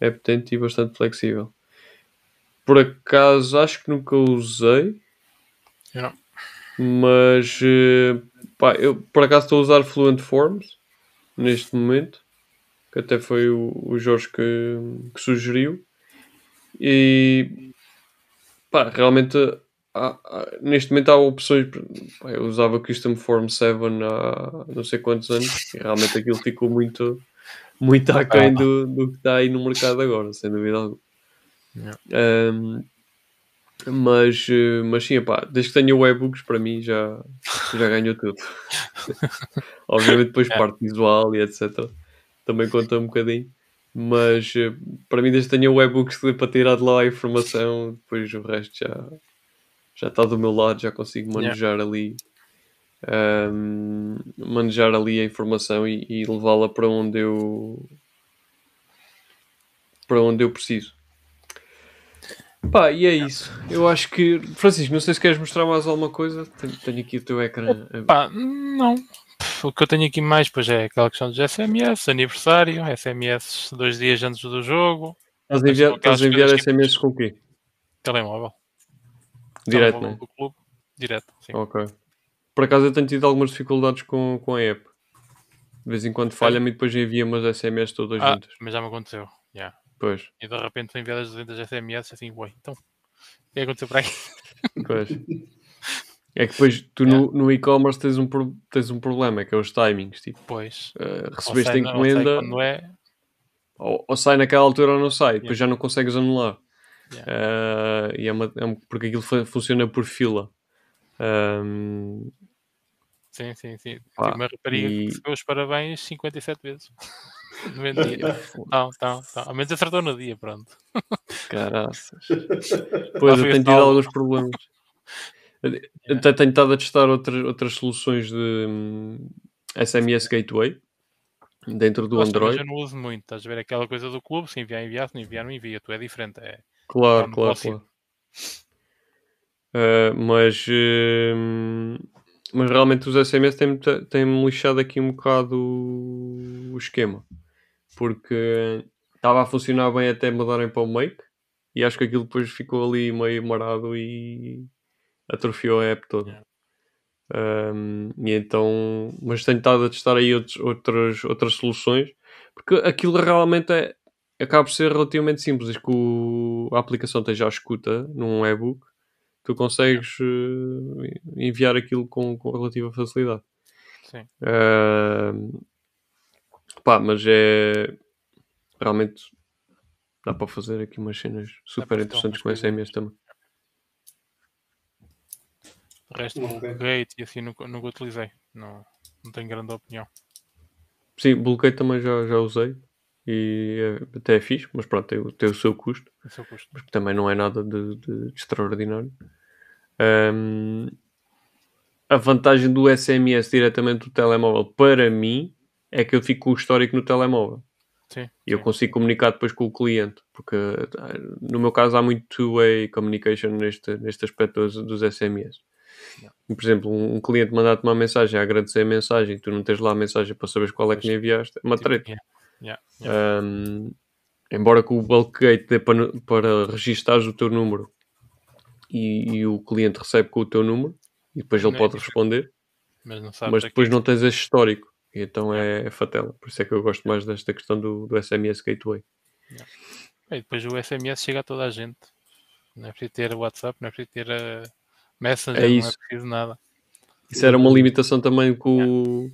é potente e bastante flexível. Por acaso, acho que nunca usei, não. mas eh, pá, eu por acaso estou a usar Fluent Forms neste momento, que até foi o, o Jorge que, que sugeriu. E pá, realmente há- há- neste momento há opções. pá, eu usava Custom Form 7 há não sei quantos anos e realmente aquilo ficou muito, muito aquém do, do que está aí no mercado agora, sem dúvida alguma. Um, mas, eh, mas sim, pá, desde que tenha webhooks, para mim já, já ganhou tudo. Obviamente, depois É. parte visual e etc. Também conta um bocadinho. Mas eh, para mim, desde que tenha webhooks para tirar de lá a informação, depois o resto já, já está do meu lado, já consigo Yeah. manejar ali. um, manejar ali a informação e, e levá-la para onde eu para onde eu preciso. Pá, e é isso. Eu acho que. Francisco, não sei se queres mostrar mais alguma coisa. Tenho, tenho aqui o teu ecrã. Pá, não. O que eu tenho aqui mais, pois é aquela questão dos SMS, aniversário, SMS dois dias antes do jogo, Estás a enviar, estás a enviar coisas que- SMS com o quê? telemóvel. Direto, Telemóvel né? do clube. Direto, sim. Ok. Por acaso eu tenho tido algumas dificuldades com, com a app. De vez em quando falha-me e depois envia umas SMS todas Ah, juntas. mas já me aconteceu. já. Pois, E de repente foi enviadas 200 SMS assim, ué, então, o que é que aconteceu para aí? pois. É que depois tu no, no e-commerce tens, um, tens um problema, que é os timings. Tipo, Pois, ou recebeste a encomenda, quando é, ou, ou sai naquela altura ou não sai, depois já não consegues anular. Yeah. Eh, e é uma- é um- porque aquilo fu- funciona por fila. Ahm, sim, sim, sim. Pá, Tive uma rapariga e- que recebeu os parabéns 57 vezes. No mesmo dia. Não, não, não. Ao menos acertou no dia, pronto. Caraças. Pois, eu tenho tido alguns problemas. Até tenho estado a testar outras, outras soluções de hum, SMS Gateway dentro do Gosto, Android. eu não uso muito. Estás a ver aquela coisa do clube, se enviar, enviar, se não enviar, não envia. Tu é diferente. É, Claro, é um claro, claro. Uh, mas, hum, mas realmente os SMS têm-me têm lixado aqui um bocado o, o esquema. Porque estava a funcionar bem até mudarem para o Make e acho que aquilo depois ficou ali meio marado e atrofiou a app toda. Um, e então, mas tenho estado a testar aí outros, outras, outras soluções porque aquilo realmente é, acaba por ser relativamente simples. Desde que o- a aplicação esteja à escuta num e-book, tu consegues eh, enviar aquilo com, com relativa facilidade. sim. Ahm, pá, mas é realmente dá para fazer aqui umas cenas super interessantes com SMS também. O resto, Ok. o Gate e assim nunca, nunca utilizei. Não, não tenho grande opinião. Sim, bloqueio também já, já usei e é- até é fixe, mas pronto, tem, o- tem o seu custo. O seu custo. mas que também não é nada de, de- de extraordinário. Ahm, a vantagem do SMS diretamente do telemóvel para mim é que eu fico com o histórico no telemóvel Sim. e eu sim. consigo comunicar depois com o cliente, porque ah, no meu caso há muito two-way communication neste, neste aspecto dos, dos SMS. Yeah. Por exemplo, um, cliente mandar-te uma mensagem a agradecer a mensagem, tu não tens lá a mensagem para saberes qual é que lhe enviaste, é uma Tipo, treta. yeah, yeah, yeah. Um, embora que o bulk gate dê para, para registares o teu número e, e o cliente recebe com o teu número e depois ele Não é pode responder, Mas mas depois aqui- não tens esse histórico e então é, é fatela. Por isso é que eu gosto mais desta questão do, do SMS Gateway. E depois o SMS chega a toda a gente. Não é preciso ter WhatsApp, não é preciso ter uh, Messenger, É não é isso. preciso nada. Isso era uma limitação também com,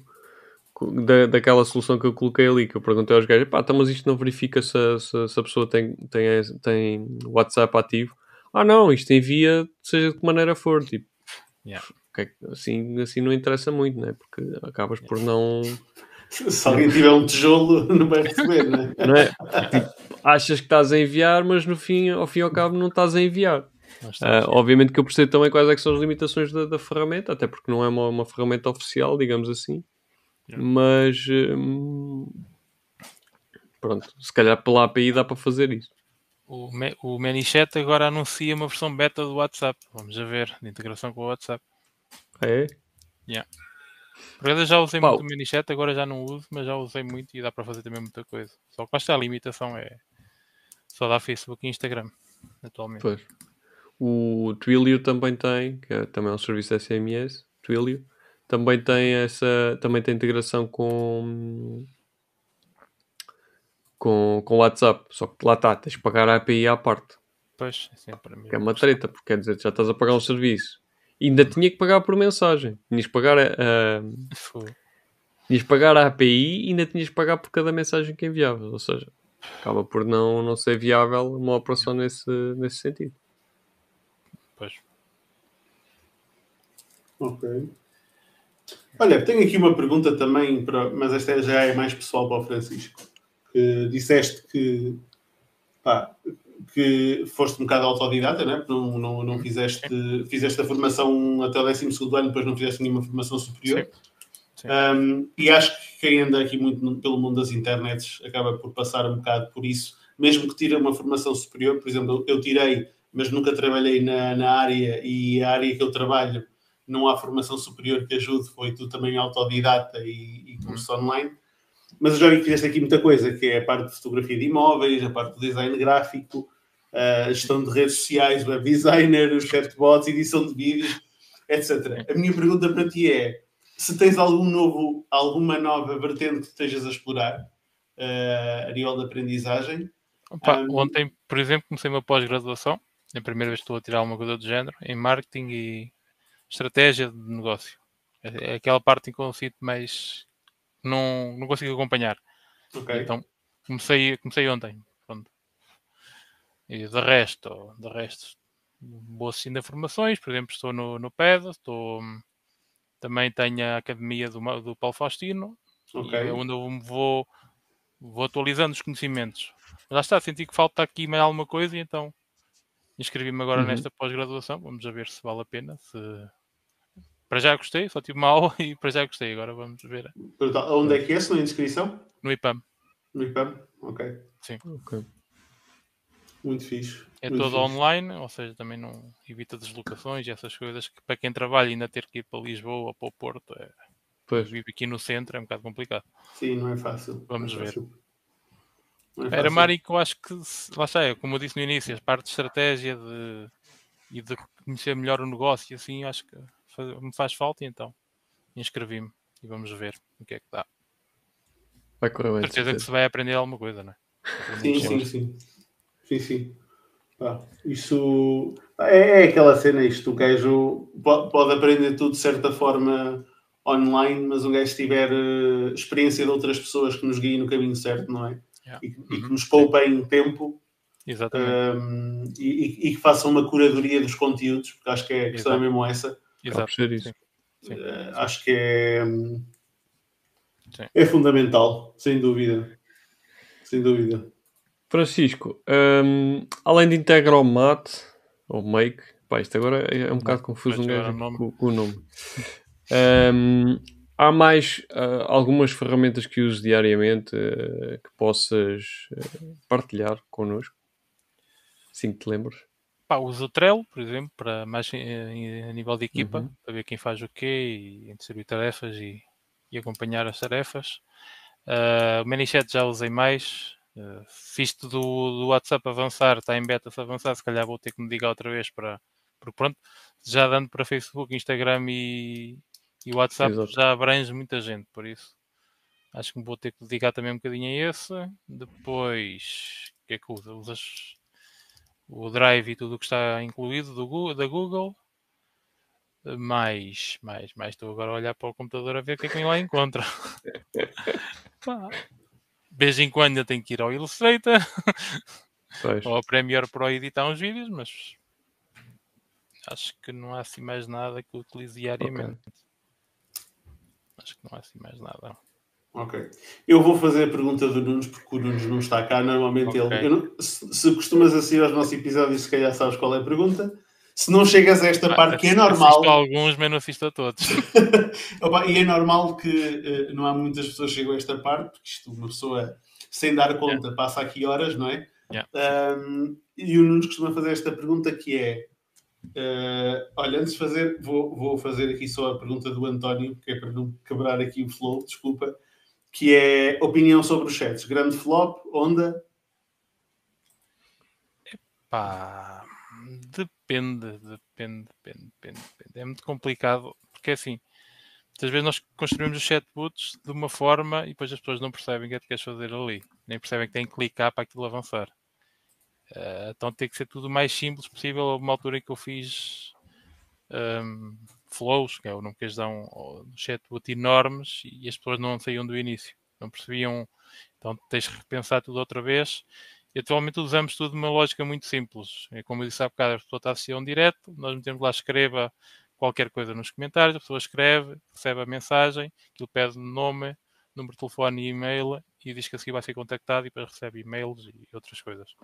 com- da, daquela solução que eu coloquei ali, que eu perguntei aos gajos, pá, então, mas isto não verifica se, a- se, se a pessoa tem, tem, tem WhatsApp ativo. Ah não, isto envia seja de que maneira for, tipo, Yeah. é- assim, assim não interessa muito, né? Porque acabas por não, Se alguém tiver um tijolo, não vai receber, né? não é? Tipo, achas que estás a enviar, mas no fim, ao fim e ao cabo não estás a enviar. Estamos- obviamente que eu percebo também quais é que são as limitações da, da ferramenta, até porque não é uma, uma ferramenta oficial, digamos assim. Yeah. Mas hum, pronto, se calhar pela API dá para fazer isso. o, Me- o ManyChat agora anuncia uma versão beta do WhatsApp. Vamos a ver, de integração com o WhatsApp. Ah, É? Yeah. Por acaso eu já usei Pau. muito o Minichat, agora já não uso, mas já usei muito e dá para fazer também muita coisa. Só que basta a limitação é só dá Facebook e Instagram atualmente. Pois. O Twilio também tem, que é, também é um serviço SMS, Twilio, também tem essa, também tem integração com com, com WhatsApp, só que lá está, tens de pagar a API à parte, Pois, é sempre a mesma que é uma treta, porque quer dizer, já estás a pagar um serviço. E ainda tinha que pagar por mensagem. Tinhas que pagar a, a- tinhas que pagar a API e ainda tinhas que pagar por cada mensagem que enviavas. Ou seja, acaba por não, não ser viável uma operação nesse, nesse sentido. Pois. Ok. Olha, tenho aqui uma pergunta também, para, mas esta já é mais pessoal para o Francisco. Que disseste que, pá, que foste um bocado autodidata, né? Não, não, não fizeste, fizeste a formação até o 12 ano, depois não fizeste nenhuma formação superior. Sim. Um, e acho que quem anda aqui muito no- pelo mundo das internets acaba por passar um bocado por isso, mesmo que tire uma formação superior. Por exemplo, eu tirei, mas nunca trabalhei na, na área e a área que eu trabalho não há formação superior que ajude, foi tu também autodidata e, e curso online. Mas eu já vi que fizeste aqui muita coisa, que é a parte de fotografia de imóveis, a parte do design gráfico, a gestão de redes sociais, web designer, os chatbots, edição de vídeos, etc. A minha pergunta para ti é se tens algum novo, alguma nova vertente que estejas a explorar eh, a nível de aprendizagem. Opa, Um, Ontem, por exemplo, comecei uma pós-graduação. É a primeira vez que estou a tirar alguma coisa do género em marketing e estratégia de negócio. É é aquela parte em que eu sinto mais não, não consigo acompanhar. Ok. Então comecei, comecei ontem. Pronto. E de resto, de resto, vou assistindo informações, por exemplo, estou no, no PED, estou, também tenho a academia do, do Paulo Faustino, ok. e é onde eu vou, vou atualizando os conhecimentos. Mas lá está, senti que falta aqui mais alguma coisa e então inscrevi-me agora Uhum. nesta pós-graduação. Vamos a ver se vale a pena. Se... Para já gostei, só tive uma aula e para já gostei. Agora vamos ver Onde é que é? Se na inscrição? no IPAM. No IPAM? Ok. Ok. Muito fixe. É Muito todo fixe. online, ou seja, também não evita deslocações e essas coisas que para quem trabalha ainda ter que ir para Lisboa ou para o Porto, é, Pois. vive aqui no centro, é um bocado complicado. Sim, não é fácil. Vamos Não é ver. fácil. Não é Era uma área que eu acho que, lá está, é, como eu disse no início, a parte de estratégia de, e de conhecer melhor o negócio, e assim, acho que faz- me faz falta, e então inscrevi-me e vamos ver o que é que dá. Vai correr bem. de certeza que certeza. se vai aprender alguma coisa, não é? Sim, sim, sim. Sim, sim. Pá, isso é, é aquela cena, isto, o gajo pode, pode aprender tudo de certa forma online, mas um gajo tiver eh, experiência de outras pessoas que nos guiem no caminho certo, não é? Yeah. E, que- e que Uhum, nos poupem tempo Exatamente. um, e, e- que façam uma curadoria dos conteúdos, porque acho que é, a questão é Exato. mesmo essa. Exato. sim. Sim. Eh, acho que é, Sim. é fundamental, sem dúvida. Sem dúvida. Francisco, hum, além de Integromat ou Make, pá, isto agora é é um bocado confuso um gajo o nome. com, com o nome. Hum, há mais ah, algumas ferramentas que uses diariamente ah, que possas ah, partilhar connosco? Assim que te lembres. Pá, uso o Trello, por exemplo, para mais a nível de equipa, Uhum. para ver quem faz o quê e distribuir tarefas e, e acompanhar as tarefas. O ManyChat já usei mais. Uh, isto do, do WhatsApp avançar, está em beta se avançar, se calhar vou ter que me ligar outra vez para. Porque pronto, já dando para Facebook, Instagram e, e WhatsApp Exato. já abrange muita gente, por isso acho que vou ter que dedicar também um bocadinho a esse. Depois, o que é que usa? Usas o Drive e tudo o que está incluído do, Gu- da Google. Mais, mais, mais. Estou agora a olhar para o computador a ver o que é que lá encontra. Vez em quando eu tenho que ir ao Illustrator Pois. ou ao Premiere Pro editar uns vídeos, mas acho que não há assim mais nada que utilize diariamente. Acho que não há assim mais nada. Ok. Eu vou fazer a pergunta do Nunes, porque o Nunes não está cá. Normalmente Ok. ele. não- se, se costumas assistir aos nossos episódios, se calhar sabes qual é a pergunta. Se não chegas a esta parte, que é normal. Assisto a alguns, mas não assisto a todos. E é normal que eh, não há muitas pessoas que chegam a esta parte, porque isto, uma pessoa sem dar conta passa aqui horas, não é? Yeah. Um, e o Nunes costuma fazer esta pergunta que é Uh, olha, antes de fazer, vou, vou fazer aqui só a pergunta do António, que é para não quebrar aqui o flow, desculpa, que é opinião sobre os chats. Grande flop, onda? Pá, depende, depende, depende, depende, depende. É muito complicado, porque é assim, muitas vezes nós construímos os chatbots de uma forma e depois as pessoas não percebem o que é que queres fazer ali, nem percebem que têm que clicar para aquilo avançar. Uh, então tem que ser tudo o mais simples possível. Houve uma altura em que eu fiz um, flows, que é o nome que eles dão, um chatbot enormes e as pessoas não saíam do início, não percebiam. Então tens que repensar tudo outra vez. E atualmente usamos tudo uma lógica muito simples. É como eu disse há bocado, a pessoa está a assistir um direto, nós metemos lá, escreva qualquer coisa nos comentários, a pessoa escreve, recebe a mensagem, aquilo pede nome, número de telefone e e-mail e diz que a seguir vai ser contactado e depois recebe e-mails e outras coisas.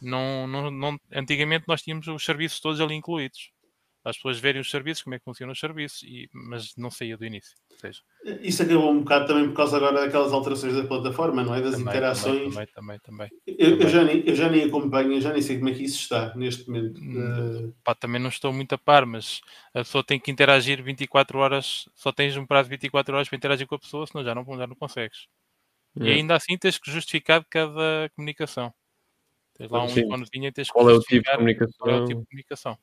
Não, não, não, antigamente nós tínhamos os serviços todos ali incluídos. As pessoas verem os serviços, como é que funcionam os serviços, e, mas não saía do início. Seja, Isso acabou um bocado também por causa agora daquelas alterações da plataforma, não é? Das também, interações. Também, também, também. Eu, também. eu, já nem, eu já nem acompanho, eu já nem sei como é que isso está neste momento. Hum, pá, também não estou muito a par, mas a pessoa tem que interagir 24 horas, só tens um prazo de 24 horas para interagir com a pessoa, senão já não, já não consegues. E ainda assim tens que justificar cada comunicação. Tens lá um Sim. iconezinho e tens que Qual é o tipo de comunicação? qual é o tipo de comunicação.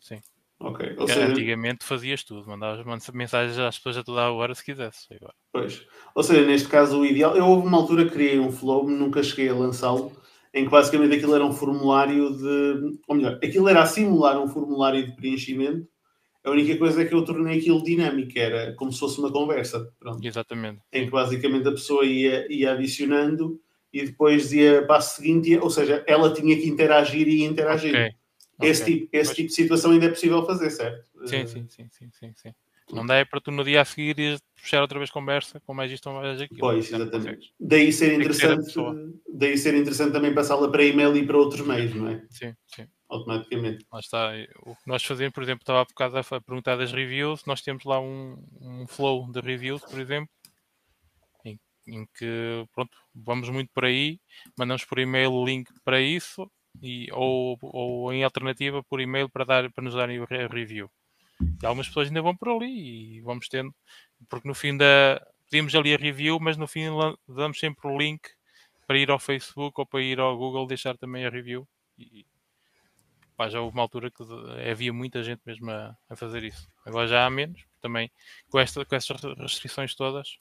Sim. Ok. Ou seja, Antigamente fazias tudo, mandavas manda- mensagens às pessoas a toda a hora se quisesse. Agora. Pois. Ou seja, neste caso, o ideal. Eu houve uma altura que criei um flow, nunca cheguei a lançá-lo, em que basicamente aquilo era um formulário de. Ou melhor, aquilo era a simular um formulário de preenchimento. A única coisa é que eu tornei aquilo dinâmico, era como se fosse uma conversa. Pronto. Exatamente. Em que basicamente a pessoa ia, ia adicionando e depois dizia passo seguinte, ou seja, ela tinha que interagir e interagir. Ok. Esse, ok. tipo, esse Pois. tipo de situação ainda é possível fazer, certo? Sim, sim, sim, sim, sim, sim. Não dá é para tu no dia a seguir ires puxar outra vez conversa com mais isto ou mais aquilo. Pois, exatamente. Daí ser ser interessante, pessoa. daí ser interessante também passá-la para e-mail e para outros meios, não é? Sim, sim. Automaticamente. Lá está. O que nós fazemos, por exemplo, estava há bocado a perguntar das reviews. Nós temos lá um, um flow de reviews, por exemplo, em, que pronto, vamos muito por aí, mandamos por e-mail o link para isso, e, ou, ou em alternativa por e-mail para, dar, para nos darem o re- review. E algumas pessoas ainda vão por ali e vamos tendo, porque no fim da. Pedimos ali a review, mas no fim damos sempre o link para ir ao Facebook ou para ir ao Google deixar também a review. E, pá, já houve uma altura que de- havia muita gente mesmo a, a fazer isso. Agora já há menos, também com, esta, com estas restrições todas,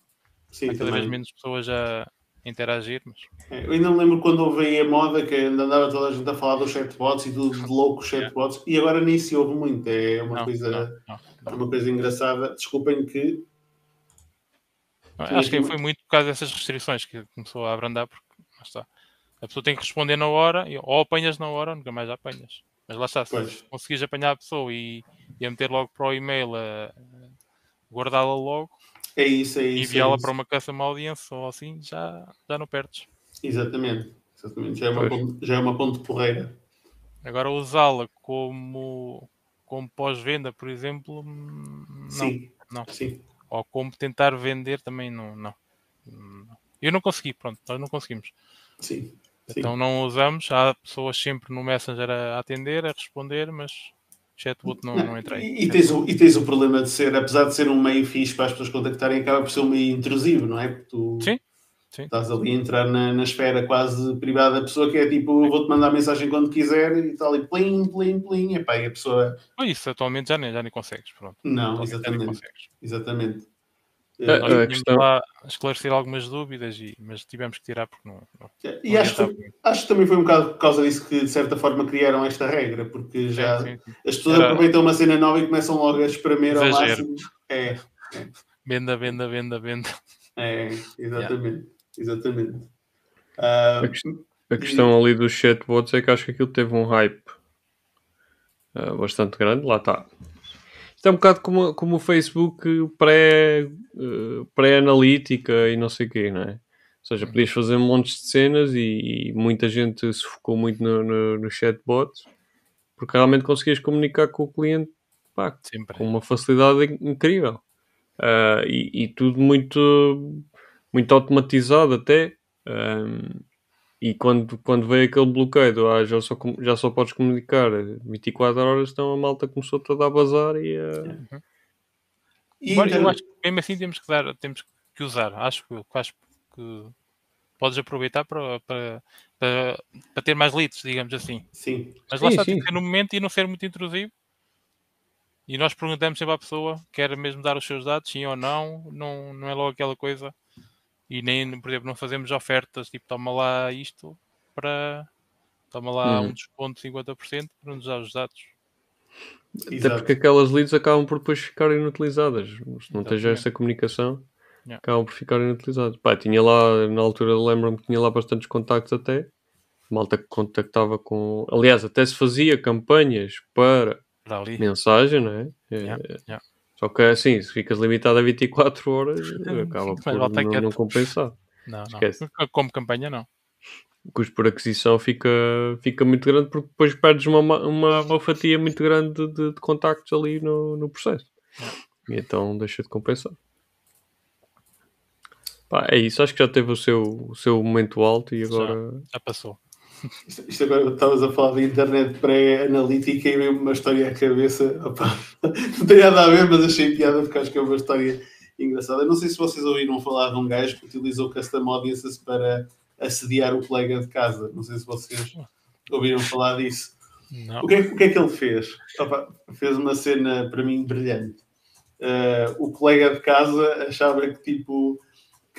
Sim, cada vez menos pessoas a interagir, mas É, Eu ainda me lembro quando houve aí a moda que andava toda a gente a falar dos chatbots e tudo de loucos chatbots e agora nem se ouve muito. É uma não, coisa. não, não, É não. uma coisa engraçada. Desculpem que. Acho que foi muito por causa dessas restrições que começou a abrandar, porque lá está. A pessoa tem que responder na hora, ou apanhas na hora, ou nunca mais apanhas. Mas lá está, se Pois. conseguires apanhar a pessoa e, e a meter logo para o e-mail, guardá-la logo, É isso, é isso. é enviá-la isso. para uma custom audience ou assim, já, já não perdes. Exatamente. Exatamente. Já é uma, ponte, já é uma ponte porreira. Agora usá-la como, como pós-venda, por exemplo, hum, não. Sim. não. Sim. Ou como tentar vender também não. não. Eu não consegui, pronto, nós não conseguimos. Sim. Sim. Então não usamos. Há pessoas sempre no Messenger a atender, a responder, mas chatbot não, não entrei. E, e tens o, e tens o problema de ser, apesar de ser um meio fixe para as pessoas contactarem, acaba por ser um meio intrusivo, não é? Porque tu Sim, sim. estás ali a entrar na, na esfera quase privada da pessoa que é tipo, vou-te mandar mensagem quando quiser e está ali plim, plim, plim, epá, e a pessoa. Isso atualmente já nem, já nem consegues. Pronto. Não, exatamente. consegues. Exatamente. Ah, Eh, Nós a tínhamos questão- lá a esclarecer algumas dúvidas, e, mas tivemos que tirar porque não. não e não acho que, acho que também foi um bocado por causa disso que, de certa forma, criaram esta regra, porque já Sim, sim, as pessoas Era- aproveitam uma cena nova e começam logo a espremer ao máximo. É, Venda, venda, venda, venda. é, exatamente. Exatamente. Ah, A questão- A questão ali dos chatbots é que acho que aquilo teve um hype ah, bastante grande, lá está. Isto é um bocado como, como o Facebook pré, eh, pré-analítica e não sei o quê, não é? Ou seja, podias fazer montes de cenas e, e muita gente se focou muito no, no, no chatbot porque realmente conseguias comunicar com o cliente pá, com uma facilidade in- incrível. Ah, e, e tudo muito, muito automatizado até. Ahm, E quando, quando veio aquele bloqueio, do, ah, já, só, já só podes comunicar 24 horas, então a malta começou toda a bazar e a. E Embora inter- eu acho que mesmo assim temos que dar, temos que usar. Acho que, acho que podes aproveitar para, para, para, para ter mais leads, digamos assim. Sim. Mas lá Sim, está, sim. tem que ser no momento e não ser muito intrusivo. E nós perguntamos sempre à pessoa, quer mesmo dar os seus dados, sim ou não, não, não é logo aquela coisa. E nem, por exemplo, não fazemos ofertas, tipo, toma lá isto para... Toma lá Uhum. um desconto de 50% para nos dar os dados. Até Exato. porque aquelas leads acabam por depois ficar inutilizadas. Se não tens essa comunicação, Yeah. acabam por ficar inutilizadas. Pá, tinha lá, na altura, lembro-me que tinha lá bastantes contactos até. Malta que contactava com. Aliás, até se fazia campanhas para Para ali. mensagem, não é? É, Yeah, yeah. Só que assim, se ficas limitado a 24 horas, acaba por não, não compensar. Não, não. Como campanha, não. O custo por aquisição fica, fica muito grande porque depois perdes uma, ma- uma, uma fatia muito grande de, de- contactos ali no, no processo. E então deixa de compensar. Pá, é isso, acho que já teve o seu, o seu momento alto e agora. Já passou. Isto, isto agora estavas a falar de internet pré-analítica e veio-me uma história à cabeça. Opa, não tem nada a ver, mas achei piada porque acho que é uma história engraçada. Não sei se vocês ouviram falar de um gajo que utilizou custom audiences para assediar o colega de casa. Não sei se vocês ouviram falar disso. O que, é, o que é que ele fez? Opa, fez uma cena para mim brilhante. Uh, o colega de casa achava que tipo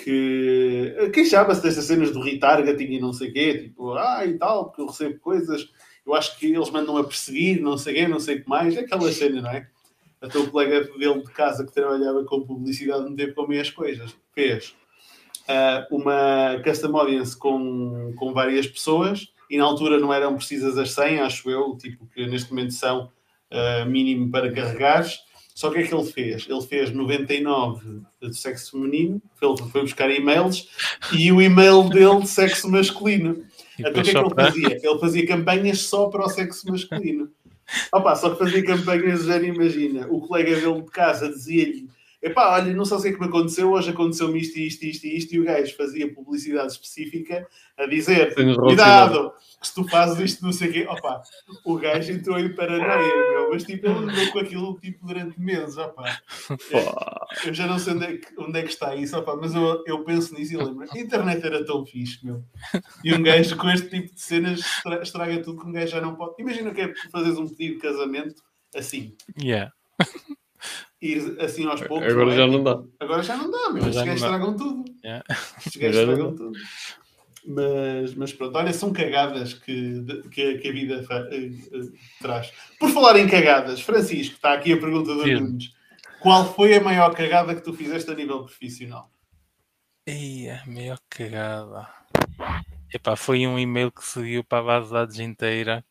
que queixava-se destas cenas do retargeting e não sei o quê, tipo, ah e tal, porque eu recebo coisas, eu acho que eles mandam a perseguir, não sei o quê, não sei o que mais, aquela cena, não é? Até o colega dele de casa que trabalhava com publicidade não teve como as coisas. Fez uh, uma custom audience com, com várias pessoas e na altura não eram precisas as 100, acho eu, tipo que neste momento são uh, mínimo para carregares. Só que o que é que ele fez? Ele fez 99 de sexo feminino, ele foi buscar e-mails e o e-mail dele de sexo masculino. E Então o que é que ele fazia? Ele fazia campanhas só para o sexo masculino. Opa, só que fazia campanhas, já nem imagina. O colega dele de casa dizia-lhe: Epá, olha, não sei o que é que me aconteceu, hoje aconteceu-me isto, isto, isto e isto, e o gajo fazia publicidade específica a dizer: Cuidado, que se tu fazes isto, não sei o quê. Opa, o gajo entrou em paranoia, meu, mas tipo, ele andou com aquilo tipo, durante meses, opa. Eu já não sei onde é que, onde é que está isso, opa, mas eu, eu penso nisso e lembro: a internet era tão fixe, meu. E um gajo com este tipo de cenas estra- estraga tudo que um gajo já não pode. Imagina que é fazeres um pedido de casamento assim. Yeah. Ir assim aos poucos. Agora é? já não dá. Agora já não dá, meu. Estes já gajos estragam tudo. Yeah. Estes gajos estragam tudo. Mas, mas pronto, olha, são cagadas que, que, que a vida fa- eh, eh, traz. Por falar em cagadas, Francisco, está aqui a pergunta do Diz-me. Nunes. Qual foi a maior cagada que tu fizeste a nível profissional? Ei, a maior cagada. Epá, foi um e-mail que seguiu para a base de dados inteira.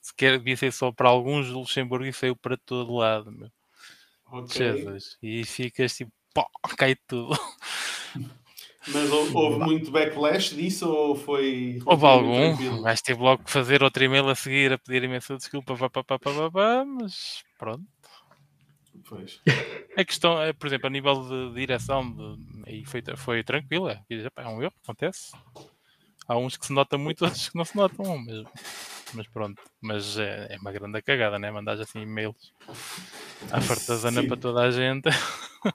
Sequer devia ser só para alguns do Luxemburgo e saiu para todo lado, meu. Ok. Jesus. E ficas tipo, pá, cai tudo. Mas houve, muito backlash disso ou foi. Houve algum, gajo teve logo que fazer outro e-mail a seguir a pedir imensa desculpa, pá, pá, pá, pá, pá, pá, mas pronto. Pois. A questão é, por exemplo, a nível de direção, de, aí foi, foi tranquilo, é, é um erro, acontece. Há uns que se notam muito, outros que não se notam mesmo. Mas pronto, mas é, é uma grande cagada, né? Mandar assim e-mails à fartazana Sim. para toda a gente.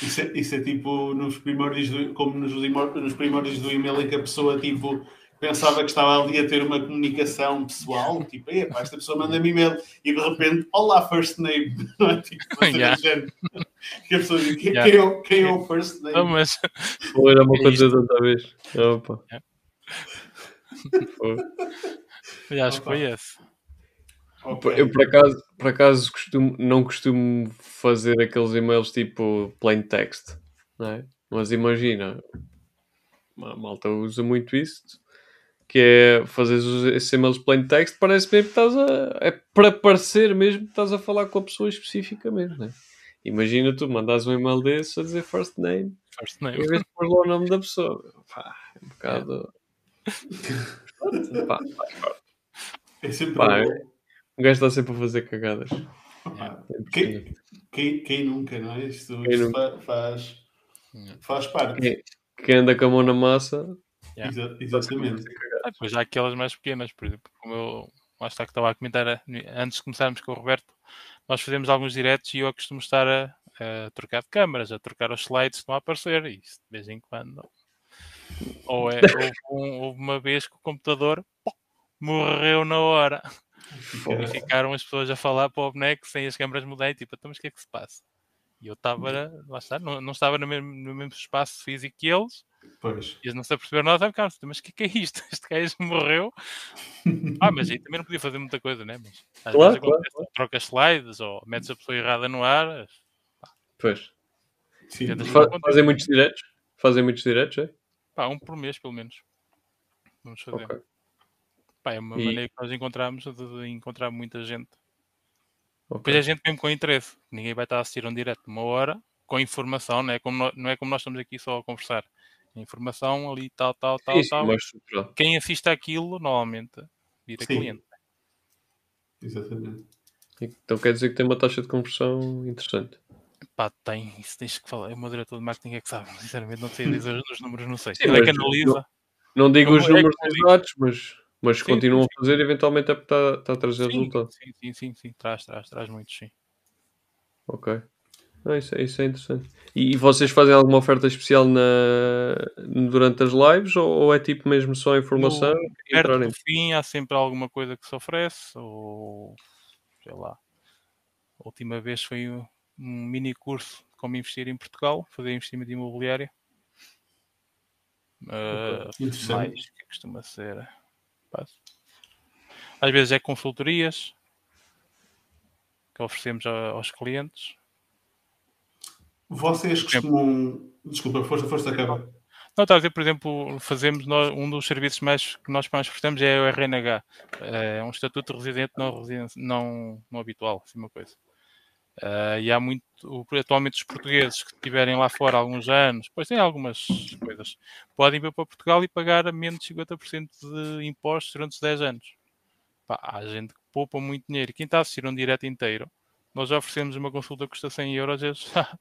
Isso é, isso é tipo nos primórdios do, como nos, nos primórdios do e-mail em que a pessoa tipo pensava que estava ali a ter uma comunicação pessoal, tipo, "Epá, esta pessoa manda-me e-mail e de repente, olá first name, não é? Tipo, Yeah. que a pessoa diz, quem, Yeah. é, o- quem é o first name? Então, mas Foi era uma É coisa tanta vez. Opa. É. Eu acho que foi esse. Ok. Eu por acaso, por acaso costumo, não costumo fazer aqueles e-mails tipo plain text, não é? Mas imagina, a malta usa muito isso, que é fazer esses e-mails plain text, parece mesmo que estás a. É para parecer mesmo que estás a falar com a pessoa especificamente, não é? Imagina tu mandas um e-mail desse a dizer first name First em name. vez de pôr lá o nome da pessoa. Pá, é um bocado. Pá, É sempre Pá, um gajo está sempre a fazer cagadas. Opa, É Quem, quem, quem nunca, não é? Isto, Quem isto fa- faz, faz parte. Quem- Quem anda com a mão na massa Yeah. Exa- exatamente. Ah, depois há aquelas mais pequenas, por exemplo, como eu lá está que estava a comentar a- antes de começarmos com o Roberto, nós fazemos alguns diretos e eu costumo estar a, a trocar de câmaras, a trocar os slides que estão a aparecer, e isso de vez em quando. Ou é, houve, um- houve uma vez que o computador pô, morreu na hora e ficaram as pessoas a falar para o boneco sem as câmaras mudarem, tipo, então, mas o que é que se passa? E eu estava, lá está, não, não estava no mesmo, no mesmo espaço físico que eles, Pois. e eles não se aperceberam nada, ficaram, mas o que é que é isto? Este gajo morreu. Ah, mas aí também não podia fazer muita coisa, né? Mas às Claro, vezes acontece, trocas slides ou metes a pessoa errada no ar. Pois. Sim. Fazem muitos diretos? Fazem muitos diretos, é? Pá, um por mês, pelo menos. Vamos fazer. Ok. Pá, é uma E- maneira que nós encontramos de, de encontrar muita gente. ok. Depois é gente mesmo com interesse. Ninguém vai estar a assistir um direto de uma hora com informação, não é como, nó- não é como nós estamos aqui só a conversar. Informação ali, tal, tal, tal, sim, tal. estruturado. Quem assiste àquilo, normalmente, vira Sim. cliente. Exatamente. Então quer dizer que tem uma taxa de conversão interessante. Pá, tem, isso tens que falar. O meu diretor de marketing é que sabe. Sinceramente, não sei dizer os números, não sei. Sim, Ele é que analisa. Não digo Como os é números digo? exatos, mas, mas Sim, continuam sim, a fazer, eventualmente é porque está, está a trazer Sim, resultado. sim, sim, sim, sim. Traz, traz, traz muitos, sim. Ok. Isso, é- isso é interessante. E, e vocês fazem alguma oferta especial na, durante as lives ou, ou é tipo mesmo só informação? No- Perto entrarem? do fim há sempre alguma coisa que se oferece, ou sei lá. A última vez foi um mini curso de como investir em Portugal, fazer investimento imobiliário. Interessante. mais que costuma ser. Às vezes é consultorias que oferecemos a- aos clientes. Vocês costumam. Desculpa, força, força, acaba. Não, está a dizer, por exemplo, fazemos nós- um dos serviços mais, que nós mais prestamos é o RNH. É um estatuto de residente não, não, não habitual, assim uma coisa. Ah, e há muito, atualmente os portugueses que estiverem lá fora há alguns anos, pois têm algumas coisas, podem vir para Portugal e pagar a menos de 50% de impostos durante os 10 anos. Pá, há gente que poupa muito dinheiro. Quem está a assistir um direto inteiro, nós já oferecemos uma consulta que custa 100 euros, eles,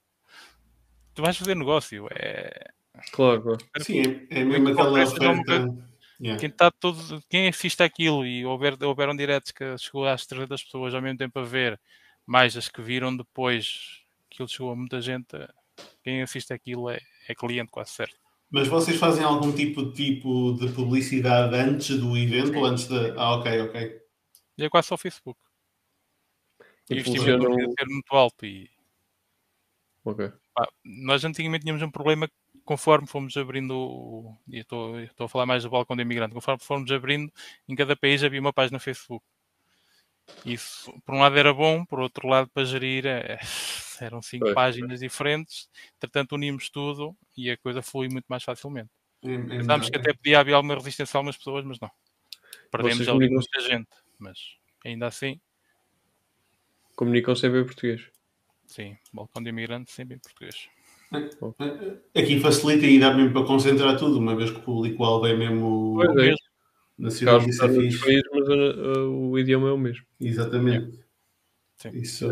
tu vais fazer negócio. É, Claro, claro. Sim, é, é mesmo aquela oferta. Yeah. quem está todo, quem assiste aquilo e houver, houveram diretos que chegou às 300 pessoas ao mesmo tempo a ver, mais as que viram depois que ele chegou a muita gente, quem assiste aquilo é, é cliente quase certo. Mas vocês fazem algum tipo, tipo de publicidade antes do evento ou antes da. Ah, ok, ok. E é quase só o Facebook. E o investimento não ser muito alto. E, Ok. pá, nós antigamente tínhamos um problema conforme fomos abrindo, o- e estou, estou a falar mais do balcão de imigrante, conforme fomos abrindo, em cada país havia uma página no Facebook. Isso, por um lado era bom, por outro lado, para gerir, é, eram cinco Pois, páginas diferentes, entretanto unimos tudo e a coisa flui muito mais facilmente. É, é Pensámos que até podia haver alguma resistência a algumas pessoas, mas não. Perdemos Vocês ali muita gente, mas ainda assim, Comunicam sempre em português. sim, balcão de imigrante sempre em português. Aqui facilita e dá mesmo para concentrar tudo, uma vez que o público-alvo é mesmo Pois é. Mesmo. nacional. Caso Isso é fixe. países, mas uh, uh, o idioma é o mesmo. Exatamente. Isso,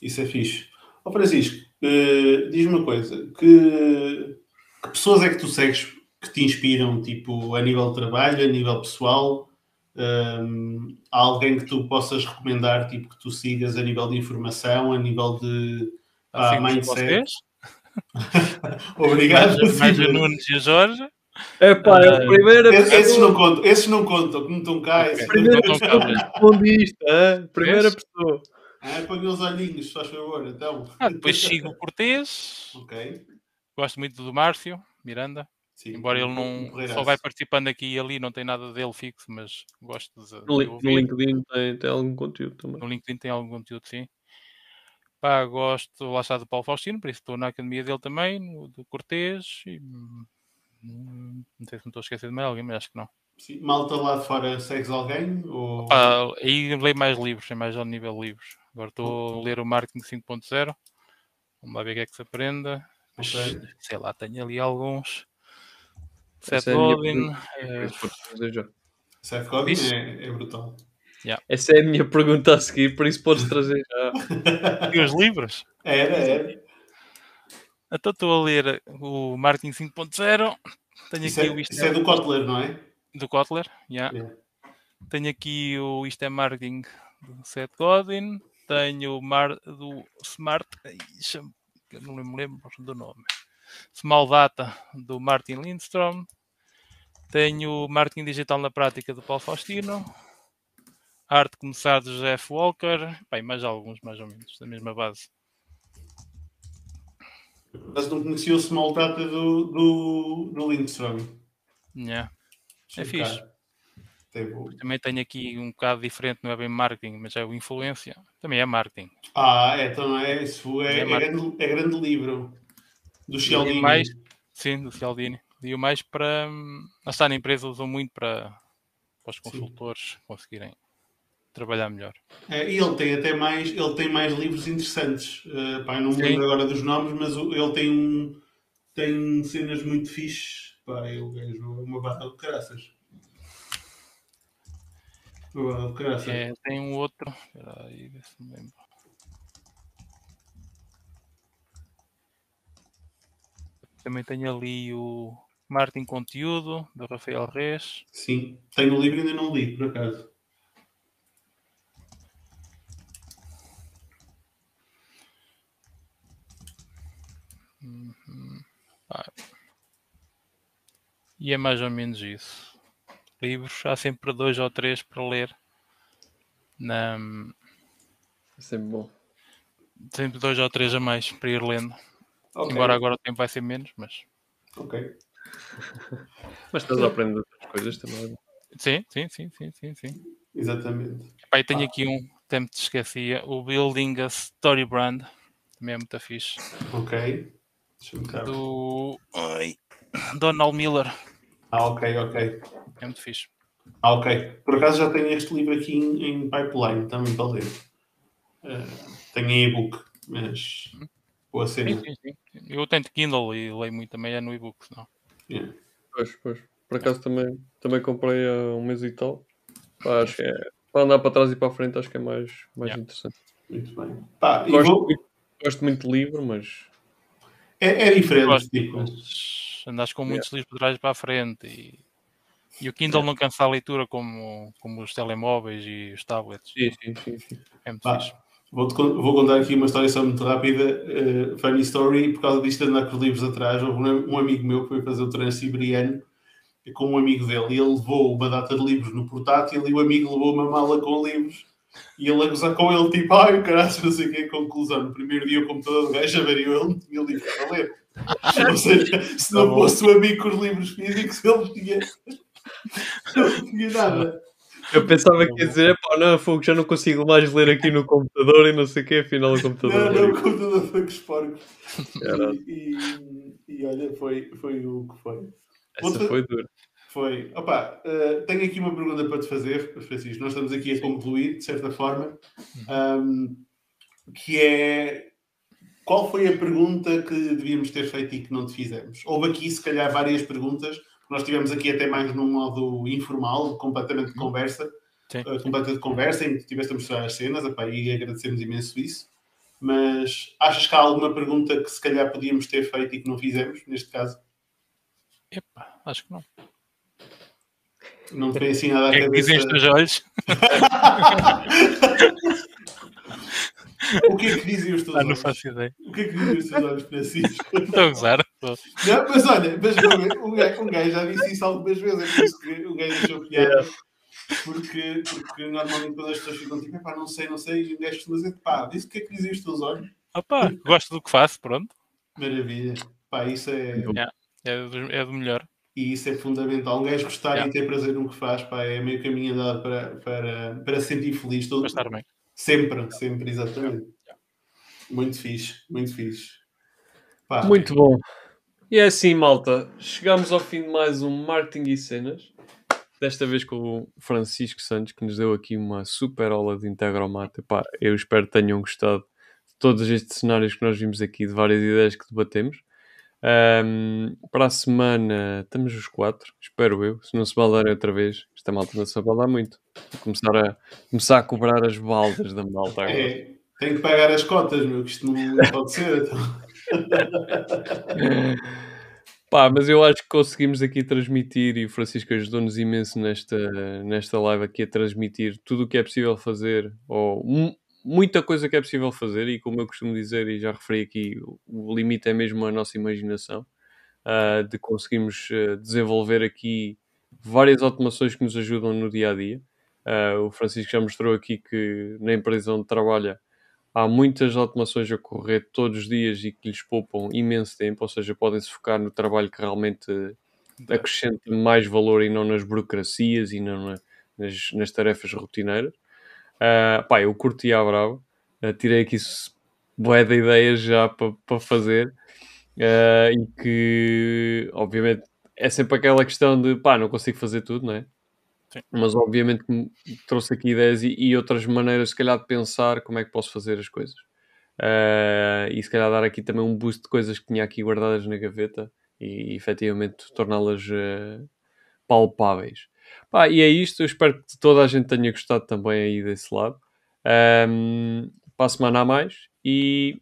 isso é fixe. Ó Francisco, eh, diz-me uma coisa: que, que pessoas é que tu segues que te inspiram, tipo, a nível de trabalho, a nível pessoal? Hum, há alguém que tu possas recomendar, tipo, que tu sigas a nível de informação, a nível de ah, Assim como mindset? vocês, Obrigado. mais, mais o Nunes e o Jorge. É pá, é Ah, a primeira Esses, esses pessoa não contam, esses não contam, que não estão cá. Ok. esses não Primeira mas- que responde isto, hã? Primeira Vês? pessoa. Ah, põe os olhinhos, se faz favor, então. Ah, depois sigo o Cortês, Ok. gosto muito do Márcio Miranda, Sim, embora ele não só vai participando aqui e ali, não tem nada dele fixo, mas gosto de, No, no ouvir. LinkedIn tem, tem algum conteúdo também. No LinkedIn tem algum conteúdo, sim. Pá, gosto, lá está do Paulo Faustino, por isso estou na academia dele também, no, do Cortês. E, hum, não sei se me estou a esquecer de mais alguém, mas acho que não. Sim, Malta lá de fora, segues alguém? Ou... Pá, aí leio mais livros, é mais ao nível de livros. Agora estou a ler o Marketing 5.0. Vamos lá ver o que é que se aprenda. Mas, Ok. sei lá, tenho ali alguns. Seth Essa é a minha Godin. eh, podes fazer já. Seth Godin é, é brutal. Essa é a minha pergunta a seguir, por isso podes trazer já. e os livros? Era, era. Então estou a ler o Marketing 5.0. Tenho Isso aqui é, o Isto isso é do Kotler, não é? do Kotler. yeah. Yeah. Tenho aqui o Isto é Marketing do Seth Godin. Tenho o Mar, do Smart. eu não me lembro do nome. Small Data do Martin Lindstrom. Tenho o Marketing Digital na Prática do Paulo Faustino. Arte Começar do José F. Walker. Bem, mais alguns, mais ou menos, da mesma base. Mas não conhecia o Small Data do, do, do Lindstrom. Yeah. É fixe. Também tenho aqui um bocado diferente, não é bem marketing, mas é o influência. Também é marketing. Ah, é, então é? Isso é, É é, grande, é grande livro. Do Cialdini. mais, sim, do Cialdini. E o mais para. hum, Lá está na empresa, usam muito para, para os consultores conseguirem trabalhar melhor. É, e ele tem até mais, ele tem mais livros interessantes. Uh, pá, não me lembro agora dos nomes, mas ele tem um, tem cenas muito fixes. Pá, eu vejo uma barra de caraças. Uma barra de caraças. É, tem um outro. Espera aí, ver se me lembro. Também tenho ali o Martin Conteúdo, do Rafael Reis. Sim, tenho o livro e ainda não li, por acaso. E é mais ou menos isso. Livros, há sempre dois ou três para ler. Na, É sempre bom. sempre dois ou três a mais para ir lendo. Ok, Embora agora o tempo vai ser menos, mas. ok. Mas estás a aprender outras coisas também. Sim, sim, sim, sim, sim, sim. Exatamente. Pai, tenho aqui um, me te esquecia, o Building a Story Brand. Também é muito fixe. Ok. Do ai, Donald Miller. Ah, ok, ok. É muito fixe. Ah, ok. Por acaso já tenho este livro aqui em, em pipeline também para ler. Eh, tenho em e-book, mas boa Sim, cena. sim, sim. Eu tenho Kindle e leio muito também, é no e-book. Não. Yeah. Pois, pois. Por acaso também, também comprei há um mês e tal. Pá, acho que é, para andar para trás e para a frente acho que é mais, mais Yeah. interessante. Muito bem. Pá, e Gosto, vou- muito, gosto muito de livro, mas É, é diferente. Gosto, tipo, andas com muitos livros de trás para a frente e, e o Kindle não cansa a leitura como, como os telemóveis e os tablets. sim, sim, sim. É muito fixe. vou, vou contar aqui uma história só muito rápida. eh, funny story, por causa disto de andar com os livros atrás, houve um, um amigo meu que foi fazer o Transiberiano com um amigo dele e ele levou uma data de livros no portátil e o amigo levou uma mala com livros e ele a gozar com ele, tipo, ai, caralho, não sei o que, conclusão. No primeiro dia o computador do gajo avariou, ele não tinha livros para ler. Ou seja, se não Tá fosse o amigo com os livros físicos, ele não tinha, não tinha nada. Eu pensava que ia dizer, pá, não, fogo, já não consigo mais ler aqui no computador e não sei o que, afinal o computador. Não, não, o computador foi porcos. Caralho. E, e, e olha, foi, foi o que foi. Essa foi dura. Foi. Opa, eh, tenho aqui uma pergunta para te fazer, Francisco. Nós estamos aqui a concluir, de certa forma, ahm, que é qual foi a pergunta que devíamos ter feito e que não te fizemos? Houve aqui, se calhar, várias perguntas. Nós tivemos aqui até mais num modo informal, completamente de conversa, Sim. eh, completa de conversa, em que tiveste a mostrar as cenas, epá, e agradecemos imenso isso. Mas achas que há alguma pergunta que se calhar podíamos ter feito e que não fizemos, neste caso? Epá, acho que não. Não te vem assim nada O que é que dizem teus olhos? O que é que diziam os teus Ah, não olhos? faço ideia. O que é que diziam os teus olhos, Francisco? Estou a gozar. Estou. Não, mas olha, mas um gajo, um gajo já disse isso algumas vezes, é por isso que o gajo achou piada. Porque, porque normalmente quando as pessoas ficam tipo, pá, não sei, não sei, e o gajo costuma dizer, pá, disse o que é que diziam os teus olhos? Opa, gosto do que faço, pronto. Maravilha. Pá, isso é, É do, é do melhor. E isso é fundamental. Um gajo gostar Yeah. e ter prazer no que faz, pá, é meio caminho andado para, para, para se sentir feliz. Todo, Para estar bem. Sempre, sempre, exatamente. Muito fixe, muito fixe. Pá, Muito bom. E é assim, malta. Chegamos ao fim de mais um Marketing e Cenas. Desta vez com o Francisco Santos, que nos deu aqui uma super aula de Integromata. Pá, eu espero que tenham gostado de todos estes cenários que nós vimos aqui, de várias ideias que debatemos. Ahm, para a semana estamos os quatro, espero eu. Se não se baldarem outra vez, esta malta não se vai baldar muito. Vou começar a, começar a cobrar as baldas da malta agora. É, tenho que pagar as cotas, meu, que isto não pode ser. Então. Pá, mas eu acho que conseguimos aqui transmitir e o Francisco ajudou-nos imenso nesta, nesta live aqui a transmitir tudo o que é possível fazer, ou muita coisa que é possível fazer, e como eu costumo dizer e já referi aqui, o- limite é mesmo a nossa imaginação, ah, de conseguirmos ah, desenvolver aqui várias automações que nos ajudam no dia a dia. Ah, o Francisco já mostrou aqui que na empresa onde trabalha há muitas automações a correr todos os dias e que lhes poupam imenso tempo, ou seja, podem se focar no trabalho que realmente acrescenta mais valor e não nas burocracias e não na- nas, nas tarefas rotineiras. Ah, pá, eu curti a bravo, Ah, tirei aqui bué de ideias já para fazer Ah, e que obviamente é sempre aquela questão de pá, não consigo fazer tudo, não é? Sim. Mas obviamente trouxe aqui ideias e, e outras maneiras, se calhar, de pensar como é que posso fazer as coisas. Ah, e se calhar dar aqui também um boost de coisas que tinha aqui guardadas na gaveta e, efetivamente torná-las ah, palpáveis. Pá, e é isto, eu espero que toda a gente tenha gostado também aí desse lado. Ahm, para a semana a mais e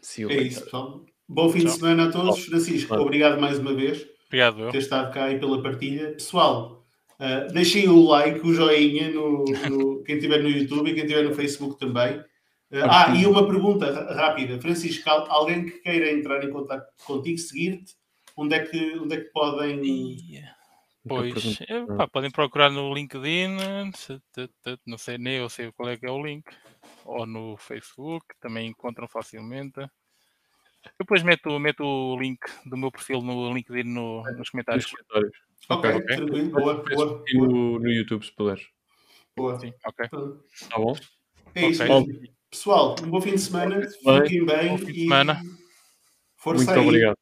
see you É later. isso, pessoal. Bom fim de Tchau. semana a todos. Francisco, Claro. obrigado mais uma vez Obrigado, por ter estado cá e pela partilha. Pessoal, ah, deixem o like, o joinha, no, no- quem estiver no YouTube e quem estiver no Facebook também. Ah, ah, e uma pergunta rápida. Francisco, al- alguém que queira entrar em contato contigo, seguir-te, onde é que, onde é que podem... Ia. Pois, eh, pá, podem procurar no LinkedIn, não sei nem eu sei qual é que é o link, ou no Facebook, também encontram facilmente. Depois meto, meto o link do meu perfil no LinkedIn no- nos Nos comentários. comentários. Ok, ok. tranquilo. Boa, No boa, e boa. no, no YouTube, se puderes. boa. Sim, ok. Tá bom? É isso Ok. mesmo. Pessoal, um bom fim de semana. Fiquem bem Bom fim de e semana. força Muito aí. obrigado.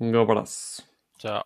Um abraço. Tchau.